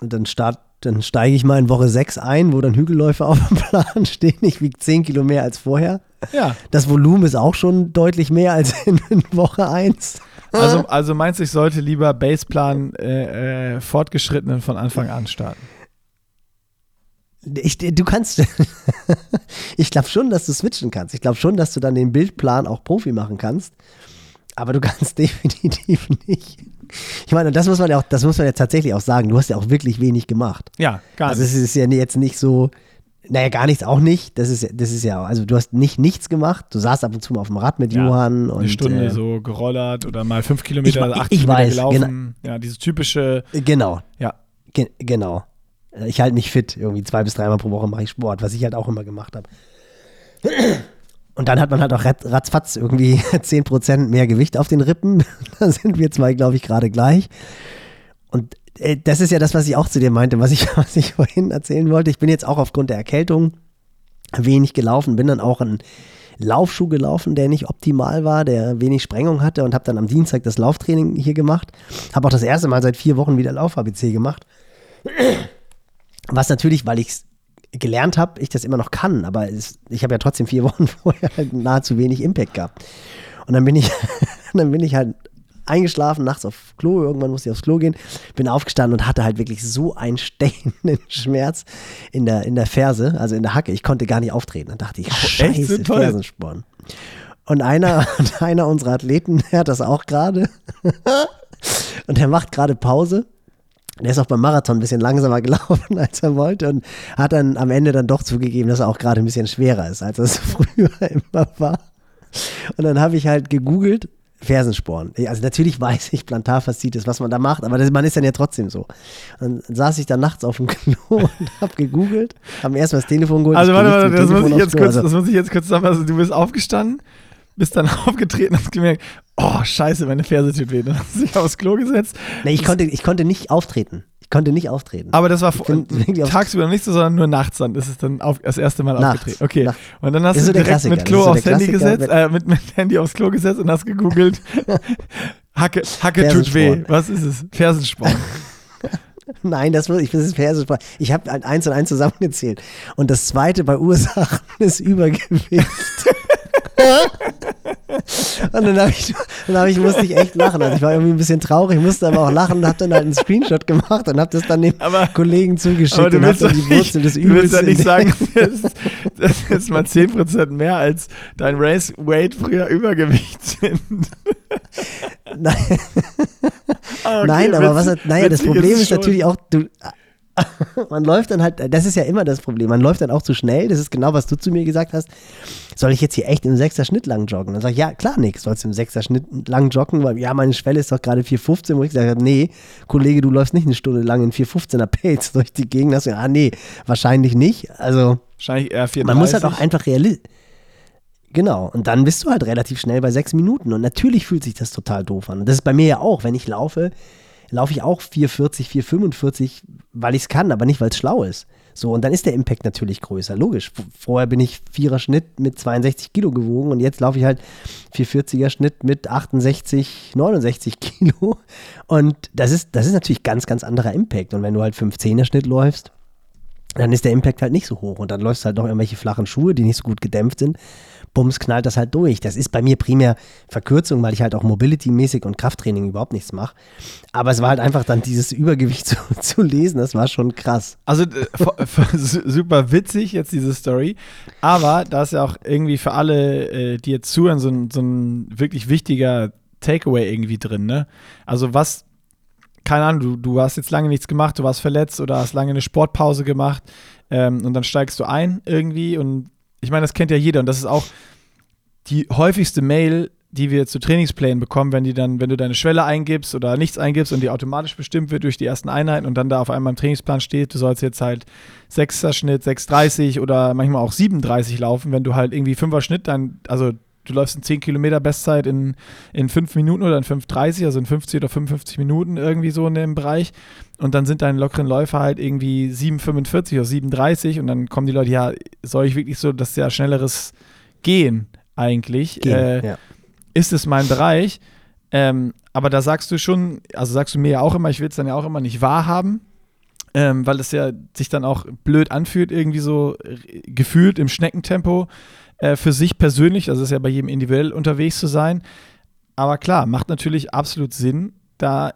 Und dann start, dann steige ich mal in Woche 6 ein, wo dann Hügelläufe auf dem Plan stehen. Ich wiege 10 Kilo mehr als vorher. Ja. Das Volumen ist auch schon deutlich mehr als in, Woche 1. Also, also meinst du, ich sollte lieber Baseplan äh, äh, Fortgeschrittenen von Anfang an starten? Ich, du kannst, ich glaube schon, dass du switchen kannst. Ich glaube schon, dass du dann den Bildplan auch Profi machen kannst. Aber du kannst definitiv nicht ich meine, das muss man ja auch, das muss man ja tatsächlich auch sagen. Du hast ja auch wirklich wenig gemacht. Ja, gar nicht. Also es ist ja jetzt nicht so, naja, gar nichts auch nicht. Das ist, das ist ja, also du hast nicht nichts gemacht. Du saßt ab und zu mal auf dem Rad mit ja, Johann. Und, eine Stunde äh, so gerollert oder mal fünf Kilometer, ich, acht ich Kilometer weiß, gelaufen. Genau, ja, dieses typische. Genau. Ja. Ge genau. Ich halte mich fit. Irgendwie zwei bis dreimal pro Woche mache ich Sport, was ich halt auch immer gemacht habe. Und dann hat man halt auch ratzfatz irgendwie 10% mehr Gewicht auf den Rippen. da sind wir zwei, glaube ich, gerade gleich. Und äh, das ist ja das, was ich auch zu dir meinte, was ich, was ich vorhin erzählen wollte. Ich bin jetzt auch aufgrund der Erkältung wenig gelaufen, bin dann auch einen Laufschuh gelaufen, der nicht optimal war, der wenig Sprengung hatte und habe dann am Dienstag das Lauftraining hier gemacht. Habe auch das erste Mal seit vier Wochen wieder Lauf-ABC gemacht. Was natürlich, weil ich es gelernt habe, ich das immer noch kann, aber es, ich habe ja trotzdem vier Wochen vorher halt nahezu wenig Impact gehabt. Und dann bin ich, dann bin ich halt eingeschlafen, nachts auf Klo, irgendwann musste ich aufs Klo gehen, bin aufgestanden und hatte halt wirklich so einen stechenden Schmerz in der, in der Ferse, also in der Hacke. Ich konnte gar nicht auftreten. Dann dachte ich, oh, scheiße, Fersensporn. Und einer, einer unserer Athleten, der hat das auch gerade. und der macht gerade Pause der ist auch beim Marathon ein bisschen langsamer gelaufen, als er wollte und hat dann am Ende dann doch zugegeben, dass er auch gerade ein bisschen schwerer ist, als es früher immer war. Und dann habe ich halt gegoogelt, Fersensporn. Also natürlich weiß ich Plantarfaszitis, was man da macht, aber das, man ist dann ja trotzdem so. Dann saß ich dann nachts auf dem Klo und habe gegoogelt, habe erstmal das Telefon geholt. Also warte, warte, das muss, ich jetzt kurz, also, das muss ich jetzt kurz sagen. Also du bist aufgestanden, bist dann aufgetreten und hast gemerkt, oh, scheiße, meine Ferse tut weh. Dann hast du dich aufs Klo gesetzt. Nee, ich konnte, ich konnte nicht auftreten. Ich konnte nicht auftreten. Aber das war tagsüber nicht so, sondern nur nachts dann ist es dann auf, das erste Mal nachts, aufgetreten. Okay. Nachts. Und dann hast du so direkt mit Klo aufs Handy gesetzt, äh, mit, mit Handy aufs Klo gesetzt und hast gegoogelt. Hacke, Hacke tut weh. Was ist es? Fersensporn. Nein, das, ich, das ist Fersensporn. Ich habe eins und eins zusammengezählt. Und das zweite bei Ursachen ist Übergewicht. Und dann, hab ich, dann hab ich, musste ich echt lachen. Also ich war irgendwie ein bisschen traurig, musste aber auch lachen und habe dann halt einen Screenshot gemacht und habe das dann dem aber, Kollegen zugeschickt dann die Wurzel des Übels. Du willst ja nicht sagen, das, das ist mal 10% mehr als dein Race Weight früher Übergewicht sind. Nein, ah, okay, Nein aber was, naja, das Problem ist, ist natürlich auch, du, man läuft dann halt, das ist ja immer das Problem, man läuft dann auch zu schnell, das ist genau, was du zu mir gesagt hast. Soll ich jetzt hier echt im sechster Schnitt lang joggen? Dann sage ich, ja, klar, Nick, sollst du im sechster Schnitt lang joggen, weil ja, meine Schwelle ist doch gerade 4,15, wo ich gesagt habe, nee, Kollege, du läufst nicht eine Stunde lang in 4,15er Pace durch die Gegend. Hast du, ah, nee, wahrscheinlich nicht. Also, wahrscheinlich eher 4,30. Man muss halt auch einfach realistisch Genau, und dann bist du halt relativ schnell bei sechs Minuten. Und natürlich fühlt sich das total doof an. Und das ist bei mir ja auch, wenn ich laufe, laufe ich auch 440, 445, weil ich es kann, aber nicht, weil es schlau ist. So, und dann ist der Impact natürlich größer, logisch. Vorher bin ich Vierer Schnitt mit 62 Kilo gewogen und jetzt laufe ich halt 440er Schnitt mit 68, 69 Kilo. Und das ist, das ist natürlich ganz, ganz anderer Impact. Und wenn du halt 15er Schnitt läufst, dann ist der Impact halt nicht so hoch. Und dann läufst du halt noch irgendwelche flachen Schuhe, die nicht so gut gedämpft sind bums, knallt das halt durch. Das ist bei mir primär Verkürzung, weil ich halt auch Mobility-mäßig und Krafttraining überhaupt nichts mache. Aber es war halt einfach dann dieses Übergewicht zu, zu lesen, das war schon krass. Also äh, super witzig jetzt diese Story, aber da ist ja auch irgendwie für alle, äh, die jetzt zuhören, so ein, so ein wirklich wichtiger Takeaway irgendwie drin, ne? Also was keine Ahnung, du, du hast jetzt lange nichts gemacht, du warst verletzt oder hast lange eine Sportpause gemacht ähm, und dann steigst du ein irgendwie und ich meine, das kennt ja jeder und das ist auch die häufigste Mail, die wir zu Trainingsplänen bekommen, wenn die dann, wenn du deine Schwelle eingibst oder nichts eingibst und die automatisch bestimmt wird durch die ersten Einheiten und dann da auf einmal im Trainingsplan steht, du sollst jetzt halt 6er Schnitt, 6,30 oder manchmal auch 7,30 laufen, wenn du halt irgendwie 5er Schnitt, dann, also du läufst in 10 Kilometer Bestzeit in, in 5 Minuten oder in 5,30, also in 50 oder 55 Minuten irgendwie so in dem Bereich. Und dann sind deine lockeren Läufer halt irgendwie 7,45 oder 7,30 und dann kommen die Leute, ja, soll ich wirklich so das sehr schnelleres gehen eigentlich? Gehen, äh, ja. Ist es mein Bereich? Ähm, aber da sagst du schon, also sagst du mir ja auch immer, ich will es dann ja auch immer nicht wahrhaben, ähm, weil es ja sich dann auch blöd anfühlt, irgendwie so äh, gefühlt im Schneckentempo äh, für sich persönlich, also ist ja bei jedem individuell unterwegs zu sein. Aber klar, macht natürlich absolut Sinn, da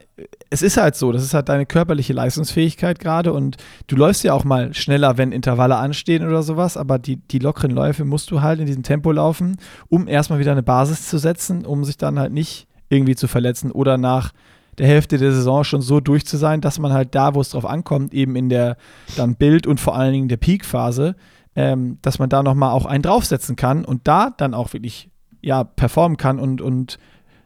es ist halt so, das ist halt deine körperliche Leistungsfähigkeit gerade und du läufst ja auch mal schneller, wenn Intervalle anstehen oder sowas, aber die, die lockeren Läufe musst du halt in diesem Tempo laufen, um erstmal wieder eine Basis zu setzen, um sich dann halt nicht irgendwie zu verletzen oder nach der Hälfte der Saison schon so durch zu sein, dass man halt da, wo es drauf ankommt, eben in der dann Bild- und vor allen Dingen der Peak-Phase, ähm, dass man da nochmal auch einen draufsetzen kann und da dann auch wirklich ja, performen kann und, und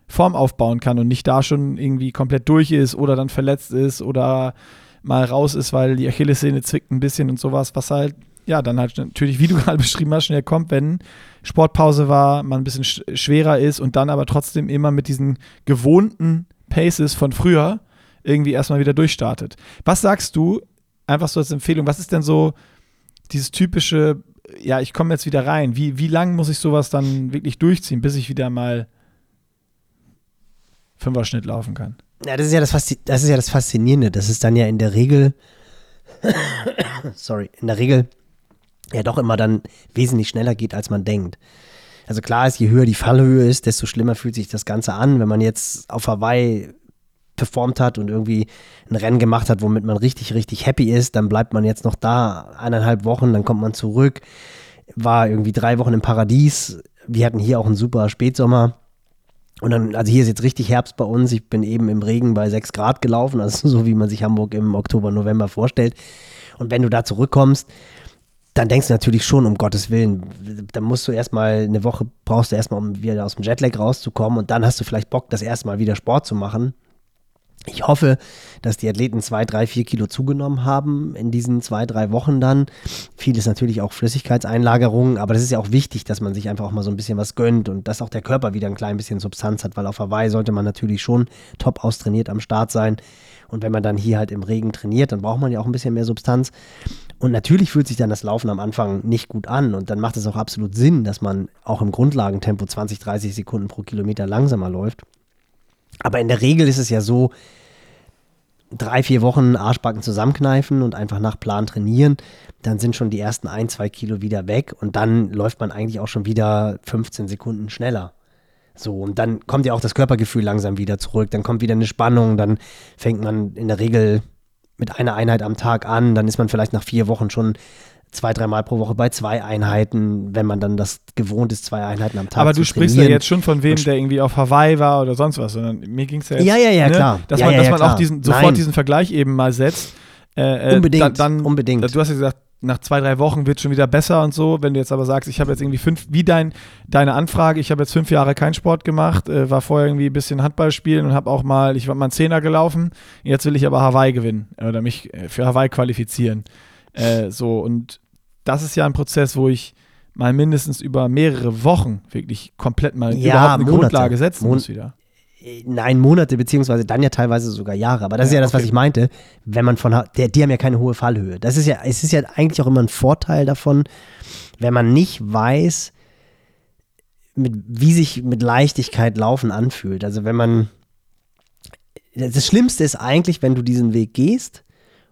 Form aufbauen kann und nicht da schon irgendwie komplett durch ist oder dann verletzt ist oder mal raus ist, weil die Achillessehne zwickt ein bisschen und sowas, was halt, ja, dann halt natürlich, wie du gerade beschrieben hast, schnell kommt, wenn Sportpause war, man ein bisschen sch schwerer ist und dann aber trotzdem immer mit diesen gewohnten Paces von früher irgendwie erstmal wieder durchstartet. Was sagst du, einfach so als Empfehlung, was ist denn so dieses typische, ja, ich komme jetzt wieder rein. Wie, wie lang muss ich sowas dann wirklich durchziehen, bis ich wieder mal Fünfer-Schnitt laufen kann? Ja, das ist ja das, das ist ja das Faszinierende. Das ist dann ja in der Regel, sorry, in der Regel ja doch immer dann wesentlich schneller geht, als man denkt. Also klar ist, je höher die Fallhöhe ist, desto schlimmer fühlt sich das Ganze an. Wenn man jetzt auf Hawaii performt hat und irgendwie ein Rennen gemacht hat, womit man richtig, richtig happy ist, dann bleibt man jetzt noch da eineinhalb Wochen, dann kommt man zurück, war irgendwie drei Wochen im Paradies. Wir hatten hier auch einen super Spätsommer. Und dann, also hier ist jetzt richtig Herbst bei uns. Ich bin eben im Regen bei sechs Grad gelaufen, also so wie man sich Hamburg im Oktober, November vorstellt. Und wenn du da zurückkommst, dann denkst du natürlich schon, um Gottes Willen, dann musst du erstmal eine Woche brauchst du erstmal, um wieder aus dem Jetlag rauszukommen und dann hast du vielleicht Bock, das erste Mal wieder Sport zu machen. Ich hoffe, dass die Athleten zwei, drei, vier Kilo zugenommen haben in diesen zwei, drei Wochen dann. Viel ist natürlich auch Flüssigkeitseinlagerung, aber das ist ja auch wichtig, dass man sich einfach auch mal so ein bisschen was gönnt und dass auch der Körper wieder ein klein bisschen Substanz hat, weil auf Hawaii sollte man natürlich schon top austrainiert am Start sein. Und wenn man dann hier halt im Regen trainiert, dann braucht man ja auch ein bisschen mehr Substanz. Und natürlich fühlt sich dann das Laufen am Anfang nicht gut an. Und dann macht es auch absolut Sinn, dass man auch im Grundlagentempo 20, 30 Sekunden pro Kilometer langsamer läuft. Aber in der Regel ist es ja so, drei, vier Wochen Arschbacken zusammenkneifen und einfach nach Plan trainieren, dann sind schon die ersten ein, zwei Kilo wieder weg und dann läuft man eigentlich auch schon wieder 15 Sekunden schneller. So, und dann kommt ja auch das Körpergefühl langsam wieder zurück, dann kommt wieder eine Spannung, dann fängt man in der Regel mit einer Einheit am Tag an, dann ist man vielleicht nach vier Wochen schon zwei, dreimal pro Woche bei zwei Einheiten, wenn man dann das gewohnt ist, zwei Einheiten am Tag Aber du sprichst ja jetzt schon von wem, der irgendwie auf Hawaii war oder sonst was, sondern mir ging es ja jetzt, ja, ja, ja, ne, klar. dass ja, man, ja, dass man klar. auch diesen, sofort Nein. diesen Vergleich eben mal setzt. Äh, äh unbedingt, da, dann, unbedingt. Du hast ja gesagt, nach zwei, drei Wochen wird es schon wieder besser und so. Wenn du jetzt aber sagst, ich habe jetzt irgendwie fünf, wie dein, deine Anfrage, ich habe jetzt fünf Jahre keinen Sport gemacht, äh, war vorher irgendwie ein bisschen Handball spielen und habe auch mal, ich war mal einen Zehner gelaufen. Jetzt will ich aber Hawaii gewinnen oder mich äh, für Hawaii qualifizieren. Äh, so und das ist ja ein Prozess, wo ich mal mindestens über mehrere Wochen wirklich komplett mal ja, überhaupt eine Monate. Grundlage setzen Mon muss wieder. Nein, Monate, beziehungsweise dann ja teilweise sogar Jahre. Aber das ist ja das, was ich meinte. Wenn man von, der, die haben ja keine hohe Fallhöhe. Das ist ja, es ist ja eigentlich auch immer ein Vorteil davon, wenn man nicht weiß, mit, wie sich mit Leichtigkeit Laufen anfühlt. Also wenn man, das Schlimmste ist eigentlich, wenn du diesen Weg gehst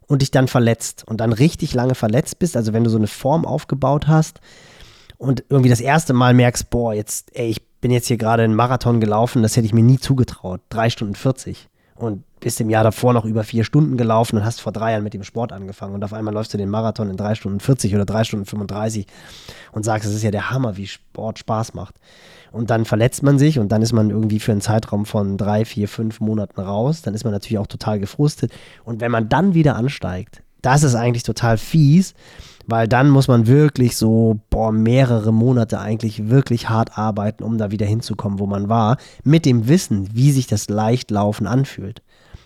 und dich dann verletzt und dann richtig lange verletzt bist. Also wenn du so eine Form aufgebaut hast und irgendwie das erste Mal merkst, boah, jetzt, ey, ich bin jetzt hier gerade einen Marathon gelaufen, das hätte ich mir nie zugetraut. Drei Stunden 40. Und bist im Jahr davor noch über vier Stunden gelaufen und hast vor drei Jahren mit dem Sport angefangen. Und auf einmal läufst du den Marathon in drei Stunden 40 oder drei Stunden 35 und sagst, es ist ja der Hammer, wie Sport Spaß macht. Und dann verletzt man sich und dann ist man irgendwie für einen Zeitraum von drei, vier, fünf Monaten raus. Dann ist man natürlich auch total gefrustet. Und wenn man dann wieder ansteigt, das ist eigentlich total fies, weil dann muss man wirklich so, boah, mehrere Monate eigentlich wirklich hart arbeiten, um da wieder hinzukommen, wo man war, mit dem Wissen, wie sich das Leichtlaufen anfühlt.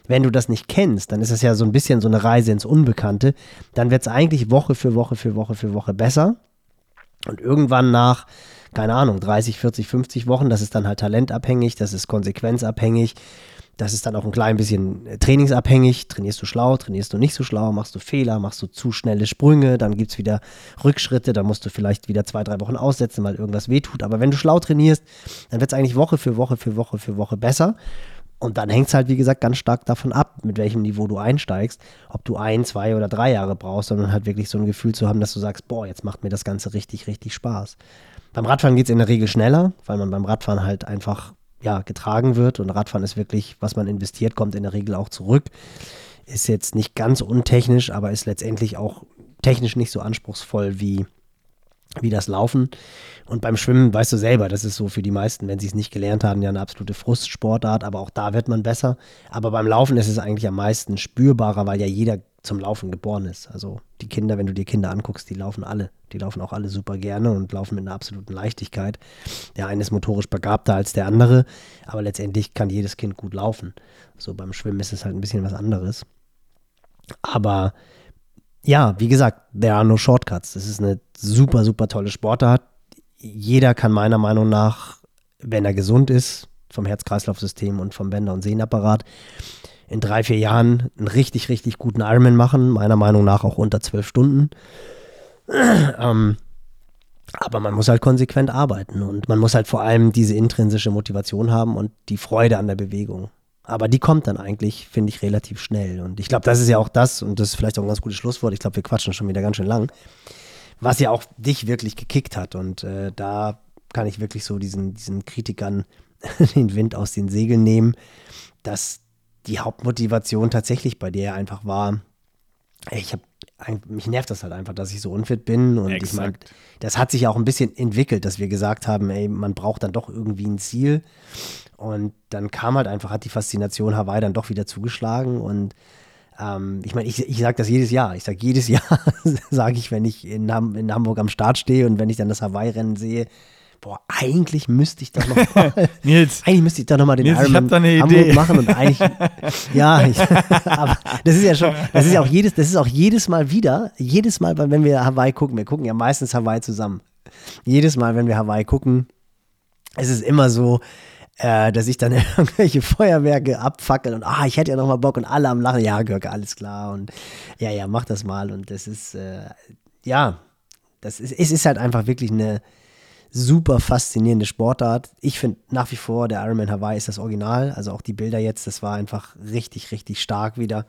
Wenn du das nicht kennst, dann ist es ja so ein bisschen so eine Reise ins Unbekannte. Dann wird es eigentlich Woche für Woche für Woche für Woche besser. Und irgendwann nach, keine Ahnung, 30, 40, 50 Wochen, das ist dann halt talentabhängig, das ist konsequenzabhängig, das ist dann auch ein klein bisschen äh, trainingsabhängig. Trainierst du schlau, trainierst du nicht so schlau, machst du Fehler, machst du zu schnelle Sprünge, dann gibt es wieder Rückschritte, dann musst du vielleicht wieder zwei, drei Wochen aussetzen, weil irgendwas wehtut. Aber wenn du schlau trainierst, dann wird es eigentlich Woche für Woche für Woche für Woche besser. Und dann hängt es halt, wie gesagt, ganz stark davon ab, mit welchem Niveau du einsteigst, ob du ein, zwei oder drei Jahre brauchst, sondern halt wirklich so ein Gefühl zu haben, dass du sagst, boah, jetzt macht mir das Ganze richtig, richtig Spaß. Beim Radfahren geht es in der Regel schneller, weil man beim Radfahren halt einfach ja, getragen wird. Und Radfahren ist wirklich, was man investiert, kommt in der Regel auch zurück. Ist jetzt nicht ganz untechnisch, aber ist letztendlich auch technisch nicht so anspruchsvoll wie, wie das Laufen. Und beim Schwimmen weißt du selber, das ist so für die meisten, wenn sie es nicht gelernt haben, ja eine absolute Frustsportart, aber auch da wird man besser. Aber beim Laufen ist es eigentlich am meisten spürbarer, weil ja jeder zum Laufen geboren ist. Also die Kinder, wenn du dir Kinder anguckst, die laufen alle. Die laufen auch alle super gerne und laufen mit einer absoluten Leichtigkeit. Der eine ist motorisch begabter als der andere, aber letztendlich kann jedes Kind gut laufen. So beim Schwimmen ist es halt ein bisschen was anderes. Aber ja, wie gesagt, there are no shortcuts. Das ist eine super, super tolle Sportart. Jeder kann meiner Meinung nach, wenn er gesund ist, vom Herz-Kreislauf-System und vom Bänder- und Sehnapparat, in drei, vier Jahren einen richtig, richtig guten Ironman machen. Meiner Meinung nach auch unter zwölf Stunden. ähm, aber man muss halt konsequent arbeiten und man muss halt vor allem diese intrinsische Motivation haben und die Freude an der Bewegung. Aber die kommt dann eigentlich, finde ich, relativ schnell. Und ich glaube, das ist ja auch das, und das ist vielleicht auch ein ganz gutes Schlusswort. Ich glaube, wir quatschen schon wieder ganz schön lang, was ja auch dich wirklich gekickt hat. Und äh, da kann ich wirklich so diesen, diesen Kritikern den Wind aus den Segeln nehmen, dass die Hauptmotivation tatsächlich bei dir einfach war, ich habe mich nervt das halt einfach, dass ich so unfit bin. Und Exakt. ich meine, das hat sich auch ein bisschen entwickelt, dass wir gesagt haben, ey, man braucht dann doch irgendwie ein Ziel. Und dann kam halt einfach, hat die Faszination Hawaii dann doch wieder zugeschlagen. Und ähm, ich meine, ich, ich sage das jedes Jahr. Ich sage jedes Jahr, sage ich, wenn ich in, in Hamburg am Start stehe und wenn ich dann das Hawaii-Rennen sehe, boah, eigentlich müsste ich doch noch mal, Nils, eigentlich müsste ich doch noch mal den Nils, Ironman Hamburg Idee. machen und eigentlich, ja, ich, aber das ist ja schon, das ist ja auch jedes, das ist auch jedes Mal wieder, jedes Mal, wenn wir Hawaii gucken, wir gucken ja meistens Hawaii zusammen. Jedes Mal, wenn wir Hawaii gucken, ist es immer so, äh, dass ich dann irgendwelche Feuerwerke abfackel und ah, ich hätte ja noch mal Bock und alle am Lachen, ja, Görke, alles klar und ja, ja, mach das mal und das ist, äh, ja, das ist, es ist halt einfach wirklich eine, super faszinierende Sportart. Ich finde nach wie vor, der Ironman Hawaii ist das Original. Also auch die Bilder jetzt, das war einfach richtig, richtig stark wieder.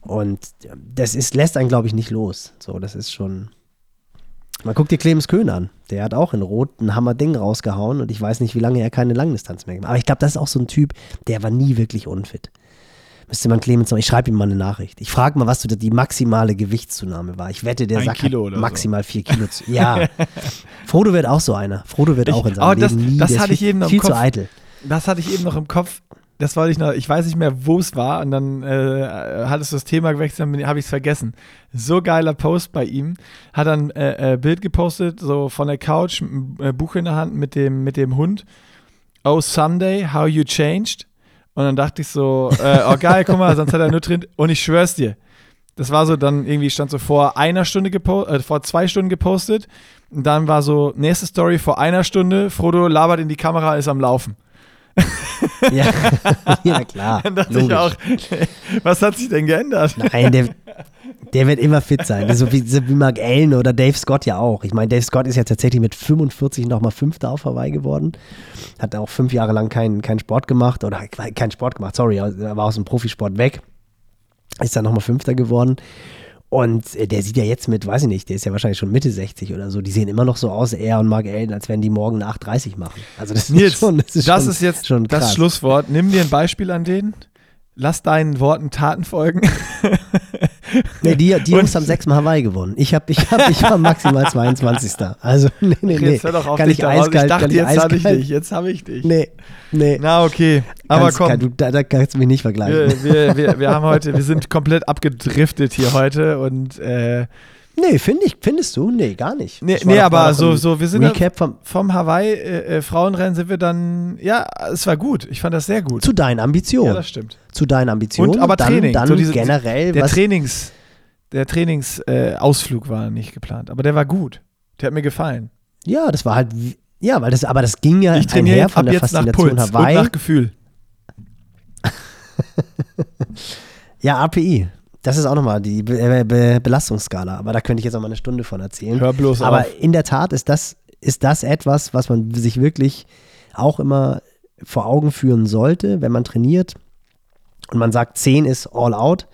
Und das ist, lässt einen, glaube ich, nicht los. So, das ist schon. Man guckt dir Clemens Köhn an. Der hat auch in Rot ein Hammerding rausgehauen und ich weiß nicht, wie lange er keine Langdistanz mehr gemacht hat. Aber ich glaube, das ist auch so ein Typ, der war nie wirklich unfit müsste man Clemens noch, ich schreibe ihm mal eine Nachricht. Ich frage mal, was du die maximale Gewichtszunahme war. Ich wette, der Ein sagt maximal so. vier Kilo. Zu, ja. Frodo wird auch so einer. Frodo wird ich, auch in seinem oh, das, Leben nie. Das hatte ich eben noch viel im Kopf. zu eitel. Das hatte ich eben noch im Kopf. Das wollte ich noch, ich weiß nicht mehr, wo es war, und dann äh, hattest du das Thema gewechselt, dann habe ich es vergessen. So geiler Post bei ihm. Hat dann äh, äh, Bild gepostet, so von der Couch, ein äh, Buch in der Hand mit dem, mit dem Hund. Oh, Sunday, how you changed. Und dann dachte ich so, äh, oh geil, guck mal, sonst hat er nur drin. Und ich schwör's dir, das war so dann irgendwie stand so vor einer Stunde gepostet, äh, vor zwei Stunden gepostet. Und dann war so, nächste Story vor einer Stunde, Frodo labert in die Kamera, ist am Laufen. ja, ja klar. Ich auch, was hat sich denn geändert? Nein, der, der wird immer fit sein. So wie, so wie Mark Allen oder Dave Scott ja auch. Ich meine, Dave Scott ist ja tatsächlich mit 45 nochmal Fünfter auf Hawaii geworden. Hat auch fünf Jahre lang keinen kein Sport gemacht oder keinen Sport gemacht, sorry, er war aus dem Profisport weg. Ist dann nochmal Fünfter geworden. Und äh, der sieht ja jetzt mit, weiß ich nicht, der ist ja wahrscheinlich schon Mitte 60 oder so. Die sehen immer noch so aus, er und Mark Allen, als wenn die morgen eine 8,30 machen. Also das Nils, ist schon, das ist, das schon, ist jetzt schon das Schlusswort. Nimm dir ein Beispiel an denen. Lass deinen Worten Taten folgen. Nee, die, die Jungs haben sechsmal Hawaii gewonnen. Ich, hab, ich, hab, ich war maximal 22. Also, nee, nee, nee. Jetzt hör doch auf kann ich eiskalt, ich dachte, jetzt habe ich dich. Jetzt habe ich dich. Nee, nee. Na, okay. Aber Ganz, komm. du, da, da, kannst du mich nicht vergleichen. Wir, wir, wir, wir, haben heute, wir sind komplett abgedriftet hier heute und äh, Nee, find ich, findest du? Nee, gar nicht. Nee, nee aber so, so, wir sind Recap vom, vom Hawaii äh, äh, Frauenrennen sind wir dann, ja, es war gut. Ich fand das sehr gut. Zu deinen Ambitionen. Ja, das stimmt. Zu deinen Ambitionen. Und, aber dann, Training. Dann so diese, generell. Der Trainings, der Trainingsausflug äh, war nicht geplant, aber der war gut. Der hat mir gefallen. Ja, das war halt, ja, weil das, aber das ging ja ich einher von der Faszination nach Puls Hawaii. Und nach Gefühl. ja, API. Das ist auch nochmal die Be äh, Be Belastungsskala, aber da könnte ich jetzt noch mal eine Stunde von erzählen. Hör bloß aber auf. in der Tat ist das, ist das etwas, was man sich wirklich auch immer vor Augen führen sollte, wenn man trainiert und man sagt, 10 ist all out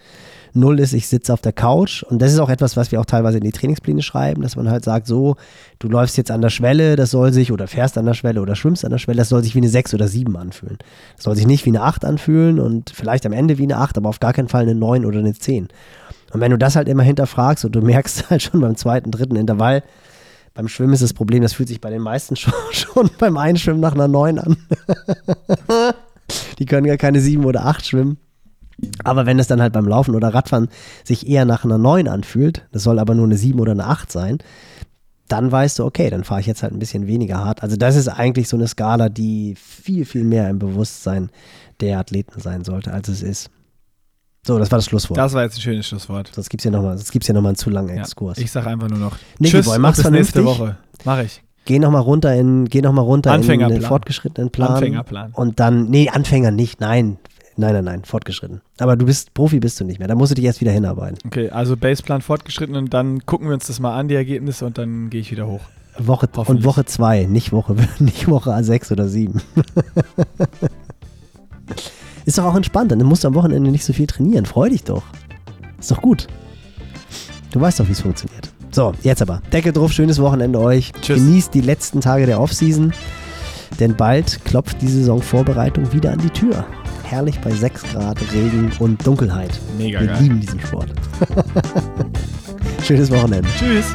Null ist, ich sitze auf der Couch. Und das ist auch etwas, was wir auch teilweise in die Trainingspläne schreiben, dass man halt sagt, so, du läufst jetzt an der Schwelle, das soll sich, oder fährst an der Schwelle oder schwimmst an der Schwelle, das soll sich wie eine 6 oder 7 anfühlen. Das soll sich nicht wie eine 8 anfühlen und vielleicht am Ende wie eine 8, aber auf gar keinen Fall eine 9 oder eine 10. Und wenn du das halt immer hinterfragst und du merkst halt schon beim zweiten, dritten Intervall, beim Schwimmen ist das Problem, das fühlt sich bei den meisten schon, schon beim Einschwimmen nach einer 9 an. Die können gar keine 7 oder 8 schwimmen. Aber wenn es dann halt beim Laufen oder Radfahren sich eher nach einer 9 anfühlt, das soll aber nur eine 7 oder eine 8 sein, dann weißt du, okay, dann fahre ich jetzt halt ein bisschen weniger hart. Also das ist eigentlich so eine Skala, die viel, viel mehr im Bewusstsein der Athleten sein sollte, als es ist. So, das war das Schlusswort. Das war jetzt ein schönes Schlusswort. Sonst gibt es ja nochmal noch einen zu langen Exkurs. Ja, ich sage einfach nur noch Nicky Tschüss Boy, mach's bis nächste Woche. Mach ich. Geh nochmal runter in, geh noch mal runter in den fortgeschrittenen Plan. Anfängerplan. Und dann, nee, Anfänger nicht, nein. Nein, nein, nein, fortgeschritten. Aber du bist Profi bist du nicht mehr. Da musst du dich erst wieder hinarbeiten. Okay, also Baseplan fortgeschritten und dann gucken wir uns das mal an, die Ergebnisse, und dann gehe ich wieder hoch. Woche und Woche zwei, nicht Woche, nicht Woche sechs oder sieben. Ist doch auch entspannt, dann musst du am Wochenende nicht so viel trainieren. Freu dich doch. Ist doch gut. Du weißt doch, wie es funktioniert. So, jetzt aber. Deckel drauf, schönes Wochenende euch. Tschüss. Genießt die letzten Tage der Offseason, denn bald klopft die Saisonvorbereitung wieder an die Tür herrlich bei 6 Grad, Regen und Dunkelheit. Mega Wir geil. lieben diesen Sport. Schönes Wochenende. Tschüss.